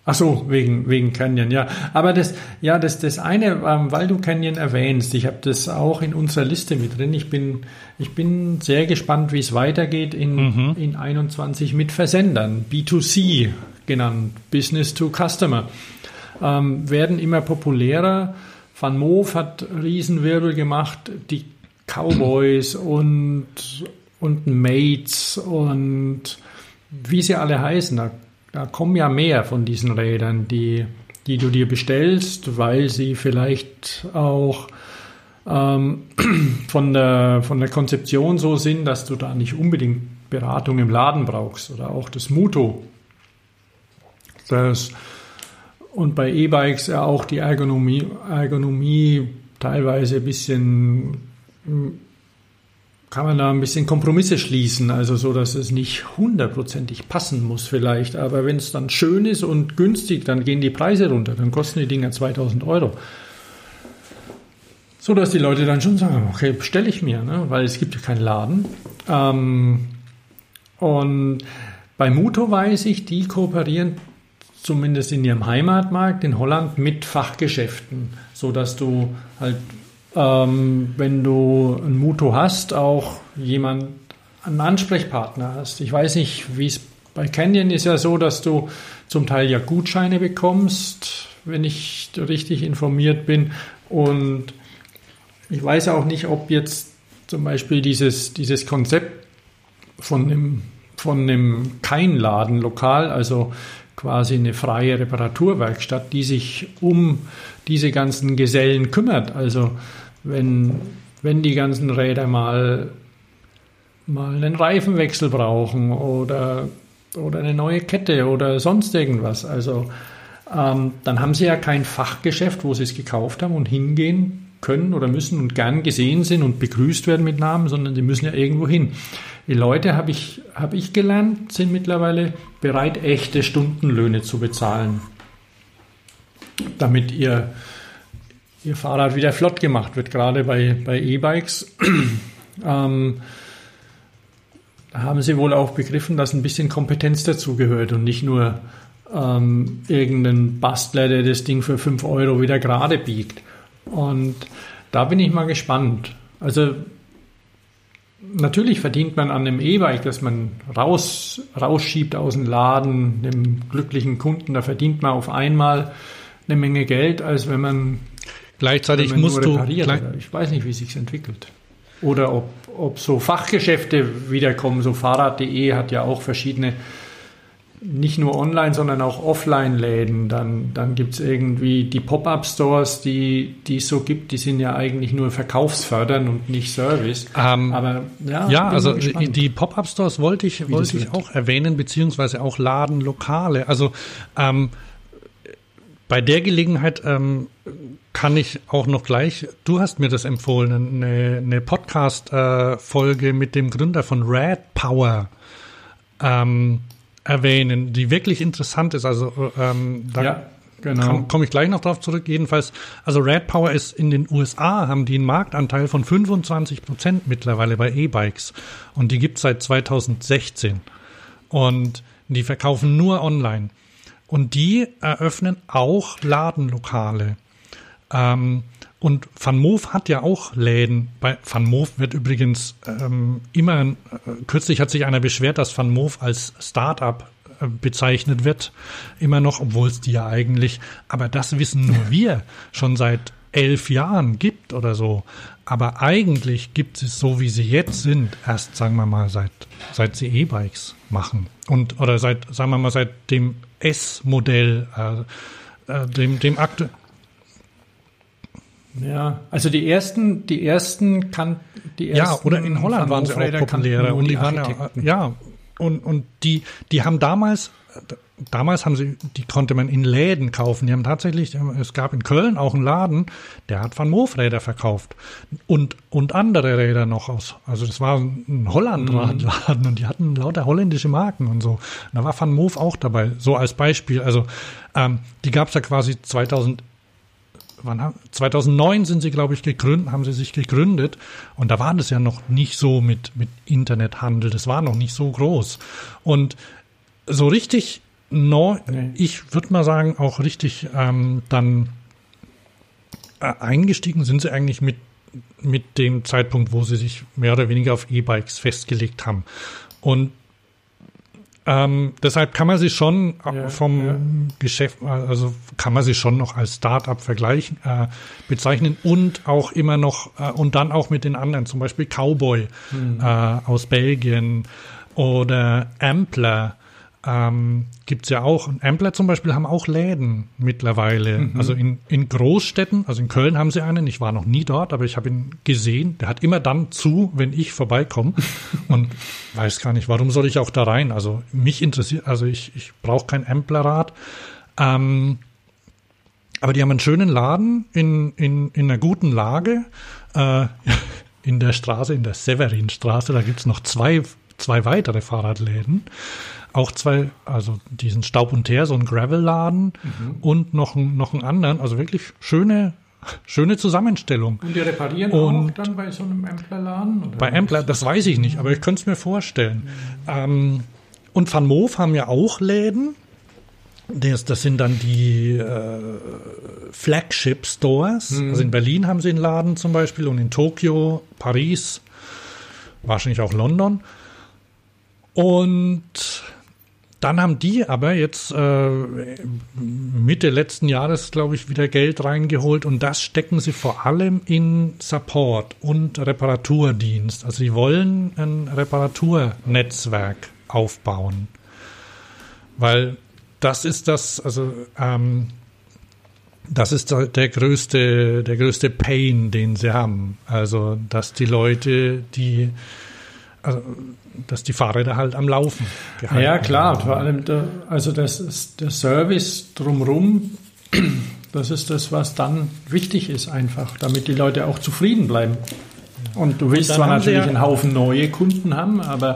Ach so, wegen, wegen Canyon, ja. Aber das, ja, das, das eine, ähm, weil du Canyon erwähnst, ich habe das auch in unserer Liste mit drin. Ich bin, ich bin sehr gespannt, wie es weitergeht in, mhm. in 21 mit Versendern, B2C genannt, Business to Customer, ähm, werden immer populärer. Van Moof hat Riesenwirbel gemacht, die Cowboys und, und Mates und wie sie alle heißen, da da kommen ja mehr von diesen Rädern, die, die du dir bestellst, weil sie vielleicht auch ähm, *clears throat* von, der, von der Konzeption so sind, dass du da nicht unbedingt Beratung im Laden brauchst oder auch das Muto. Das und bei E-Bikes ja auch die Ergonomie, Ergonomie teilweise ein bisschen kann man da ein bisschen Kompromisse schließen, also so, dass es nicht hundertprozentig passen muss vielleicht. Aber wenn es dann schön ist und günstig, dann gehen die Preise runter, dann kosten die Dinger 2000 Euro. So dass die Leute dann schon sagen, okay, bestelle ich mir, ne? weil es gibt ja keinen Laden. Ähm, und bei Muto weiß ich, die kooperieren zumindest in ihrem Heimatmarkt in Holland mit Fachgeschäften, so dass du halt ähm, wenn du ein Muto hast, auch jemand, einen Ansprechpartner hast. Ich weiß nicht, wie es bei Canyon ist ja so, dass du zum Teil ja Gutscheine bekommst, wenn ich richtig informiert bin. Und ich weiß auch nicht, ob jetzt zum Beispiel dieses, dieses Konzept von einem, von einem kein Lokal, also quasi eine freie Reparaturwerkstatt, die sich um diese ganzen Gesellen kümmert. Also wenn, wenn die ganzen Räder mal, mal einen Reifenwechsel brauchen oder, oder eine neue Kette oder sonst irgendwas. Also ähm, dann haben sie ja kein Fachgeschäft, wo sie es gekauft haben und hingehen können oder müssen und gern gesehen sind und begrüßt werden mit Namen, sondern sie müssen ja irgendwo hin. Die Leute, habe ich, hab ich gelernt, sind mittlerweile bereit, echte Stundenlöhne zu bezahlen, damit ihr ihr Fahrrad wieder flott gemacht wird, gerade bei, bei E-Bikes. *clears throat* ähm, haben sie wohl auch begriffen, dass ein bisschen Kompetenz dazugehört und nicht nur ähm, irgendein Bastler, der das Ding für 5 Euro wieder gerade biegt. Und da bin ich mal gespannt. Also natürlich verdient man an einem E-Bike, das man raus, rausschiebt aus dem Laden, dem glücklichen Kunden, da verdient man auf einmal eine Menge Geld, als wenn man Gleichzeitig musst du. Ich weiß nicht, wie sich entwickelt. Oder ob, ob so Fachgeschäfte wiederkommen. So Fahrrad.de hat ja auch verschiedene, nicht nur online, sondern auch Offline-Läden. Dann, dann gibt es irgendwie die Pop-up-Stores, die, die es so gibt, die sind ja eigentlich nur verkaufsfördernd und nicht Service. Ähm, Aber ja, ja also gespannt. die Pop-up-Stores wollte ich, wollte ich auch erwähnen, beziehungsweise auch Ladenlokale. Also ähm, bei der Gelegenheit ähm, kann ich auch noch gleich, du hast mir das empfohlen, eine, eine Podcast-Folge äh, mit dem Gründer von Red Power ähm, erwähnen, die wirklich interessant ist. Also ähm, da ja, genau. komme ich gleich noch drauf zurück. Jedenfalls, also Red Power ist in den USA, haben die einen Marktanteil von 25 Prozent mittlerweile bei E-Bikes. Und die gibt es seit 2016. Und die verkaufen nur online. Und die eröffnen auch Ladenlokale. Ähm, und Van Moof hat ja auch Läden. Bei Van Moof wird übrigens ähm, immer, äh, kürzlich hat sich einer beschwert, dass Van Moof als Start-up äh, bezeichnet wird. Immer noch, obwohl es die ja eigentlich, aber das wissen nur wir, schon seit elf Jahren gibt oder so. Aber eigentlich gibt es so, wie sie jetzt sind, erst, sagen wir mal, seit, seit sie E-Bikes machen. Und, oder seit, sagen wir mal, seit dem S-Modell, äh, äh, dem, dem aktu ja, also die ersten, die ersten kann, die ersten. Ja, oder in Holland waren sie auch populärer und die, waren ja, ja, und, und die, die haben damals, damals haben sie, die konnte man in Läden kaufen. Die haben tatsächlich, es gab in Köln auch einen Laden, der hat Van Moof Räder verkauft und und andere Räder noch aus. Also das war ein Holland-Laden mhm. und die hatten lauter holländische Marken und so. Und da war Van Moof auch dabei, so als Beispiel. Also ähm, die gab es ja quasi 2000 Wann, 2009 sind sie, glaube ich, gegründet, haben sie sich gegründet. Und da war das ja noch nicht so mit, mit Internethandel. Das war noch nicht so groß. Und so richtig no, nee. ich würde mal sagen, auch richtig ähm, dann äh, eingestiegen sind sie eigentlich mit, mit dem Zeitpunkt, wo sie sich mehr oder weniger auf E-Bikes festgelegt haben. Und ähm, deshalb kann man sie schon ja, vom ja. Geschäft, also kann man sie schon noch als Start-up vergleichen, äh, bezeichnen und auch immer noch äh, und dann auch mit den anderen, zum Beispiel Cowboy mhm. äh, aus Belgien oder Ampler ähm, gibt es ja auch. Und Ampler zum Beispiel haben auch Läden mittlerweile. Mhm. Also in, in Großstädten, also in Köln haben sie einen. Ich war noch nie dort, aber ich habe ihn gesehen. Der hat immer dann zu, wenn ich vorbeikomme. *laughs* und weiß gar nicht, warum soll ich auch da rein? Also mich interessiert, also ich, ich brauche kein Amplerrad. Ähm, Aber die haben einen schönen Laden in, in, in einer guten Lage. Äh, *laughs* in der Straße, in der Severinstraße, da gibt's noch zwei, zwei weitere Fahrradläden. Auch zwei, also diesen Staub und Teer, so ein Gravel-Laden mhm. und noch, noch einen anderen. Also wirklich schöne, schöne Zusammenstellung. Und die reparieren und auch dann bei so einem Ampler-Laden? Bei Ampler, das weiß ich nicht, aber ich könnte es mir vorstellen. Mhm. Ähm, und Van Moof haben ja auch Läden. Das, das sind dann die äh, Flagship Stores. Mhm. Also in Berlin haben sie einen Laden zum Beispiel und in Tokio, Paris, wahrscheinlich auch London. Und dann haben die aber jetzt äh, Mitte letzten Jahres, glaube ich, wieder Geld reingeholt und das stecken sie vor allem in Support und Reparaturdienst. Also sie wollen ein Reparaturnetzwerk aufbauen. Weil das ist das, also ähm, das ist der größte, der größte Pain, den sie haben. Also, dass die Leute, die, also, dass die Fahrräder halt am Laufen gehalten Ja, klar, vor allem, der, also das ist der Service drumherum, das ist das, was dann wichtig ist einfach, damit die Leute auch zufrieden bleiben. Und du willst zwar natürlich einen Haufen neue Kunden haben, aber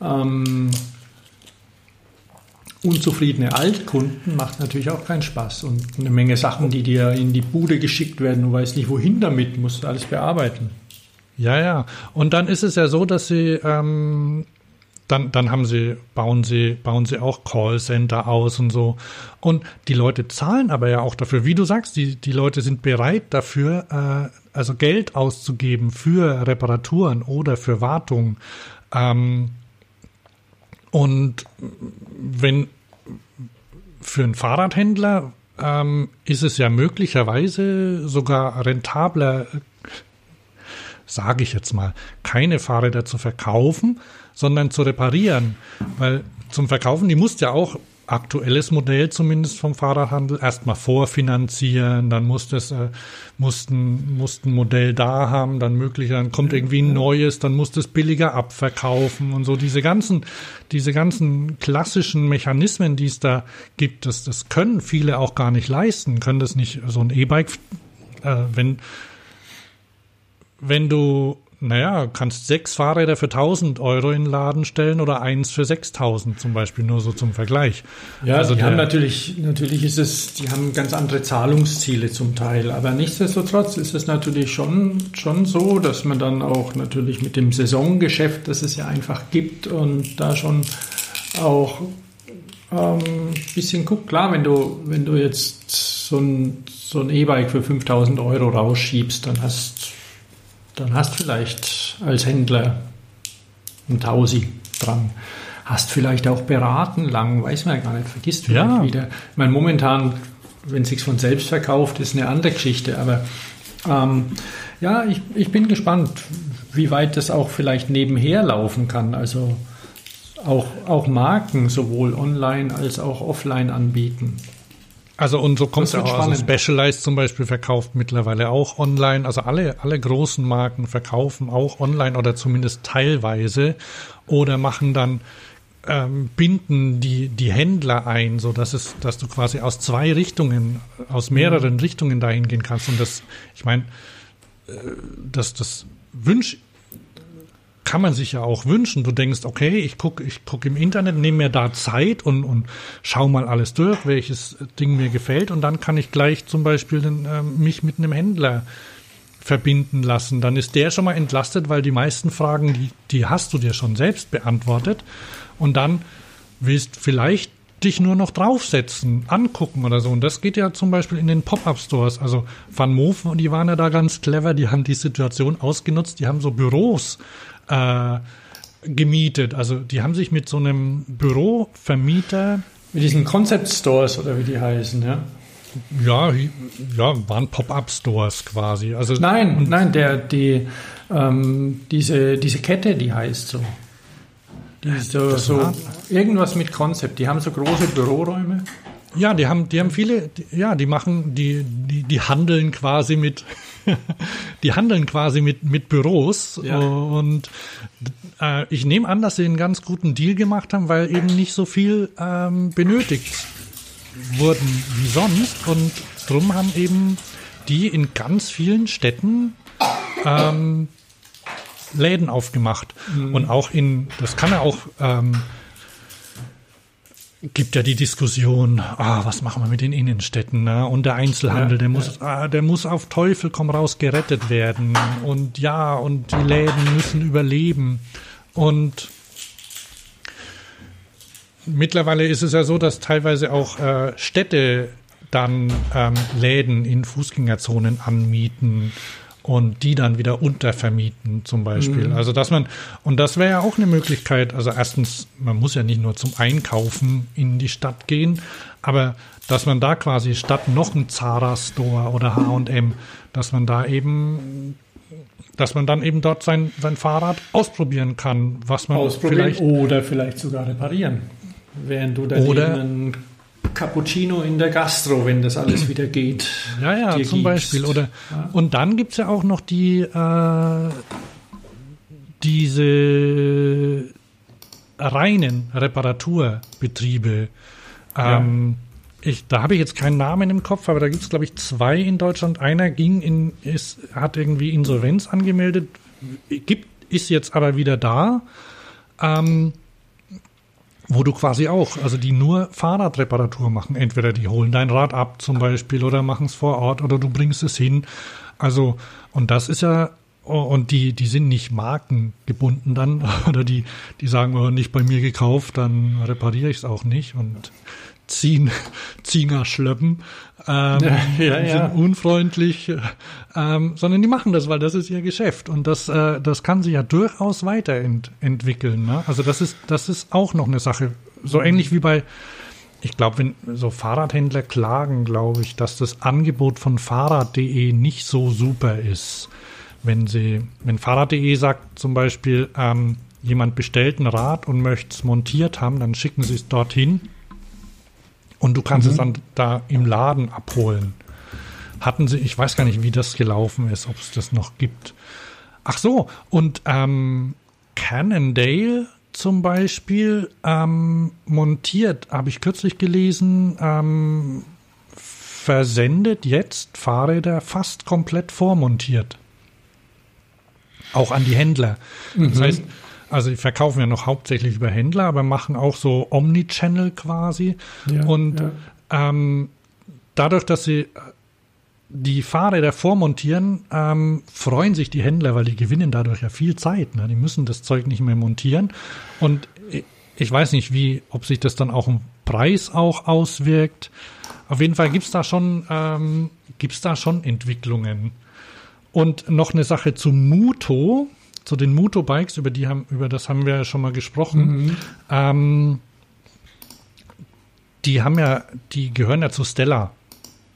ähm, unzufriedene Altkunden macht natürlich auch keinen Spaß. Und eine Menge Sachen, die dir in die Bude geschickt werden, du weißt nicht, wohin damit, musst du alles bearbeiten. Ja, ja. Und dann ist es ja so, dass sie, ähm, dann, dann haben sie, bauen sie, bauen sie auch Callcenter aus und so. Und die Leute zahlen aber ja auch dafür. Wie du sagst, die, die Leute sind bereit dafür, äh, also Geld auszugeben für Reparaturen oder für Wartung. Ähm, und wenn für einen Fahrradhändler ähm, ist es ja möglicherweise sogar rentabler, sage ich jetzt mal, keine Fahrräder zu verkaufen, sondern zu reparieren. Weil zum Verkaufen, die musst ja auch aktuelles Modell zumindest vom Fahrradhandel erstmal vorfinanzieren, dann muss das, äh, mussten, mussten ein Modell da haben, dann möglich, dann kommt irgendwie ein neues, dann muss das billiger abverkaufen und so. Diese ganzen, diese ganzen klassischen Mechanismen, die es da gibt, das, das können viele auch gar nicht leisten, können das nicht, so ein E-Bike, äh, wenn, wenn du naja, kannst sechs Fahrräder für 1000 Euro in den Laden stellen oder eins für 6000 zum Beispiel, nur so zum Vergleich. Ja, also die haben natürlich, natürlich ist es, die haben ganz andere Zahlungsziele zum Teil, aber nichtsdestotrotz ist es natürlich schon, schon so, dass man dann auch natürlich mit dem Saisongeschäft, das es ja einfach gibt und da schon auch ähm, bisschen guckt. Klar, wenn du, wenn du jetzt so ein, so ein E-Bike für 5000 Euro rausschiebst, dann hast dann hast vielleicht als Händler ein Tausi dran. Hast vielleicht auch beraten lang, weiß man ja gar nicht, vergisst vielleicht ja. wieder. Ich meine, momentan, wenn es sich von selbst verkauft, ist eine andere Geschichte. Aber ähm, ja, ich, ich bin gespannt, wie weit das auch vielleicht nebenher laufen kann. Also auch, auch Marken sowohl online als auch offline anbieten. Also und so kommt es auch. Also Specialized zum Beispiel verkauft mittlerweile auch online. Also alle, alle großen Marken verkaufen auch online oder zumindest teilweise oder machen dann ähm, binden die, die Händler ein, so dass es, dass du quasi aus zwei Richtungen, aus mehreren mhm. Richtungen dahin gehen kannst. Und das, ich meine, äh, das, das wünsche kann man sich ja auch wünschen. Du denkst, okay, ich gucke ich guck im Internet, nehme mir da Zeit und, und schau mal alles durch, welches Ding mir gefällt und dann kann ich gleich zum Beispiel den, äh, mich mit einem Händler verbinden lassen. Dann ist der schon mal entlastet, weil die meisten Fragen, die, die hast du dir schon selbst beantwortet und dann willst vielleicht dich nur noch draufsetzen, angucken oder so. Und das geht ja zum Beispiel in den Pop-Up-Stores. Also Van Moof, die waren ja da ganz clever, die haben die Situation ausgenutzt, die haben so Büros äh, gemietet. Also die haben sich mit so einem Bürovermieter. Mit diesen Concept Stores oder wie die heißen, ja? Ja, ja, waren Pop-up-Stores quasi. Also nein, nein, der, die, ähm, diese, diese Kette, die heißt so. Die so, so irgendwas mit Konzept. Die haben so große Büroräume. Ja, die haben, die haben viele, die, ja, die machen, die, die, die handeln quasi mit, *laughs* die handeln quasi mit, mit Büros ja. und äh, ich nehme an, dass sie einen ganz guten Deal gemacht haben, weil eben nicht so viel ähm, benötigt wurden wie sonst und drum haben eben die in ganz vielen Städten ähm, Läden aufgemacht. Mhm. Und auch in, das kann er auch, ähm, gibt ja die Diskussion, ah, was machen wir mit den Innenstädten? Ne? Und der Einzelhandel, ja, der muss, ja. ah, der muss auf Teufel komm raus gerettet werden. Und ja, und die Läden müssen überleben. Und mittlerweile ist es ja so, dass teilweise auch äh, Städte dann ähm, Läden in Fußgängerzonen anmieten und die dann wieder untervermieten zum Beispiel. Mhm. Also dass man, und das wäre ja auch eine Möglichkeit, also erstens, man muss ja nicht nur zum Einkaufen in die Stadt gehen, aber dass man da quasi statt noch ein Zara-Store oder H&M, dass man da eben dass man dann eben dort sein, sein Fahrrad ausprobieren kann, was man ausprobieren vielleicht oder vielleicht sogar reparieren, während du dann oder, einen Cappuccino in der Gastro, wenn das alles wieder geht. Ja, ja, zum gibst. Beispiel. Oder, ja. Und dann gibt es ja auch noch die, äh, diese reinen Reparaturbetriebe. Ähm, ja. ich, da habe ich jetzt keinen Namen im Kopf, aber da gibt es, glaube ich, zwei in Deutschland. Einer ging in, ist, hat irgendwie Insolvenz angemeldet, gibt, ist jetzt aber wieder da. Ähm, wo du quasi auch, also die nur Fahrradreparatur machen. Entweder die holen dein Rad ab zum Beispiel oder machen es vor Ort oder du bringst es hin. Also, und das ist ja, und die, die sind nicht markengebunden dann, *laughs* oder die, die sagen, oh, nicht bei mir gekauft, dann repariere ich es auch nicht und ziehen, Zieher schlöppen, ähm, ja, ja, sind unfreundlich, ähm, sondern die machen das, weil das ist ihr Geschäft und das, äh, das kann sich ja durchaus weiterentwickeln. Ne? Also das ist, das ist auch noch eine Sache. So ähnlich wie bei, ich glaube, wenn so Fahrradhändler klagen, glaube ich, dass das Angebot von Fahrrad.de nicht so super ist. Wenn sie, wenn Fahrrad.de sagt zum Beispiel, ähm, jemand bestellt ein Rad und möchte es montiert haben, dann schicken sie es dorthin und du kannst mhm. es dann da im Laden abholen. Hatten sie, ich weiß gar nicht, wie das gelaufen ist, ob es das noch gibt. Ach so, und ähm, Cannondale zum Beispiel ähm, montiert, habe ich kürzlich gelesen, ähm, versendet jetzt Fahrräder fast komplett vormontiert. Auch an die Händler. Mhm. Das heißt, also die verkaufen ja noch hauptsächlich über Händler, aber machen auch so Omnichannel quasi. Ja, und ja. Ähm, dadurch, dass sie die Fahrräder vormontieren, ähm, freuen sich die Händler, weil die gewinnen dadurch ja viel Zeit. Ne? Die müssen das Zeug nicht mehr montieren. Und ich weiß nicht, wie, ob sich das dann auch im Preis auch auswirkt. Auf jeden Fall gibt's da schon, ähm, gibt's da schon Entwicklungen. Und noch eine Sache zu Muto zu den Muto-Bikes, über die haben, über das haben wir ja schon mal gesprochen. Mhm. Ähm, die haben ja, die gehören ja zu Stella,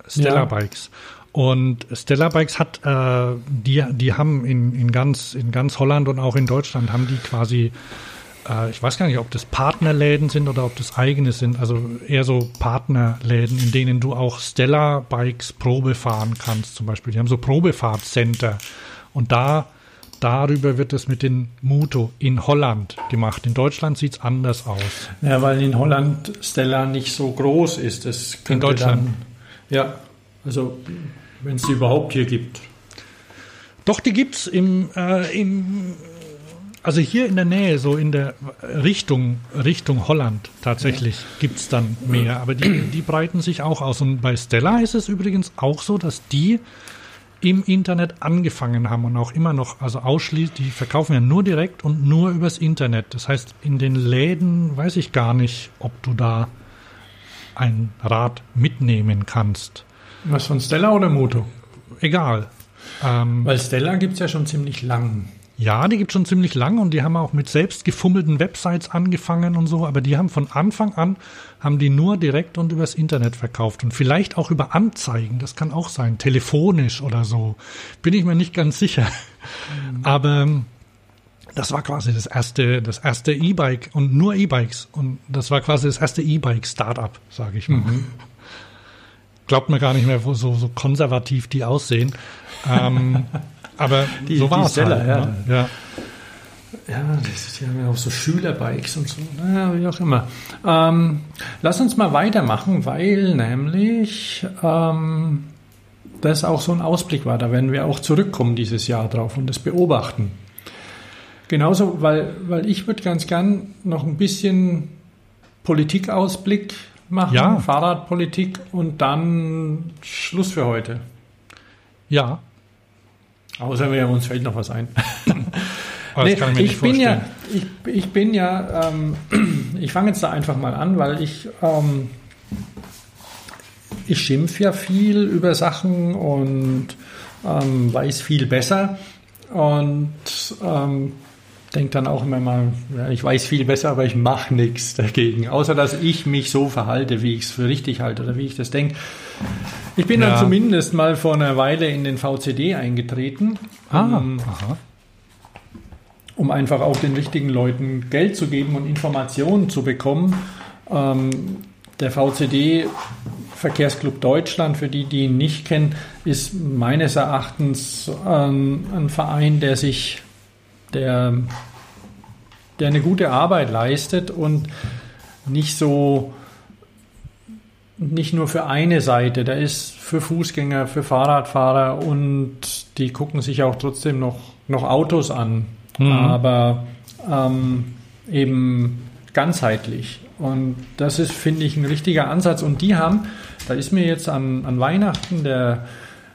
Stella ja. Bikes. Und Stella Bikes hat, äh, die, die haben in, in ganz, in ganz Holland und auch in Deutschland haben die quasi, äh, ich weiß gar nicht, ob das Partnerläden sind oder ob das eigene sind, also eher so Partnerläden, in denen du auch Stella Bikes Probe fahren kannst, zum Beispiel. Die haben so Probefahrtcenter. Und da Darüber wird es mit den Muto in Holland gemacht. In Deutschland sieht es anders aus. Ja, weil in Holland Stella nicht so groß ist. Es in Deutschland? Dann, ja, also wenn es die überhaupt hier gibt. Doch, die gibt es im, äh, im, also hier in der Nähe, so in der Richtung, Richtung Holland tatsächlich ja. gibt es dann mehr. Aber die, die breiten sich auch aus. Und bei Stella ist es übrigens auch so, dass die im Internet angefangen haben und auch immer noch, also ausschließlich, die verkaufen ja nur direkt und nur übers Internet. Das heißt, in den Läden weiß ich gar nicht, ob du da ein Rad mitnehmen kannst. Was von Stella oder Moto? Egal. Ähm, Weil Stella gibt es ja schon ziemlich lang. Ja, die gibt schon ziemlich lang und die haben auch mit selbst gefummelten Websites angefangen und so, aber die haben von Anfang an, haben die nur direkt und übers Internet verkauft und vielleicht auch über Anzeigen, das kann auch sein, telefonisch oder so, bin ich mir nicht ganz sicher. Mhm. Aber ähm, das war quasi das erste, das erste E-Bike und nur E-Bikes und das war quasi das erste E-Bike-Startup, sage ich mal. Mhm. Glaubt mir gar nicht mehr, wo so, so konservativ die aussehen. ähm, *laughs* Aber die, so war es halt. Ja. Ne? ja. Ja, das, die haben ja auch so Schülerbikes und so, naja, wie auch immer. Ähm, lass uns mal weitermachen, weil nämlich ähm, das auch so ein Ausblick war. Da werden wir auch zurückkommen dieses Jahr drauf und das beobachten. Genauso, weil, weil ich würde ganz gern noch ein bisschen Politikausblick machen, Ja. Fahrradpolitik und dann Schluss für heute. Ja, Außer wir uns fällt noch was ein. *laughs* Nee, ich nicht bin ja, ich, ich bin ja, ähm, *clears throat* ich fange jetzt da einfach mal an, weil ich, ähm, ich schimpf ja viel über Sachen und ähm, weiß viel besser und ähm, denke dann auch immer mal, ja, ich weiß viel besser, aber ich mache nichts dagegen, außer dass ich mich so verhalte, wie ich es für richtig halte oder wie ich das denke. Ich bin Ja. dann zumindest mal vor einer Weile in den VCD eingetreten. Ah, ähm, aha. Um einfach auch den richtigen Leuten Geld zu geben und Informationen zu bekommen. Ähm, der VCD Verkehrsclub Deutschland, für die, die ihn nicht kennen, ist meines Erachtens ähm, ein Verein, der sich, der, der eine gute Arbeit leistet und nicht so, nicht nur für eine Seite, der ist für Fußgänger, für Fahrradfahrer und die gucken sich auch trotzdem noch, noch Autos an, Mhm. aber ähm, eben ganzheitlich. Und das ist, finde ich, ein richtiger Ansatz. Und die haben, da ist mir jetzt an, an Weihnachten der,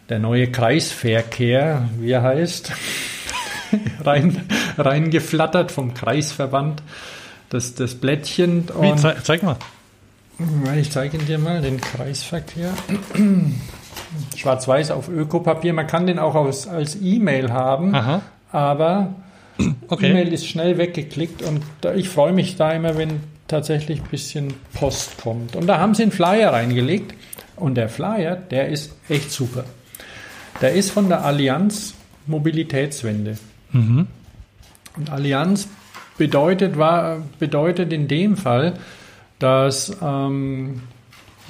der neue Kreisverkehr, wie er heißt, *laughs* rein, reingeflattert vom Kreisverband, das, das Blättchen. Wie, zei zeig mal. ich zeige dir mal den Kreisverkehr. Schwarz-Weiß auf Ökopapier. Man kann den auch als, als E-Mail haben, Aha, aber okay. E-Mail ist schnell weggeklickt und ich freue mich da immer, wenn tatsächlich ein bisschen Post kommt. Und da haben sie einen Flyer reingelegt und der Flyer, der ist echt super. Der ist von der Allianz Mobilitätswende. Mhm. Und Allianz bedeutet, war, bedeutet in dem Fall, dass ähm,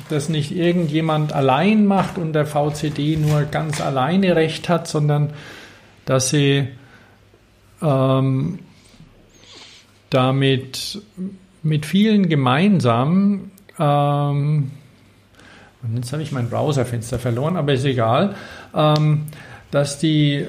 das nicht irgendjemand allein macht und der VCD nur ganz alleine Recht hat, sondern dass sie ähm, damit mit vielen gemeinsam, ähm, und jetzt habe ich mein Browserfenster verloren, aber ist egal, ähm, dass die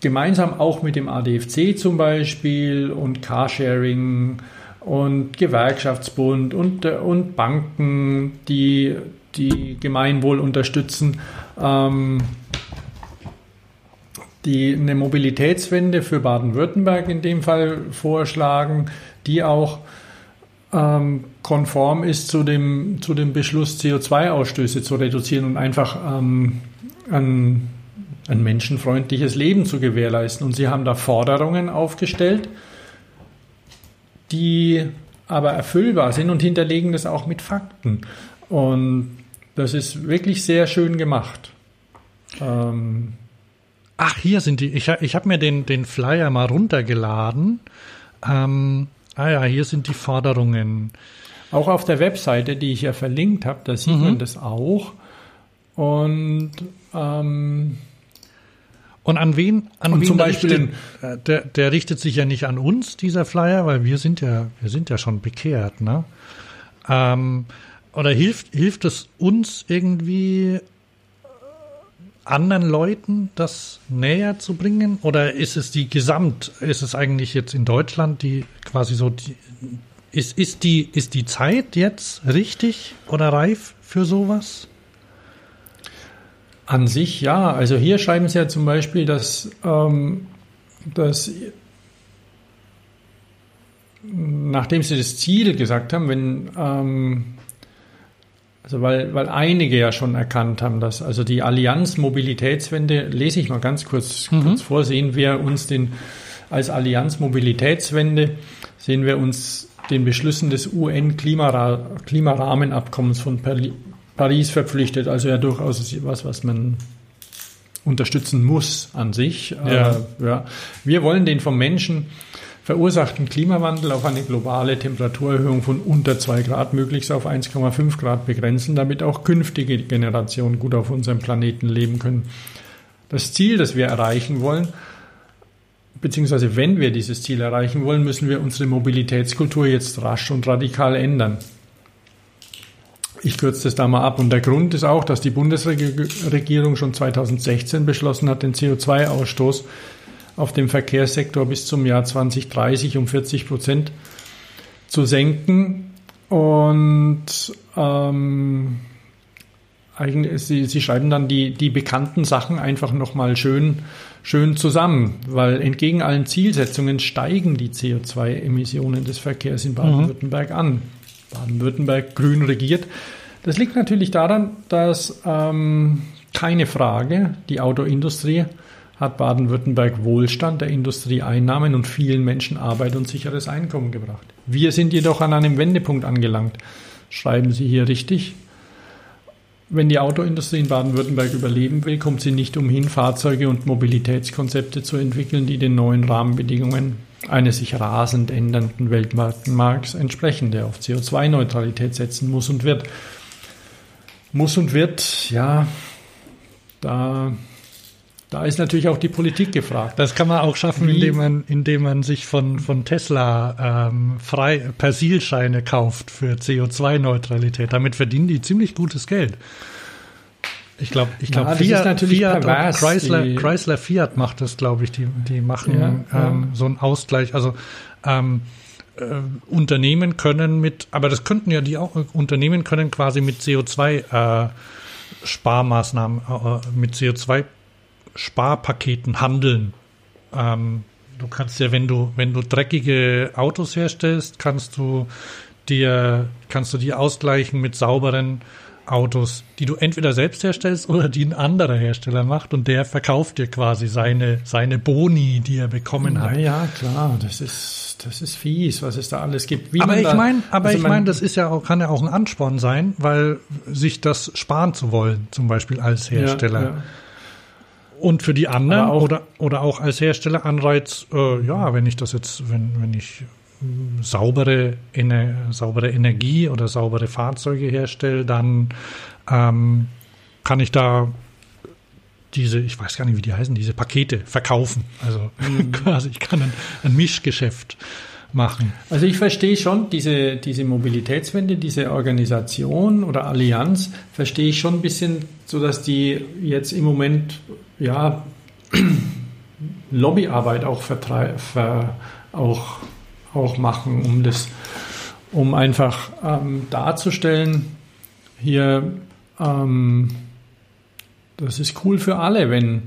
gemeinsam auch mit dem ADFC zum Beispiel und Carsharing und Gewerkschaftsbund und, und Banken, die, die Gemeinwohl unterstützen, ähm, die eine Mobilitätswende für Baden-Württemberg in dem Fall vorschlagen, die auch ähm, konform ist zu dem, zu dem Beschluss, CO2-Ausstöße zu reduzieren und einfach ähm, ein, ein menschenfreundliches Leben zu gewährleisten. Und sie haben da Forderungen aufgestellt, die aber erfüllbar sind und hinterlegen das auch mit Fakten. Und das ist wirklich sehr schön gemacht. Ähm, Ach, hier sind die. Ich, ich habe mir den, den Flyer mal runtergeladen. Ähm, ah ja, hier sind die Forderungen. Auch auf der Webseite, die ich ja verlinkt habe, da sieht Mhm. man das auch. Und ähm, Und an wen? An Und wen zum Beispiel richtet, der, der richtet sich ja nicht an uns, dieser Flyer, weil wir sind ja, wir sind ja schon bekehrt, ne? Ähm, oder hilft, hilft es uns irgendwie anderen Leuten das näher zu bringen? Oder ist es die Gesamt, ist es eigentlich jetzt in Deutschland die quasi so die, ist, ist die, ist die Zeit jetzt richtig oder reif für sowas? An sich ja. Also hier schreiben sie ja zum Beispiel, dass, ähm, dass nachdem sie das Ziel gesagt haben, wenn ähm, also weil, weil einige ja schon erkannt haben, dass also die Allianz Mobilitätswende, lese ich mal ganz kurz, kurz vor, sehen wir uns den als Allianz Mobilitätswende, sehen wir uns den Beschlüssen des UN-Klimarahmenabkommens von Pari- Paris verpflichtet. Also ja durchaus was, was man unterstützen muss an sich. Ja. Äh, ja. Wir wollen den vom Menschen verursachten Klimawandel auf eine globale Temperaturerhöhung von unter 2 Grad, möglichst auf 1,5 Grad begrenzen, damit auch künftige Generationen gut auf unserem Planeten leben können. Das Ziel, das wir erreichen wollen, beziehungsweise wenn wir dieses Ziel erreichen wollen, müssen wir unsere Mobilitätskultur jetzt rasch und radikal ändern. Ich kürze das da mal ab. Und der Grund ist auch, dass die Bundesregierung schon 2016 beschlossen hat, den CO2-Ausstoß auf dem Verkehrssektor bis zum Jahr 2030 um 40 Prozent zu senken. Und ähm, eigentlich, sie, sie schreiben dann die, die bekannten Sachen einfach nochmal schön, schön zusammen, weil entgegen allen Zielsetzungen steigen die CO2-Emissionen des Verkehrs in Baden-Württemberg mhm. an. Baden-Württemberg grün regiert. Das liegt natürlich daran, dass ähm, keine Frage, die Autoindustrie hat Baden-Württemberg Wohlstand der Industrieeinnahmen und vielen Menschen Arbeit und sicheres Einkommen gebracht. Wir sind jedoch an einem Wendepunkt angelangt. Schreiben Sie hier richtig. Wenn die Autoindustrie in Baden-Württemberg überleben will, kommt sie nicht umhin, Fahrzeuge und Mobilitätskonzepte zu entwickeln, die den neuen Rahmenbedingungen eines sich rasend ändernden Weltmarktmarkts entsprechen, der auf CO2-Neutralität setzen muss und wird. Muss und wird, ja, da da ist natürlich auch die Politik gefragt. Das kann man auch schaffen, Wie? indem man, indem man sich von, von Tesla ähm, frei Persilscheine kauft für CO2-Neutralität. Damit verdienen die ziemlich gutes Geld. Ich glaube, ich glaube, ja, Fiat, Fiat pervers, Chrysler, Chrysler Fiat macht das, glaube ich. Die, die machen ja, ja. Ähm, so einen Ausgleich. Also ähm, äh, Unternehmen können mit, aber das könnten ja die auch, Unternehmen können quasi mit CO2 äh, Sparmaßnahmen, äh, mit CO2 Sparpaketen handeln. Ähm, du kannst ja, wenn du, wenn du dreckige Autos herstellst, kannst du dir, kannst du die ausgleichen mit sauberen Autos, die du entweder selbst herstellst oder die ein anderer Hersteller macht und der verkauft dir quasi seine, seine Boni, die er bekommen hat. Ja, klar, das ist, das ist fies, was es da alles gibt. Wie aber ich meine, aber also ich meine, das ist ja auch, kann ja auch ein Ansporn sein, weil sich das sparen zu wollen, zum Beispiel als Hersteller. Ja, ja. Und für die anderen auch, oder, oder auch als Hersteller Anreiz, äh, ja, wenn ich das jetzt, wenn, wenn ich äh, saubere, ener, saubere Energie oder saubere Fahrzeuge herstelle, dann ähm, kann ich da diese, ich weiß gar nicht, wie die heißen, diese Pakete verkaufen. Also mhm. *laughs* quasi, ich kann ein, ein Mischgeschäft machen. Also ich verstehe schon diese, diese Mobilitätswende, diese Organisation oder Allianz, verstehe ich schon ein bisschen, so dass die jetzt im Moment ja *clears throat* Lobbyarbeit auch, auch, auch machen, um das, um einfach ähm, darzustellen, hier, ähm, das ist cool für alle, wenn,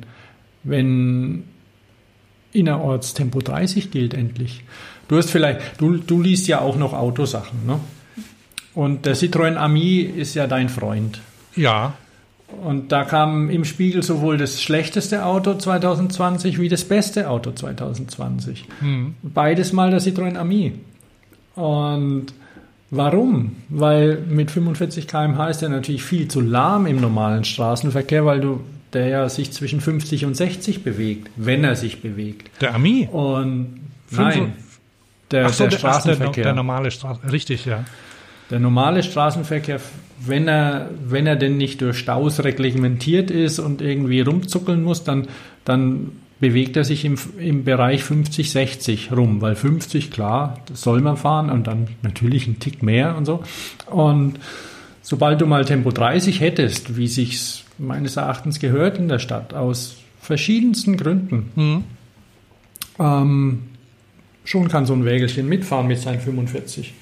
wenn innerorts Tempo 30 gilt endlich. Du hast vielleicht, du, du liest ja auch noch Autosachen, ne? Und der Citroën Ami ist ja dein Freund. Ja. Und da kam im Spiegel sowohl das schlechteste Auto 2020 wie das beste Auto 2020. Hm. Beides mal der Citroën Ami. Und warum? Weil mit 45 km/h ist er natürlich viel zu lahm im normalen Straßenverkehr, weil du der ja sich zwischen 50 und 60 bewegt, wenn er sich bewegt. Der Ami? Und nein, der, so, der, der Straßenverkehr. Der, der normale Straßenverkehr, richtig, ja. Der normale Straßenverkehr, wenn er, wenn er denn nicht durch Staus reglementiert ist und irgendwie rumzuckeln muss, dann, dann bewegt er sich im, im Bereich 50, 60 rum, weil 50, klar, soll man fahren und dann natürlich ein Tick mehr und so. Und sobald du mal Tempo 30 hättest, wie sich's meines Erachtens gehört in der Stadt, aus verschiedensten Gründen, mhm. ähm, schon kann so ein Wägelchen mitfahren mit seinen 45.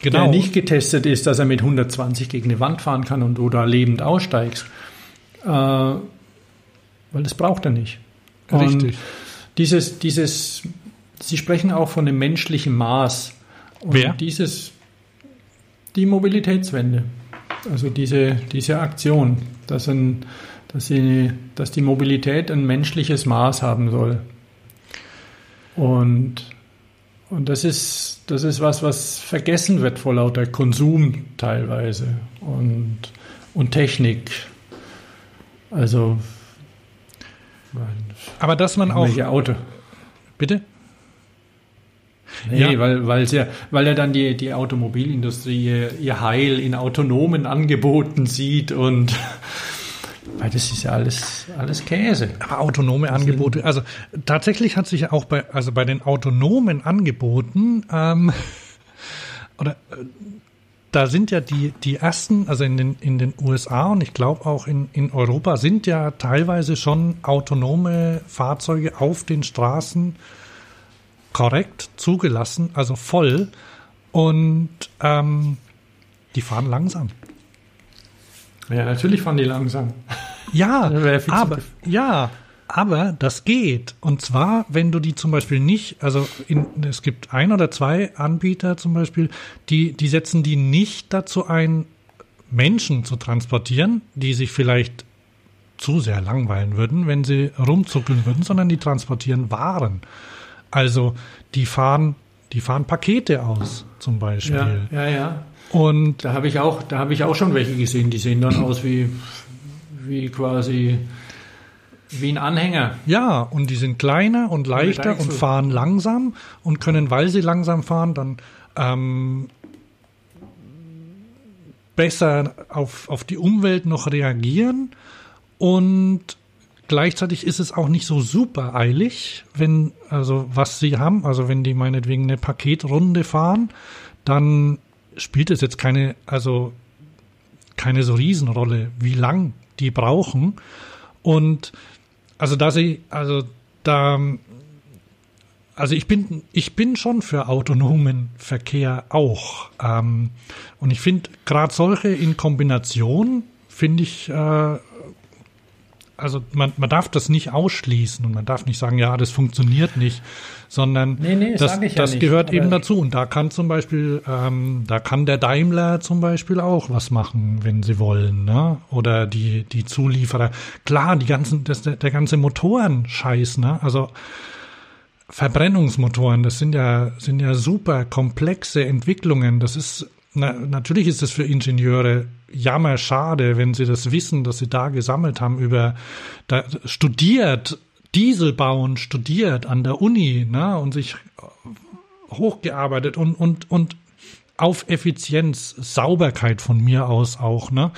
Genau. Der nicht getestet ist, dass er mit 120 gegen eine Wand fahren kann und du da lebend aussteigst. Äh, weil das braucht er nicht. Und Richtig. Dieses, dieses, Sie sprechen auch von dem menschlichen Maß. Und Wer? Dieses, die Mobilitätswende. Also diese, diese Aktion, dass, ein, dass, sie, dass die Mobilität ein menschliches Maß haben soll. Und, und das, ist, das ist was, was vergessen wird vor lauter Konsum teilweise und, und Technik. Also. Aber dass man auch. Welche Auto? Bitte? Nee, ja. weil, weil, ja, weil er dann die, die Automobilindustrie ihr, ihr Heil in autonomen Angeboten sieht und *laughs* Weil das ist ja alles, alles Käse. Aber autonome Angebote, also tatsächlich hat sich ja auch bei, also bei den autonomen Angeboten, ähm, *laughs* oder äh, da sind ja die, die ersten, also in den, in den USA und ich glaube auch in, in Europa sind ja teilweise schon autonome Fahrzeuge auf den Straßen korrekt zugelassen, also voll. Und ähm, die fahren langsam. Ja, natürlich fahren die langsam. Ja, *laughs* aber, ja, aber das geht. Und zwar, wenn du die zum Beispiel nicht, also in, es gibt ein oder zwei Anbieter zum Beispiel, die, die setzen die nicht dazu ein, Menschen zu transportieren, die sich vielleicht zu sehr langweilen würden, wenn sie rumzuckeln würden, sondern die transportieren Waren. Also die fahren, die fahren Pakete aus, zum Beispiel. Ja, ja, ja. Und da habe ich auch, da habe ich auch schon welche gesehen, die sehen dann *clears throat* aus wie, wie quasi wie ein Anhänger. Ja, und die sind kleiner und leichter und fahren langsam und können, weil sie langsam fahren, dann ähm, besser auf, auf die Umwelt noch reagieren. Und gleichzeitig ist es auch nicht so super eilig, wenn, also was sie haben, also wenn die meinetwegen eine Paketrunde fahren, dann spielt es jetzt keine, also keine so Riesenrolle, wie lang die brauchen. Und also da sie, also da, also ich bin, ich bin schon für autonomen Verkehr auch. Ähm, und ich finde gerade solche in Kombination finde ich äh, also man, man darf das nicht ausschließen und man darf nicht sagen, ja, das funktioniert nicht, sondern nee, nee, das, das, das ja gehört eben dazu. Und da kann zum Beispiel, ähm, da kann der Daimler zum Beispiel auch was machen, wenn sie wollen, ne? Oder die, die Zulieferer. Klar, die ganzen, das, der, der ganze Motoren-Scheiß, ne? Also Verbrennungsmotoren, das sind ja, sind ja super komplexe Entwicklungen. Das ist, na, natürlich ist es für Ingenieure jammer schade, wenn sie das Wissen, das sie da gesammelt haben, über da studiert, Diesel bauen, studiert an der Uni, ne, und sich hochgearbeitet und, und, und auf Effizienz, Sauberkeit von mir aus auch, ne,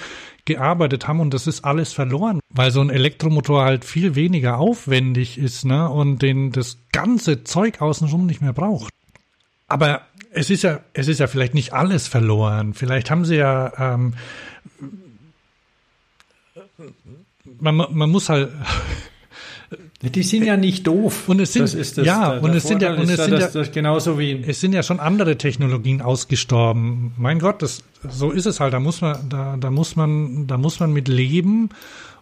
gearbeitet haben und das ist alles verloren, weil so ein Elektromotor halt viel weniger aufwendig ist, ne, und den das ganze Zeug außenrum nicht mehr braucht. Aber es ist ja, es ist ja vielleicht nicht alles verloren. Vielleicht haben sie ja, ähm, man, man muss halt. *laughs* Die sind ja nicht doof. Und es sind, das ist das, ja, der, und es sind ja, und es sind ja, das genauso wie, es sind ja schon andere Technologien ausgestorben. Mein Gott, das, so ist es halt. Da muss man, da, da muss man, da muss man mit leben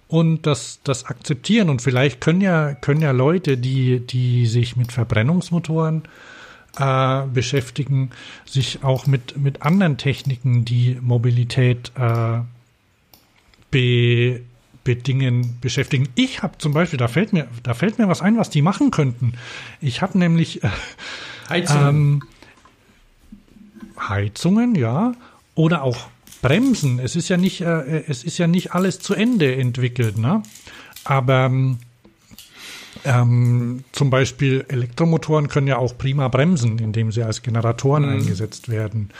und das, das akzeptieren. Und vielleicht können ja, können ja Leute, die, die sich mit Verbrennungsmotoren äh, beschäftigen, sich auch mit, mit anderen Techniken, die Mobilität äh, be, bedingen, beschäftigen. Ich habe zum Beispiel, da fällt mir, da fällt mir was ein, was die machen könnten. Ich habe nämlich äh, Heizungen. Ähm, Heizungen, ja, oder auch Bremsen. Es ist ja nicht, äh, es ist ja nicht alles zu Ende entwickelt, ne? Aber ähm, ähm, zum Beispiel Elektromotoren können ja auch prima bremsen, indem sie als Generatoren mhm. eingesetzt werden.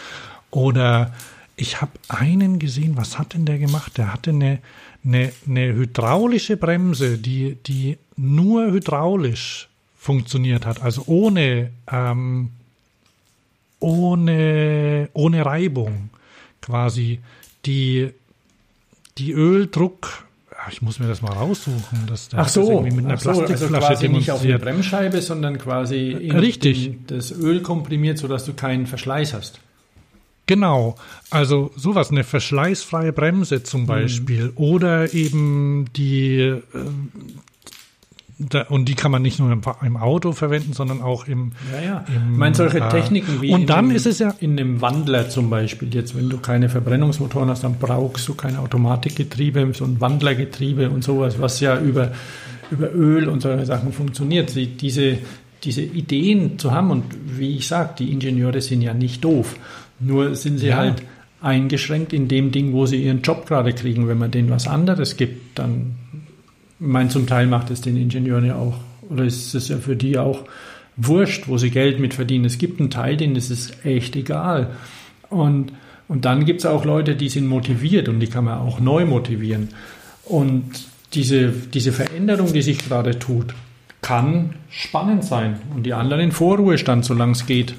Oder ich habe einen gesehen, was hat denn der gemacht? Der hatte eine, eine, eine hydraulische Bremse, die, die nur hydraulisch funktioniert hat, also ohne, ähm, ohne, ohne Reibung quasi. Die, die Öldruck ich muss mir das mal raussuchen. Dass Ach so, mit einer so, also quasi nicht auf der Bremsscheibe, sondern quasi in Richtig. das Öl komprimiert, sodass du keinen Verschleiß hast. Genau, also sowas, eine verschleißfreie Bremse zum mhm. Beispiel mhm. oder eben die äh, da, und die kann man nicht nur im, im, Auto verwenden, sondern auch im. Ja, ja. Im, ich meine, solche äh, Techniken wie und dann dem, ist es ja in einem Wandler zum Beispiel. Jetzt, wenn du keine Verbrennungsmotoren hast, dann brauchst du kein Automatikgetriebe, so ein Wandlergetriebe und sowas, was ja über, über Öl und solche Sachen funktioniert. Die, diese, diese Ideen zu haben und wie ich sage, die Ingenieure sind ja nicht doof. Nur sind sie ja. halt eingeschränkt in dem Ding, wo sie ihren Job gerade kriegen. Wenn man denen was anderes gibt, dann ich meine, zum Teil macht es den Ingenieuren ja auch, oder ist es ja für die auch wurscht, wo sie Geld mit verdienen. Es gibt einen Teil, denen ist es echt egal. Und, und dann gibt es auch Leute, die sind motiviert und die kann man auch neu motivieren. Und diese, diese Veränderung, die sich gerade tut, kann spannend sein. Und die anderen in Vorruhestand, solange es geht.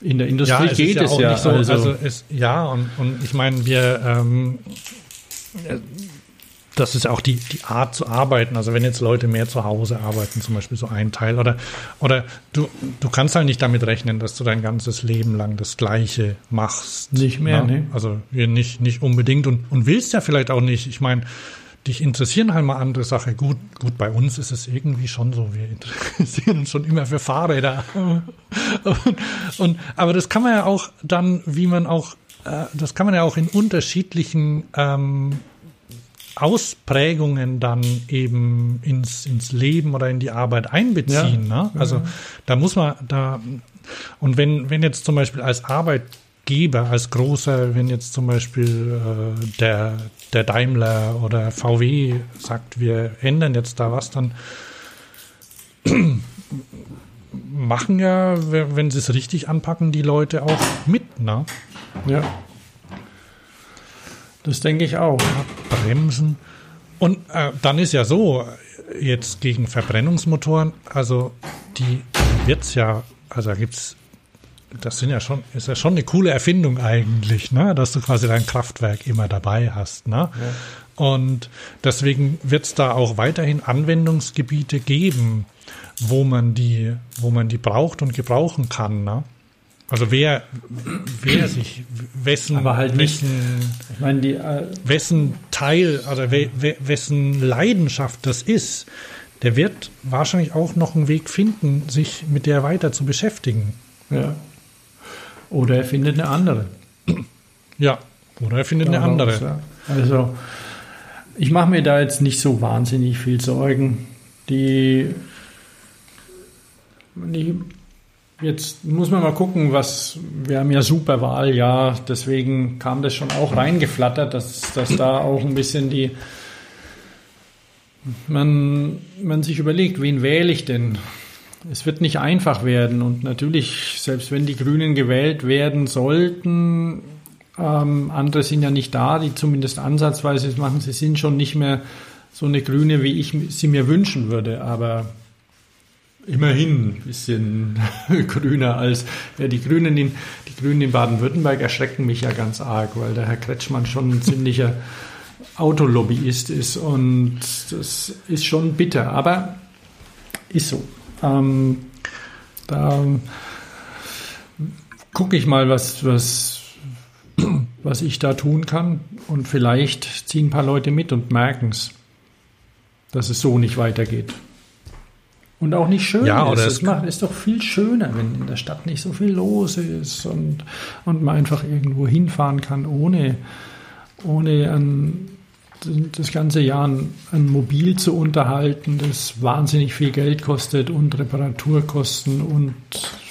In der Industrie ja, es geht ja es ja. So, also, also es, ja, und, und ich meine, wir, ähm, das ist auch die, die Art zu arbeiten. Also wenn jetzt Leute mehr zu Hause arbeiten, zum Beispiel so ein Teil, oder, oder du, du kannst halt nicht damit rechnen, dass du dein ganzes Leben lang das Gleiche machst. Nicht mehr, ne? Also nicht, nicht unbedingt und, und willst ja vielleicht auch nicht. Ich meine, dich interessieren halt mal andere Sachen. Gut, gut, bei uns ist es irgendwie schon so, wir interessieren uns schon immer für Fahrräder. *laughs* und, und, aber das kann man ja auch dann, wie man auch, das kann man ja auch in unterschiedlichen ähm, Ausprägungen dann eben ins, ins Leben oder in die Arbeit einbeziehen. Ja. Ne? Also ja. da muss man da, und wenn, wenn jetzt zum Beispiel als Arbeitgeber, als großer, wenn jetzt zum Beispiel äh, der, der Daimler oder VW sagt, wir ändern jetzt da was, dann *clears throat* machen ja, wenn sie es richtig anpacken, die Leute auch mit, ne? Ja. Das denke ich auch. Bremsen. Und äh, dann ist ja so, jetzt gegen Verbrennungsmotoren, also die wird es ja, also da gibt's, das sind ja schon, ist ja schon eine coole Erfindung eigentlich, ne? dass du quasi dein Kraftwerk immer dabei hast. Ne? Ja. Und deswegen wird es da auch weiterhin Anwendungsgebiete geben, wo man die, wo man die braucht und gebrauchen kann. Ne? Also wer, wer sich, wessen, aber halt wessen, ich meine, die, äh, wessen Teil, also we, we, wessen Leidenschaft das ist, der wird wahrscheinlich auch noch einen Weg finden, sich mit der weiter zu beschäftigen. Ja. Oder er findet eine andere. Ja, oder er findet Daraus, eine andere. Ja. Also, ich mache mir da jetzt nicht so wahnsinnig viel Sorgen. Die, die Jetzt muss man mal gucken, was wir haben ja super Wahljahr, deswegen kam das schon auch reingeflattert, dass, dass da auch ein bisschen die man, man sich überlegt, wen wähle ich denn? Es wird nicht einfach werden und natürlich, selbst wenn die Grünen gewählt werden sollten, ähm, andere sind ja nicht da, die zumindest ansatzweise machen. Sie sind schon nicht mehr so eine Grüne, wie ich sie mir wünschen würde, aber immerhin ein bisschen *laughs* grüner als ja, die Grünen in die Grünen in Baden-Württemberg erschrecken mich ja ganz arg, weil der Herr Kretschmann schon ein ziemlicher Autolobbyist ist und das ist schon bitter, aber ist so. Ähm, da gucke ich mal, was, was, *clears throat* was ich da tun kann und vielleicht ziehen ein paar Leute mit und merken es, dass es so nicht weitergeht. Und auch nicht schön ja, oder ist. Es macht, ist doch viel schöner, wenn in der Stadt nicht so viel los ist und, und man einfach irgendwo hinfahren kann, ohne, ohne an, das ganze Jahr ein, ein Mobil zu unterhalten, das wahnsinnig viel Geld kostet und Reparaturkosten und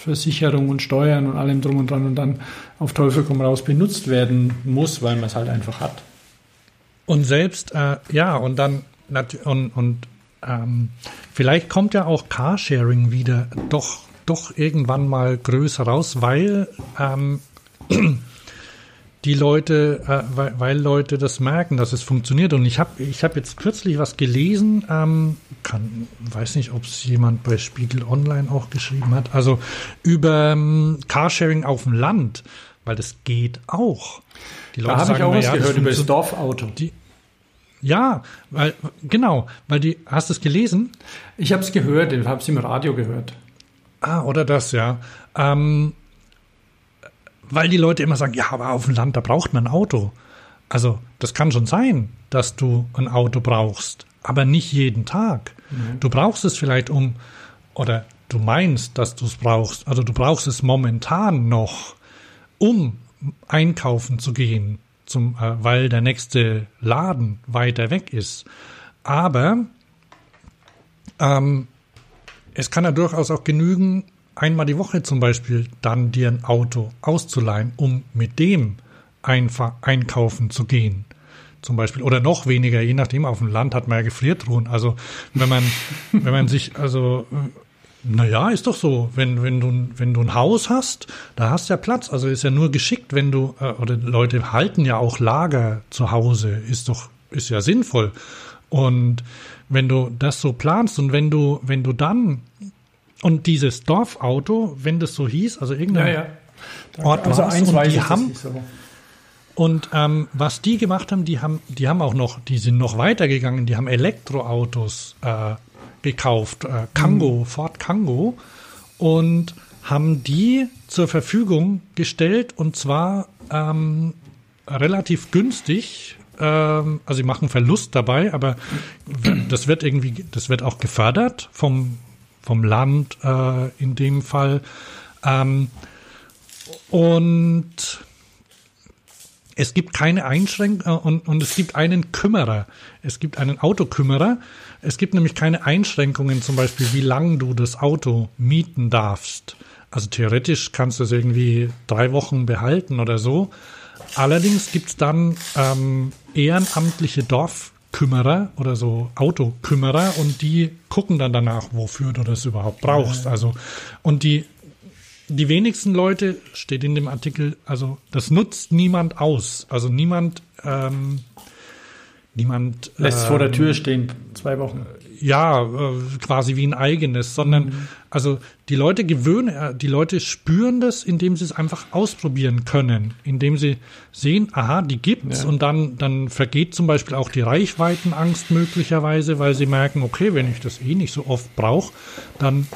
Versicherung und Steuern und allem drum und dran und dann auf Teufel komm raus benutzt werden muss, weil man es halt einfach hat. Und selbst, äh, ja, und dann und, und ähm, vielleicht kommt ja auch Carsharing wieder doch, doch irgendwann mal größer raus, weil ähm, *clears throat* die Leute, äh, weil, weil, Leute das merken, dass es funktioniert. Und ich habe ich hab jetzt kürzlich was gelesen, ähm, kann, weiß nicht, ob es jemand bei Spiegel Online auch geschrieben hat, also über ähm, Carsharing auf dem Land, weil das geht auch. Die Leute da habe ich auch was ja, gehört über das Dorfauto. Die, ja, weil, genau, weil die, hast du es gelesen? Ich habe es gehört, ich habe es im Radio gehört. Ah, oder das, ja. Ähm, weil die Leute immer sagen, ja, aber auf dem Land, da braucht man ein Auto. Also, das kann schon sein, dass du ein Auto brauchst, aber nicht jeden Tag. Mhm. Du brauchst es vielleicht um, oder du meinst, dass du es brauchst, also du brauchst es momentan noch, um einkaufen zu gehen, zum, äh, weil der nächste Laden weiter weg ist. Aber ähm, es kann ja durchaus auch genügen, einmal die Woche zum Beispiel dann dir ein Auto auszuleihen, um mit dem einkaufen zu gehen. Zum Beispiel. Oder noch weniger, je nachdem, auf dem Land hat man ja Gefriertruhen. Also wenn man, *laughs* wenn man sich, also Naja, ist doch so. Wenn, wenn, du, wenn du ein Haus hast, da hast du ja Platz. Also ist ja nur geschickt, wenn du, äh, oder Leute halten ja auch Lager zu Hause, ist doch, ist ja sinnvoll. Und wenn du das so planst und wenn du, wenn du dann, und dieses Dorfauto, wenn das so hieß, also irgendein Ja, ja. Ort also war's eins und die haben, und ähm, was die gemacht haben, die haben, die haben auch noch, die sind noch weitergegangen, die haben Elektroautos äh, gekauft, äh, Kango, Ford Kango, und haben die zur Verfügung gestellt und zwar ähm, relativ günstig. Ähm, also sie machen Verlust dabei, aber das wird irgendwie, das wird auch gefördert vom vom Land äh, in dem Fall. Ähm, und es gibt keine Einschränkung und, und es gibt einen Kümmerer. Es gibt einen Autokümmerer. Es gibt nämlich keine Einschränkungen, zum Beispiel, wie lang du das Auto mieten darfst. Also theoretisch kannst du es irgendwie drei Wochen behalten oder so. Allerdings gibt es dann ähm, ehrenamtliche Dorfkümmerer oder so Autokümmerer und die gucken dann danach, wofür du das überhaupt brauchst. Also und die die wenigsten Leute, steht in dem Artikel, also das nutzt niemand aus. Also niemand, ähm, niemand Lässt ähm, vor der Tür stehen, zwei Wochen. ja, äh, quasi wie ein eigenes, sondern also die Leute gewöhnen, äh, die Leute spüren das, indem sie es einfach ausprobieren können, indem sie sehen, aha, die gibt's Ja. und dann dann vergeht zum Beispiel auch die Reichweitenangst möglicherweise, weil sie merken, okay, wenn ich das eh nicht so oft brauche, dann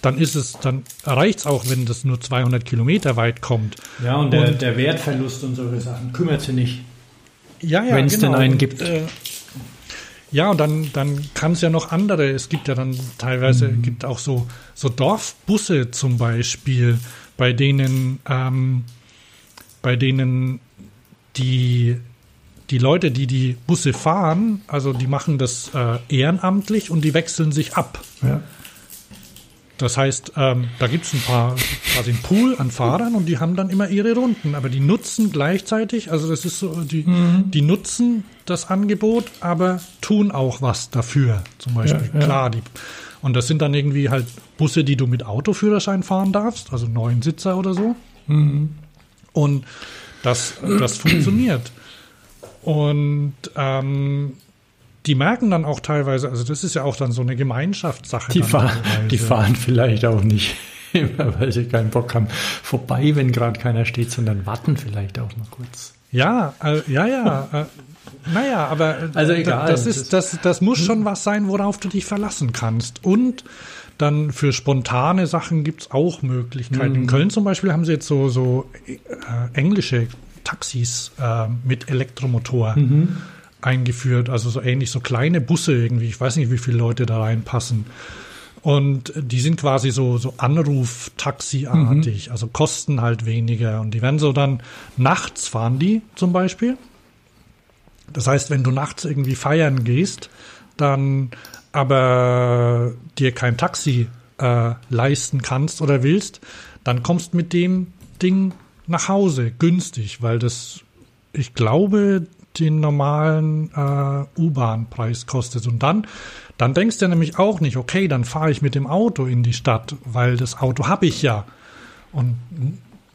dann ist es, dann reicht's auch, wenn das nur 200 Kilometer weit kommt. Ja, und der, Und- der Wertverlust und solche Sachen kümmert sie nicht. Ja, ja, Wenn's denn einen Und, gibt. Äh, ja, und dann, dann kann es ja noch andere. Es gibt ja dann teilweise, Mhm. gibt auch so, so Dorfbusse zum Beispiel, bei denen, ähm, bei denen die, die Leute, die die Busse fahren, also die machen das äh, ehrenamtlich und die wechseln sich ab. Ja. Das heißt, ähm, da gibt es ein paar, quasi einen Pool an Fahrern und die haben dann immer ihre Runden. Aber die nutzen gleichzeitig, also das ist so, die, die nutzen das Angebot, aber tun auch was dafür. Zum Beispiel, Ja, ja. klar, die. Und das sind dann irgendwie halt Busse, die du mit Autoführerschein fahren darfst, also neun Sitzer oder so. Und das, das funktioniert. Und ähm, die merken dann auch teilweise, also das ist ja auch dann so eine Gemeinschaftssache. Die, teilweise. die fahren vielleicht auch nicht *laughs* immer, weil sie keinen Bock haben, vorbei, wenn gerade keiner steht, sondern warten vielleicht auch mal kurz. Ja, äh, ja, ja. Äh, naja, aber äh, Also egal, das ist, das, das muss schon was sein, worauf du dich verlassen kannst. Und dann für spontane Sachen gibt's auch Möglichkeiten. In Köln zum Beispiel haben sie jetzt so, so äh, englische Taxis äh, mit Elektromotor eingeführt. Also so ähnlich, so kleine Busse irgendwie. Ich weiß nicht, wie viele Leute da reinpassen. Und die sind quasi so, so Anruf-Taxi-artig, also kosten halt weniger. Und die werden so dann nachts fahren die zum Beispiel. Das heißt, wenn du nachts irgendwie feiern gehst, dann aber dir kein Taxi äh, leisten kannst oder willst, dann kommst mit dem Ding nach Hause günstig, weil das, ich glaube, den normalen äh, U-Bahn-Preis kostet. Und dann, dann denkst du nämlich auch nicht, okay, dann fahre ich mit dem Auto in die Stadt, weil das Auto habe ich ja. Und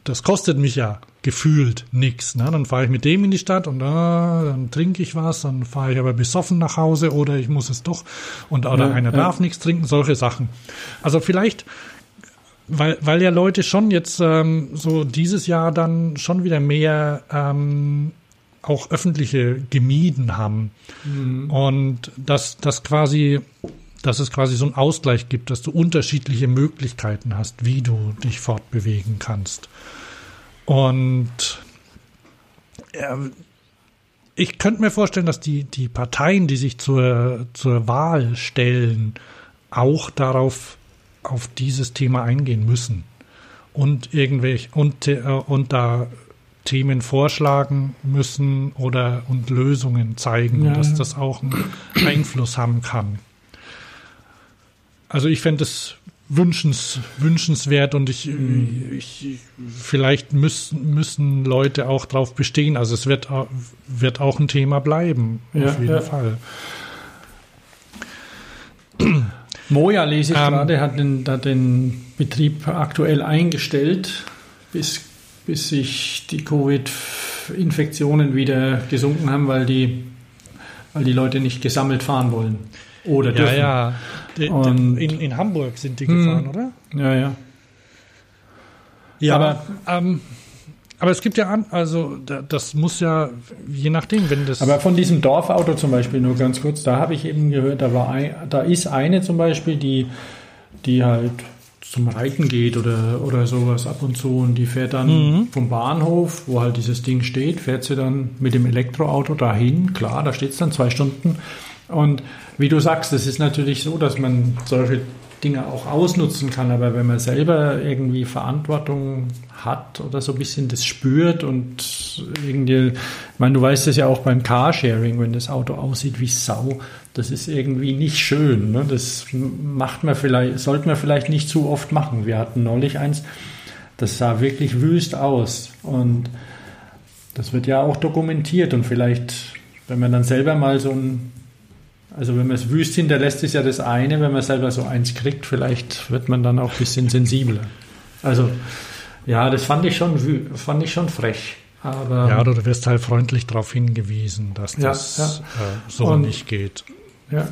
das kostet mich ja gefühlt nix. Ne? Dann fahre ich mit dem in die Stadt und äh, dann trinke ich was, dann fahre ich aber besoffen nach Hause oder ich muss es doch und oder Ja, einer ja. darf nichts trinken, solche Sachen. Also vielleicht, weil, weil ja Leute schon jetzt ähm, so dieses Jahr dann schon wieder mehr ähm, auch öffentliche gemieden haben. Und dass das quasi, dass es quasi so einen Ausgleich gibt, dass du unterschiedliche Möglichkeiten hast, wie du dich fortbewegen kannst. Und ja, ich könnte mir vorstellen, dass die, die Parteien, die sich zur, zur Wahl stellen, auch darauf, auf dieses Thema eingehen müssen und irgendwelche, und, äh, und da Themen vorschlagen müssen oder und Lösungen zeigen, Ja, dass das auch einen Einfluss haben kann. Also ich fände es wünschens, wünschenswert und ich, Mhm. ich vielleicht müssen, müssen Leute auch drauf bestehen. Also es wird, wird auch ein Thema bleiben, Ja, auf jeden ja. Fall. Moja lese ich ähm, gerade, hat den, hat den Betrieb aktuell eingestellt, bis, bis sich die Covid-Infektionen wieder gesunken haben, weil die, weil die Leute nicht gesammelt fahren wollen. Oder dürfen. Ja, ja. Die, Und, in, in Hamburg sind die gefahren, hm. oder? Ja, ja. Ja, aber, ähm, aber es gibt ja an, also das muss ja, je nachdem, wenn das. Aber von diesem Dorfauto zum Beispiel, nur ganz kurz, da habe ich eben gehört, da war ein, da ist eine zum Beispiel, die, die halt zum Reiten geht oder, oder sowas ab und zu und die fährt dann mhm. vom Bahnhof, wo halt dieses Ding steht, fährt sie dann mit dem Elektroauto dahin, klar, da steht es dann zwei Stunden. Und wie du sagst, es ist natürlich so, dass man solche Dinge auch ausnutzen kann. Aber wenn man selber irgendwie Verantwortung hat oder so ein bisschen das spürt und irgendwie, ich meine, du weißt es ja auch beim Carsharing, wenn das Auto aussieht wie Sau, das ist irgendwie nicht schön. Ne? Das macht man vielleicht, sollte man vielleicht nicht zu oft machen. Wir hatten neulich eins, das sah wirklich wüst aus und das wird ja auch dokumentiert und vielleicht, wenn man dann selber mal so ein also wenn man es wüst hinterlässt, ist ja das eine. Wenn man selber so eins kriegt, vielleicht wird man dann auch ein bisschen sensibler. Also ja, das fand ich schon, fand ich schon frech. Aber, ja, du wirst halt freundlich darauf hingewiesen, dass das ja, ja. Äh, so Und, nicht geht. Ja.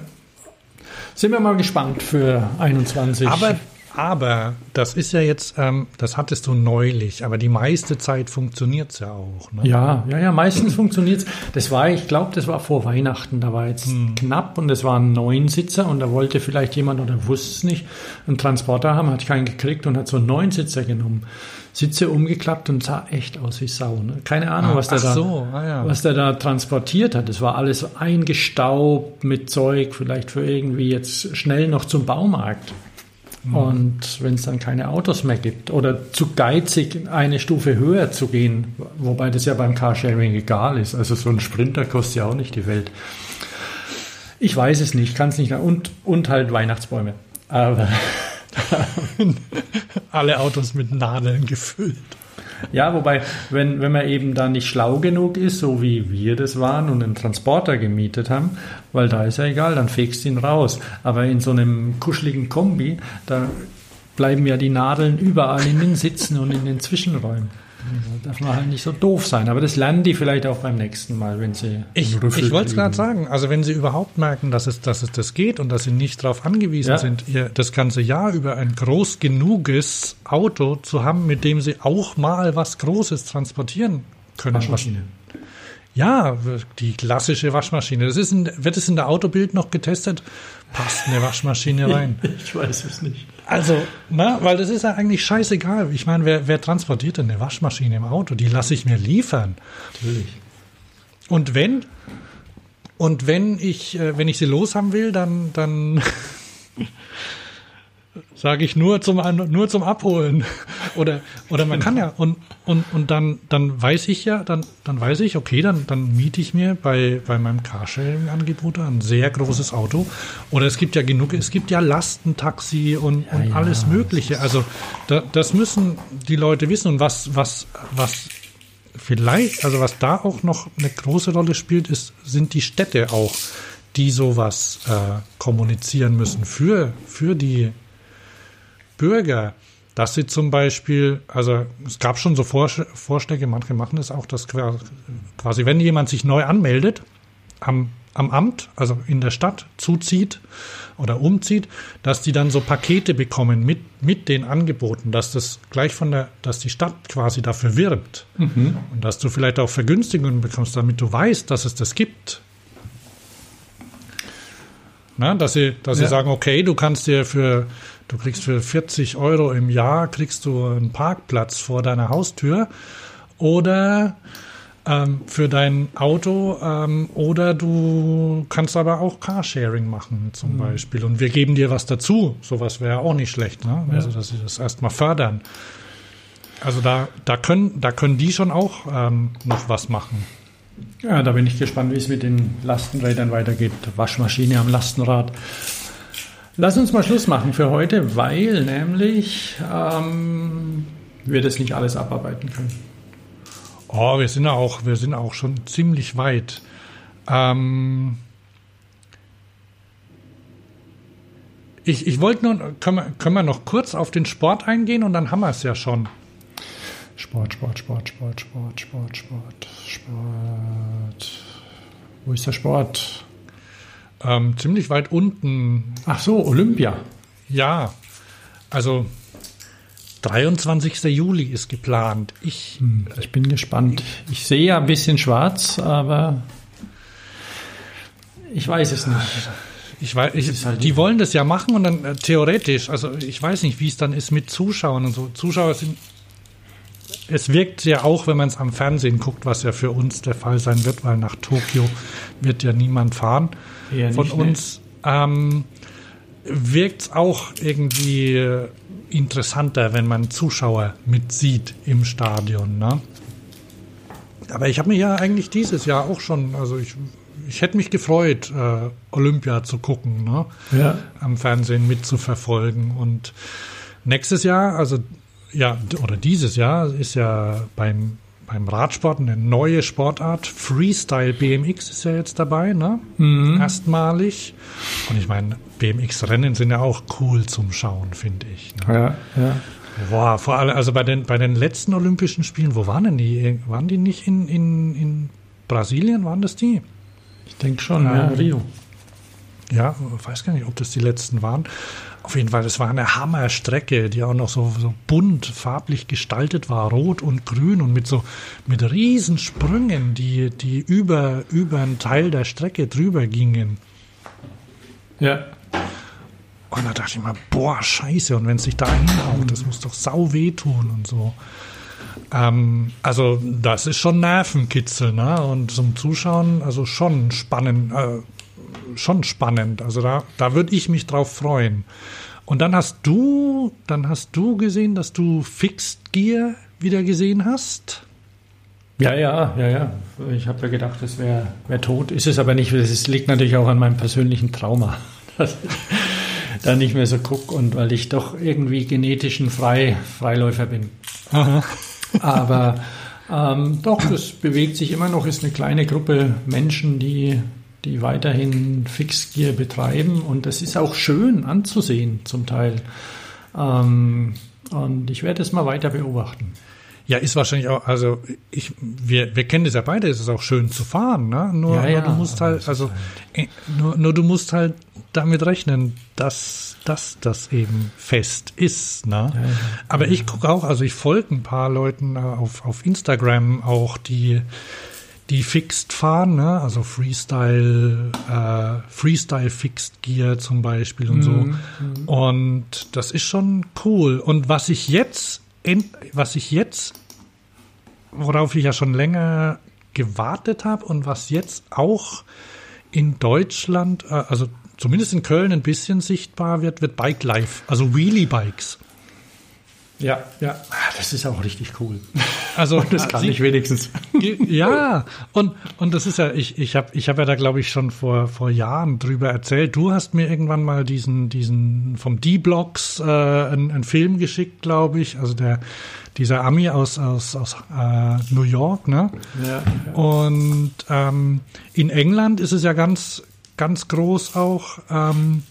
Sind wir mal gespannt für 21. Aber aber das ist ja jetzt, ähm, das hattest du neulich, aber die meiste Zeit funktioniert es ja auch. Ne? Ja, ja, ja, meistens funktioniert es. Das war, ich glaube, das war vor Weihnachten, da war jetzt hm. knapp und es waren neun Sitzer und da wollte vielleicht jemand oder wusste es nicht, einen Transporter haben, hat keinen gekriegt und hat so einen neun Sitzer genommen. Sitze umgeklappt und sah echt aus wie Sau. Ne? Keine Ahnung, ah, was der, da, so, ah, ja. was der da transportiert hat. Es war alles eingestaubt mit Zeug, vielleicht für irgendwie jetzt schnell noch zum Baumarkt. Mhm. Und wenn es dann keine Autos mehr gibt oder zu geizig eine Stufe höher zu gehen, wobei das ja beim Carsharing egal ist. Also so ein Sprinter kostet ja auch nicht die Welt. Ich weiß es nicht, kann es nicht. Und, und halt Weihnachtsbäume. Aber *laughs* alle Autos mit Nadeln gefüllt. Ja, wobei, wenn, wenn man eben da nicht schlau genug ist, so wie wir das waren und einen Transporter gemietet haben, weil da ist ja egal, dann fegst du ihn raus. Aber in so einem kuscheligen Kombi, da bleiben ja die Nadeln überall in den Sitzen und in den Zwischenräumen. Da darf man halt nicht so doof sein. Aber das lernen die vielleicht auch beim nächsten Mal, wenn sie. Ich, ich wollte es gerade sagen. Also, wenn sie überhaupt merken, dass es, dass es das geht und dass sie nicht darauf angewiesen ja. sind, ihr das ganze Jahr über ein groß genuges Auto zu haben, mit dem sie auch mal was Großes transportieren können. Waschmaschine. Ja, die klassische Waschmaschine. Das ist in, wird es in der Autobild noch getestet? Passt eine Waschmaschine *laughs* rein? ich weiß es nicht. Also, na, weil das ist ja eigentlich scheißegal. Ich meine, wer, wer transportiert denn eine Waschmaschine im Auto? Die lasse ich mir liefern. Natürlich. Und wenn, und wenn ich, äh, wenn ich sie los haben will, dann, dann *laughs* sage ich nur zum nur zum Abholen. *laughs* Oder oder man kann ja und und und dann dann weiß ich ja dann dann weiß ich okay dann dann miete ich mir bei bei meinem Carsharing Angebot ein sehr großes Auto. Oder es gibt ja genug es gibt ja Lastentaxi und, ja, und ja. alles mögliche. also da, das müssen die Leute wissen. Und was was was vielleicht also was da auch noch eine große Rolle spielt ist sind die Städte auch die sowas äh, kommunizieren müssen für für die Bürger, dass sie zum Beispiel, also es gab schon so Vorschläge, manche machen das auch, dass quasi, wenn jemand sich neu anmeldet am, am Amt, also in der Stadt zuzieht oder umzieht, dass die dann so Pakete bekommen mit, mit den Angeboten, dass das gleich von der, dass die Stadt quasi dafür wirbt mhm. und dass du vielleicht auch Vergünstigungen bekommst, damit du weißt, dass es das gibt. Na, dass sie, dass ja. sie sagen, okay, du kannst dir für Du kriegst für 40 Euro im Jahr kriegst du einen Parkplatz vor deiner Haustür oder ähm, für dein Auto ähm, oder du kannst aber auch Carsharing machen zum mhm. Beispiel und wir geben dir was dazu. Sowas wäre auch nicht schlecht, ne? Also dass sie das erstmal fördern. Also da, da können, da können die schon auch ähm, noch was machen. Ja, da bin ich gespannt, wie es mit den Lastenrädern weitergeht. Waschmaschine am Lastenrad. Lass uns mal Schluss machen für heute, weil nämlich ähm, wir das nicht alles abarbeiten können. Oh, wir sind auch, wir sind auch schon ziemlich weit. Ähm, ich, ich wollte nur, können wir, können wir noch kurz auf den Sport eingehen und dann haben wir es ja schon. Sport, Sport, Sport, Sport, Sport, Sport, Sport, Sport. Wo ist der Sport? Ähm, ziemlich weit unten. Ach so, Olympia. Ja, also 23. Juli ist geplant. Ich, Hm, ich bin gespannt. Ich sehe ja ein bisschen schwarz, aber ich weiß es nicht. ich weiß, ich, halt die wollen das ja machen und dann äh, theoretisch, also ich weiß nicht, wie es dann ist mit Zuschauern und so. Zuschauer sind, es wirkt ja auch, wenn man es am Fernsehen guckt, was ja für uns der Fall sein wird, weil nach Tokio wird ja niemand fahren Eher von nicht, ne? uns. Ähm, wirkt es auch irgendwie interessanter, wenn man Zuschauer mitsieht im Stadion. Ne? Aber ich habe mich ja eigentlich dieses Jahr auch schon, also ich, ich hätte mich gefreut, äh, Olympia zu gucken, ne? Ja. am Fernsehen mitzuverfolgen. Und nächstes Jahr, also ja, oder dieses Jahr ist ja beim, beim Radsport eine neue Sportart. Freestyle BMX ist ja jetzt dabei, ne? Erstmalig. Und ich meine, BMX-Rennen sind ja auch cool zum Schauen, finde ich. Ne? Ja, ja. Boah, vor allem, also bei den, bei den letzten Olympischen Spielen, wo waren denn die? Waren die nicht in, in, in Brasilien? Waren das die? Ich denke schon, ja, Ähm, Rio. Ja, weiß gar nicht, ob das die letzten waren. Auf jeden Fall, das war eine Hammerstrecke, die auch noch so, so bunt, farblich gestaltet war, rot und grün und mit so mit Riesensprüngen, die, die über, über einen Teil der Strecke drüber gingen. Ja. Und da dachte ich mal, boah, scheiße, und wenn es sich da hinhaut, das muss doch sau wehtun und so. Ähm, also das ist schon Nervenkitzel, ne? Und zum Zuschauen, also schon spannend, äh, schon spannend. Also da, da würde ich mich drauf freuen. Und dann hast du, dann hast du gesehen, dass du Fixed Gear wieder gesehen hast. Ja, ja, ja, ja. Ich habe ja gedacht, das wäre wär tot. Ist es aber nicht. Es liegt natürlich auch an meinem persönlichen Trauma, *laughs* dass ich da nicht mehr so gucke und weil ich doch irgendwie genetischen Frei, Freiläufer bin. Aber *laughs* ähm, doch, das bewegt sich immer noch. Ist eine kleine Gruppe Menschen, die, die weiterhin Fixgear betreiben und das ist auch schön anzusehen zum Teil. Ähm, und ich werde es mal weiter beobachten. Ja, ist wahrscheinlich auch, also ich, wir, wir kennen das ja beide, es ist auch schön zu fahren, ne? Nur, Ja, nur ja, du musst halt, also äh, nur, nur du musst halt damit rechnen, dass, dass das eben fest ist, ne? ja. Aber ich gucke auch, also ich folge ein paar Leuten äh, auf, auf Instagram auch, die die Fixed fahren, ne? also Freestyle, äh, Freestyle Fixed Gear zum Beispiel und so. Und das ist schon cool. Und was ich jetzt, end- was ich jetzt, worauf ich ja schon länger gewartet habe und was jetzt auch in Deutschland, äh, also zumindest in Köln ein bisschen sichtbar wird, wird Bike Life, also Wheelie Bikes. Ja, ja. Ah, Das ist auch richtig cool. *laughs* Also Das kann sie- ich wenigstens. Ja, und, und das ist ja, ich, ich habe ich hab ja da, glaube ich, schon vor, vor Jahren drüber erzählt. Du hast mir irgendwann mal diesen, diesen vom D-Blocks äh, einen, einen Film geschickt, glaube ich. Also der, dieser Ami aus, aus, aus äh, New York, ne? Ja, Und ähm, in England ist es ja ganz, ganz groß auch. Ähm,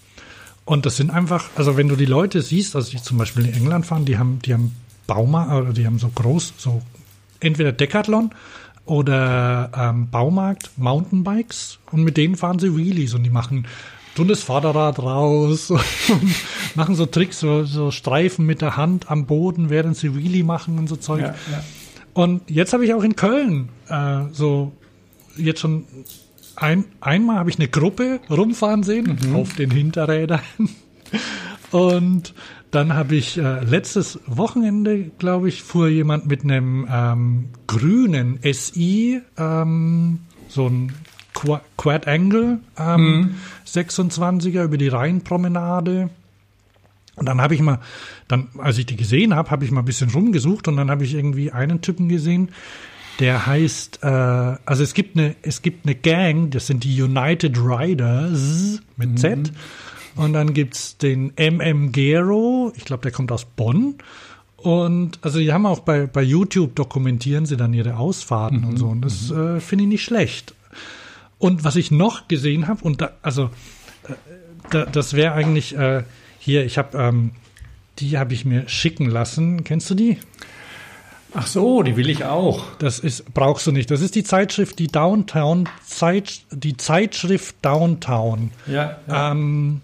und das sind einfach, also wenn du die Leute siehst, also die zum Beispiel in England fahren, die haben, die haben Baumarkt, oder die haben so groß, so entweder Decathlon oder ähm, Baumarkt Mountainbikes und mit denen fahren sie Wheelies und die machen das Vorderrad raus *laughs* und machen so Tricks, so, so Streifen mit der Hand am Boden, während sie Wheelie machen und so Zeug. ja, ja. Und jetzt habe ich auch in Köln äh, so jetzt schon ein, einmal habe ich eine Gruppe rumfahren sehen auf den Hinterrädern. Und dann habe ich äh, letztes Wochenende, glaube ich, fuhr jemand mit einem ähm, grünen SI, ähm, so ein Qua- Quad Angle ähm, 26er über die Rheinpromenade. Und dann habe ich mal, dann, als ich die gesehen habe, habe ich mal ein bisschen rumgesucht und dann habe ich irgendwie einen Typen gesehen, der heißt, äh, also es gibt eine, es gibt eine Gang, das sind die United Riders mit Z. Und dann gibt's den MM Gero, ich glaube, der kommt aus Bonn. Und also die haben auch bei, bei YouTube dokumentieren sie dann ihre Ausfahrten und so. Und das äh, finde ich nicht schlecht. Und was ich noch gesehen habe, und da, also äh, da, das wäre eigentlich, äh, Hier, ich habe ähm, die habe ich mir schicken lassen. Kennst du die? Ach so, die will ich auch. Das ist brauchst du nicht. Das ist die Zeitschrift, die Downtown Zeit, die Zeitschrift Downtown. Ja. Ähm,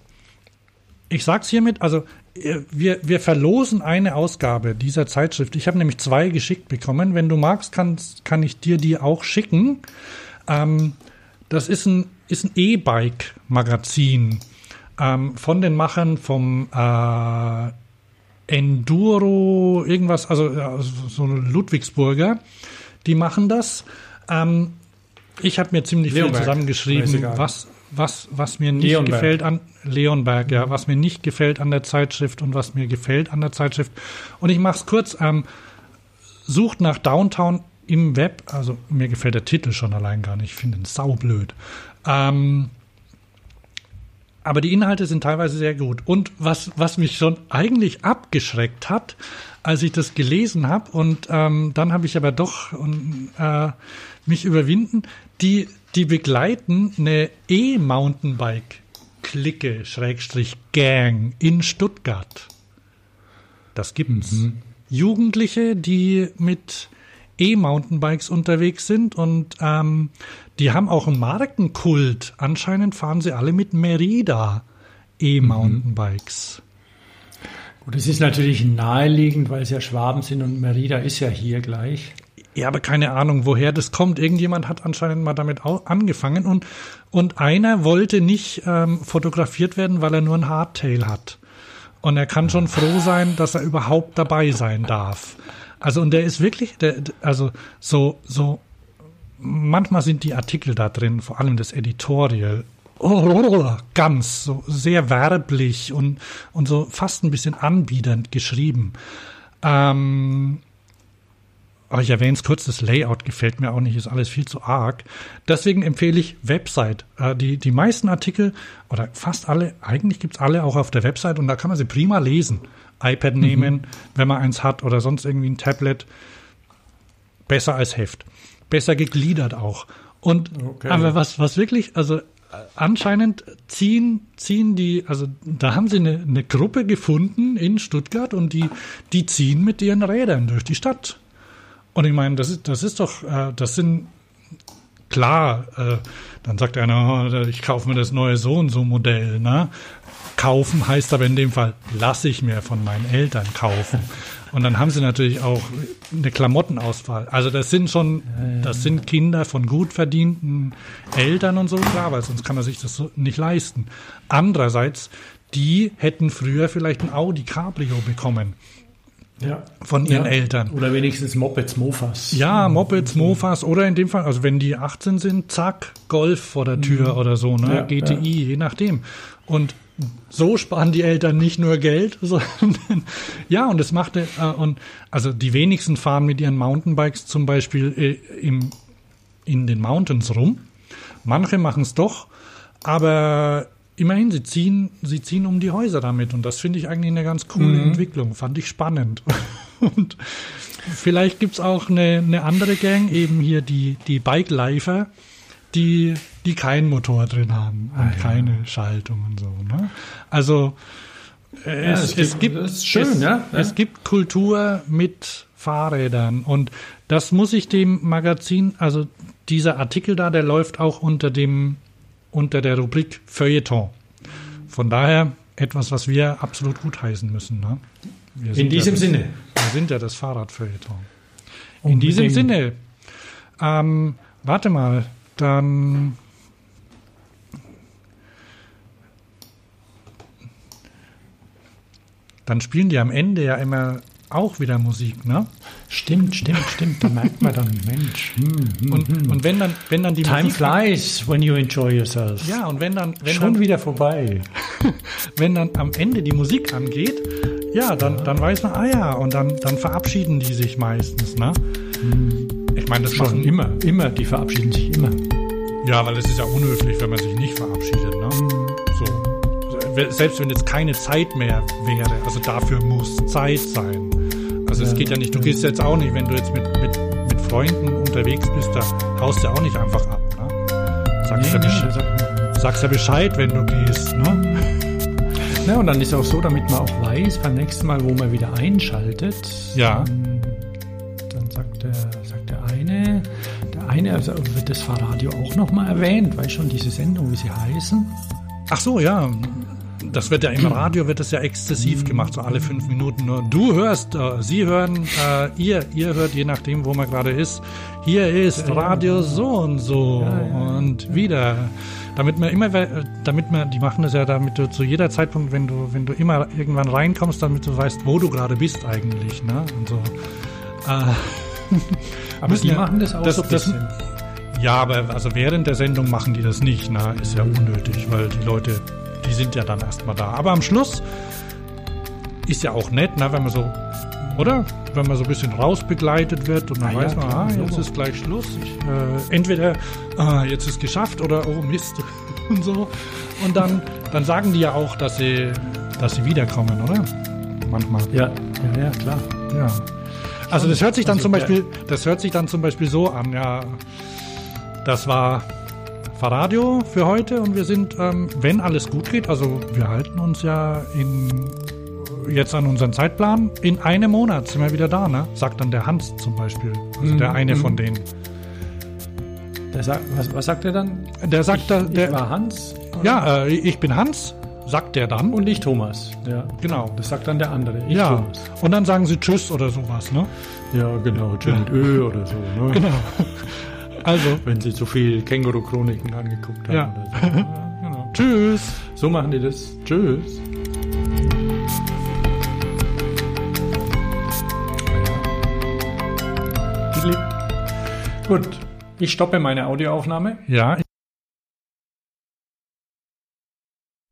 ich sag's hiermit, also äh, wir, wir verlosen eine Ausgabe dieser Zeitschrift. Ich habe nämlich zwei geschickt bekommen. Wenn du magst, kann, kann ich dir die auch schicken. Ähm, das ist ein, ist ein E-Bike-Magazin ähm, von den Machern vom äh, Enduro, irgendwas, also ja, so eine Ludwigsburger. Die machen das. Ähm, ich habe mir ziemlich Leonberg. viel zusammengeschrieben, was, was, was mir nicht Leonberg. gefällt an Leonberg, ja, was mir nicht gefällt an der Zeitschrift und was mir gefällt an der Zeitschrift. Und ich mache es kurz. Ähm, sucht nach Downtown im Web. Also mir gefällt der Titel schon allein gar nicht. Ich finde ihn saublöd. Ähm, aber die Inhalte sind teilweise sehr gut. Und was, was mich schon eigentlich abgeschreckt hat, als ich das gelesen habe, und ähm, dann habe ich aber doch und, äh, mich überwinden, die, die begleiten eine E-Mountainbike-Clique, Schrägstrich Gang in Stuttgart. Das gibt's. Jugendliche, die mit E-Mountainbikes unterwegs sind und ähm, die haben auch einen Markenkult. Anscheinend fahren sie alle mit Merida E-Mountainbikes. Gut, es ist natürlich naheliegend, weil es ja Schwaben sind und Merida ist ja hier gleich. Ja, aber keine Ahnung, woher das kommt. Irgendjemand hat anscheinend mal damit angefangen und, und einer wollte nicht ähm, fotografiert werden, weil er nur ein Hardtail hat. Und er kann schon froh sein, dass er überhaupt dabei sein darf. Also, und der ist wirklich, der, also so, so, manchmal sind die Artikel da drin, vor allem das Editorial, ganz so sehr werblich und, und so fast ein bisschen anbiedernd geschrieben. Ähm, aber ich erwähne es kurz, das Layout gefällt mir auch nicht, ist alles viel zu arg. Deswegen empfehle ich Website. Äh, die, die meisten Artikel, oder fast alle, eigentlich gibt's alle auch auf der Website und da kann man sie prima lesen. iPad nehmen, wenn man eins hat oder sonst irgendwie ein Tablet. Besser als Heft. Besser gegliedert auch. Und Okay. aber was, was wirklich, also äh, anscheinend ziehen, ziehen die, also da haben sie eine, eine Gruppe gefunden in Stuttgart und die, die ziehen mit ihren Rädern durch die Stadt. Und ich meine, das ist, das ist doch, äh, das sind klar, äh, dann sagt einer, oh, ich kaufe mir das neue so und so Modell, ne? Kaufen heißt aber in dem Fall, lasse ich mir von meinen Eltern kaufen. Und dann haben sie natürlich auch eine Klamottenauswahl. Also das sind schon, das sind Kinder von gut verdienten Eltern und so, klar, weil sonst kann man sich das nicht leisten. Andererseits, die hätten früher vielleicht ein Audi Cabrio bekommen Ja. von ihren ja. Eltern. Oder wenigstens Mopeds, Mofas. Ja, Mopeds, Mofas oder in dem Fall, also wenn die 18 sind, zack, Golf vor der Tür oder so, ne? Ja, GTI, je nachdem. Und so sparen die Eltern nicht nur Geld, *laughs* sondern ja, und es machte, äh, und also die wenigsten fahren mit ihren Mountainbikes zum Beispiel äh, im, in den Mountains rum. Manche machen es doch, aber immerhin, sie ziehen, sie ziehen um die Häuser damit und das finde ich eigentlich eine ganz coole Entwicklung, fand ich spannend. *laughs* Und vielleicht gibt's auch eine, eine andere Gang, eben hier die, die Bike-Lifer, die, die keinen Motor drin haben und Ah, ja. keine Schaltung und so. Ne? Also äh, es, es es, gibt- gibt, das ist schön, es, ja, ja. es gibt Kultur mit Fahrrädern und das muss ich dem Magazin, also dieser Artikel da, der läuft auch unter dem unter der Rubrik Feuilleton. Von daher etwas, was wir absolut gutheißen müssen. Ne? In diesem ja das, Sinne. Wir sind ja das Fahrradfeuilleton. In diesem. Sinne. Ähm, warte mal, dann. Dann spielen die am Ende ja immer auch wieder Musik, ne? Stimmt, stimmt, stimmt. Da merkt man dann, Mensch. Hm, hm, Und, hm. und wenn dann, wenn dann die Time Musik flies when you enjoy yourself. ja, und wenn dann, wenn Schon dann, wieder vorbei. *laughs* wenn dann am Ende die Musik angeht, ja, dann, dann weiß man, ah ja, und dann, dann verabschieden die sich meistens, ne? Ich meine, das Schon machen immer, immer. Die verabschieden sich immer. Ja, weil es ist ja unhöflich, wenn man sich nicht verabschiedet, ne? So. Selbst wenn jetzt keine Zeit mehr wäre, also dafür muss Zeit sein. Also es Ja. geht ja nicht, du gehst jetzt auch nicht, wenn du jetzt mit, mit, mit Freunden unterwegs bist, da haust du ja auch nicht einfach ab, ne? Sagst, ja, Bescheid, sagst ja Bescheid, wenn du gehst, ne? Ja, und dann ist auch so, damit man auch weiß, beim nächsten Mal, wo man wieder einschaltet, Ja. dann, dann sagt, der, sagt der eine, der eine, also wird das Fahrradio auch nochmal erwähnt, weißt schon, diese Sendung, wie sie heißen? Ach so, ja. Das wird ja im Radio wird das ja exzessiv gemacht, so alle fünf Minuten nur. Du hörst, äh, Sie hören, äh, ihr, ihr hört, je nachdem, wo man gerade ist. Hier ist Radio so und so und wieder. Damit man immer, damit man, die machen das ja, damit du zu jeder Zeitpunkt, wenn du, wenn du immer irgendwann reinkommst, damit du weißt, wo du gerade bist eigentlich, ne? Und so. Äh, *laughs* Aber die ja- machen das auch das- so ein das- bisschen. Ja, aber also während der Sendung machen die das nicht, na, ist ja unnötig, weil die Leute, die sind ja dann erstmal da. Aber am Schluss ist ja auch nett, na, wenn man so, oder? Wenn man so ein bisschen rausbegleitet wird und dann Ah ja, weiß man, klar, ah, jetzt Logo. ist gleich Schluss. Ich, äh, entweder, ah, jetzt ist geschafft oder oh Mist *laughs* und so. Und dann, dann sagen die ja auch, dass sie, dass sie wiederkommen, oder? Manchmal. Ja, ja, ja, klar. Ja. Also das hört sich dann Also zum Beispiel, das hört sich dann zum Beispiel so an, ja. Das war Fahrradio für heute und wir sind, ähm, wenn alles gut geht, also wir halten uns ja in jetzt an unseren Zeitplan, in einem Monat sind wir wieder da, ne? Sagt dann der Hans zum Beispiel. Also Mhm, der eine mhm. von denen. Der sagt, was, was sagt er dann? Der sagt ich, da, ich der, war Hans. oder? ja, äh, ich bin Hans, sagt der dann. Und ich Thomas. Ja. Genau. Das sagt dann der andere. Ich ja. Thomas. Und dann sagen sie Tschüss oder sowas, ne? Ja, genau. Jill mit Ö oder so. Ne? Genau. *laughs* Also, Wenn sie zu viel Känguru-Chroniken angeguckt haben. Ja. Oder so. ja, genau. *laughs* tschüss. so machen die das. Tschüss. Gut, ich stoppe meine Audioaufnahme. Ja,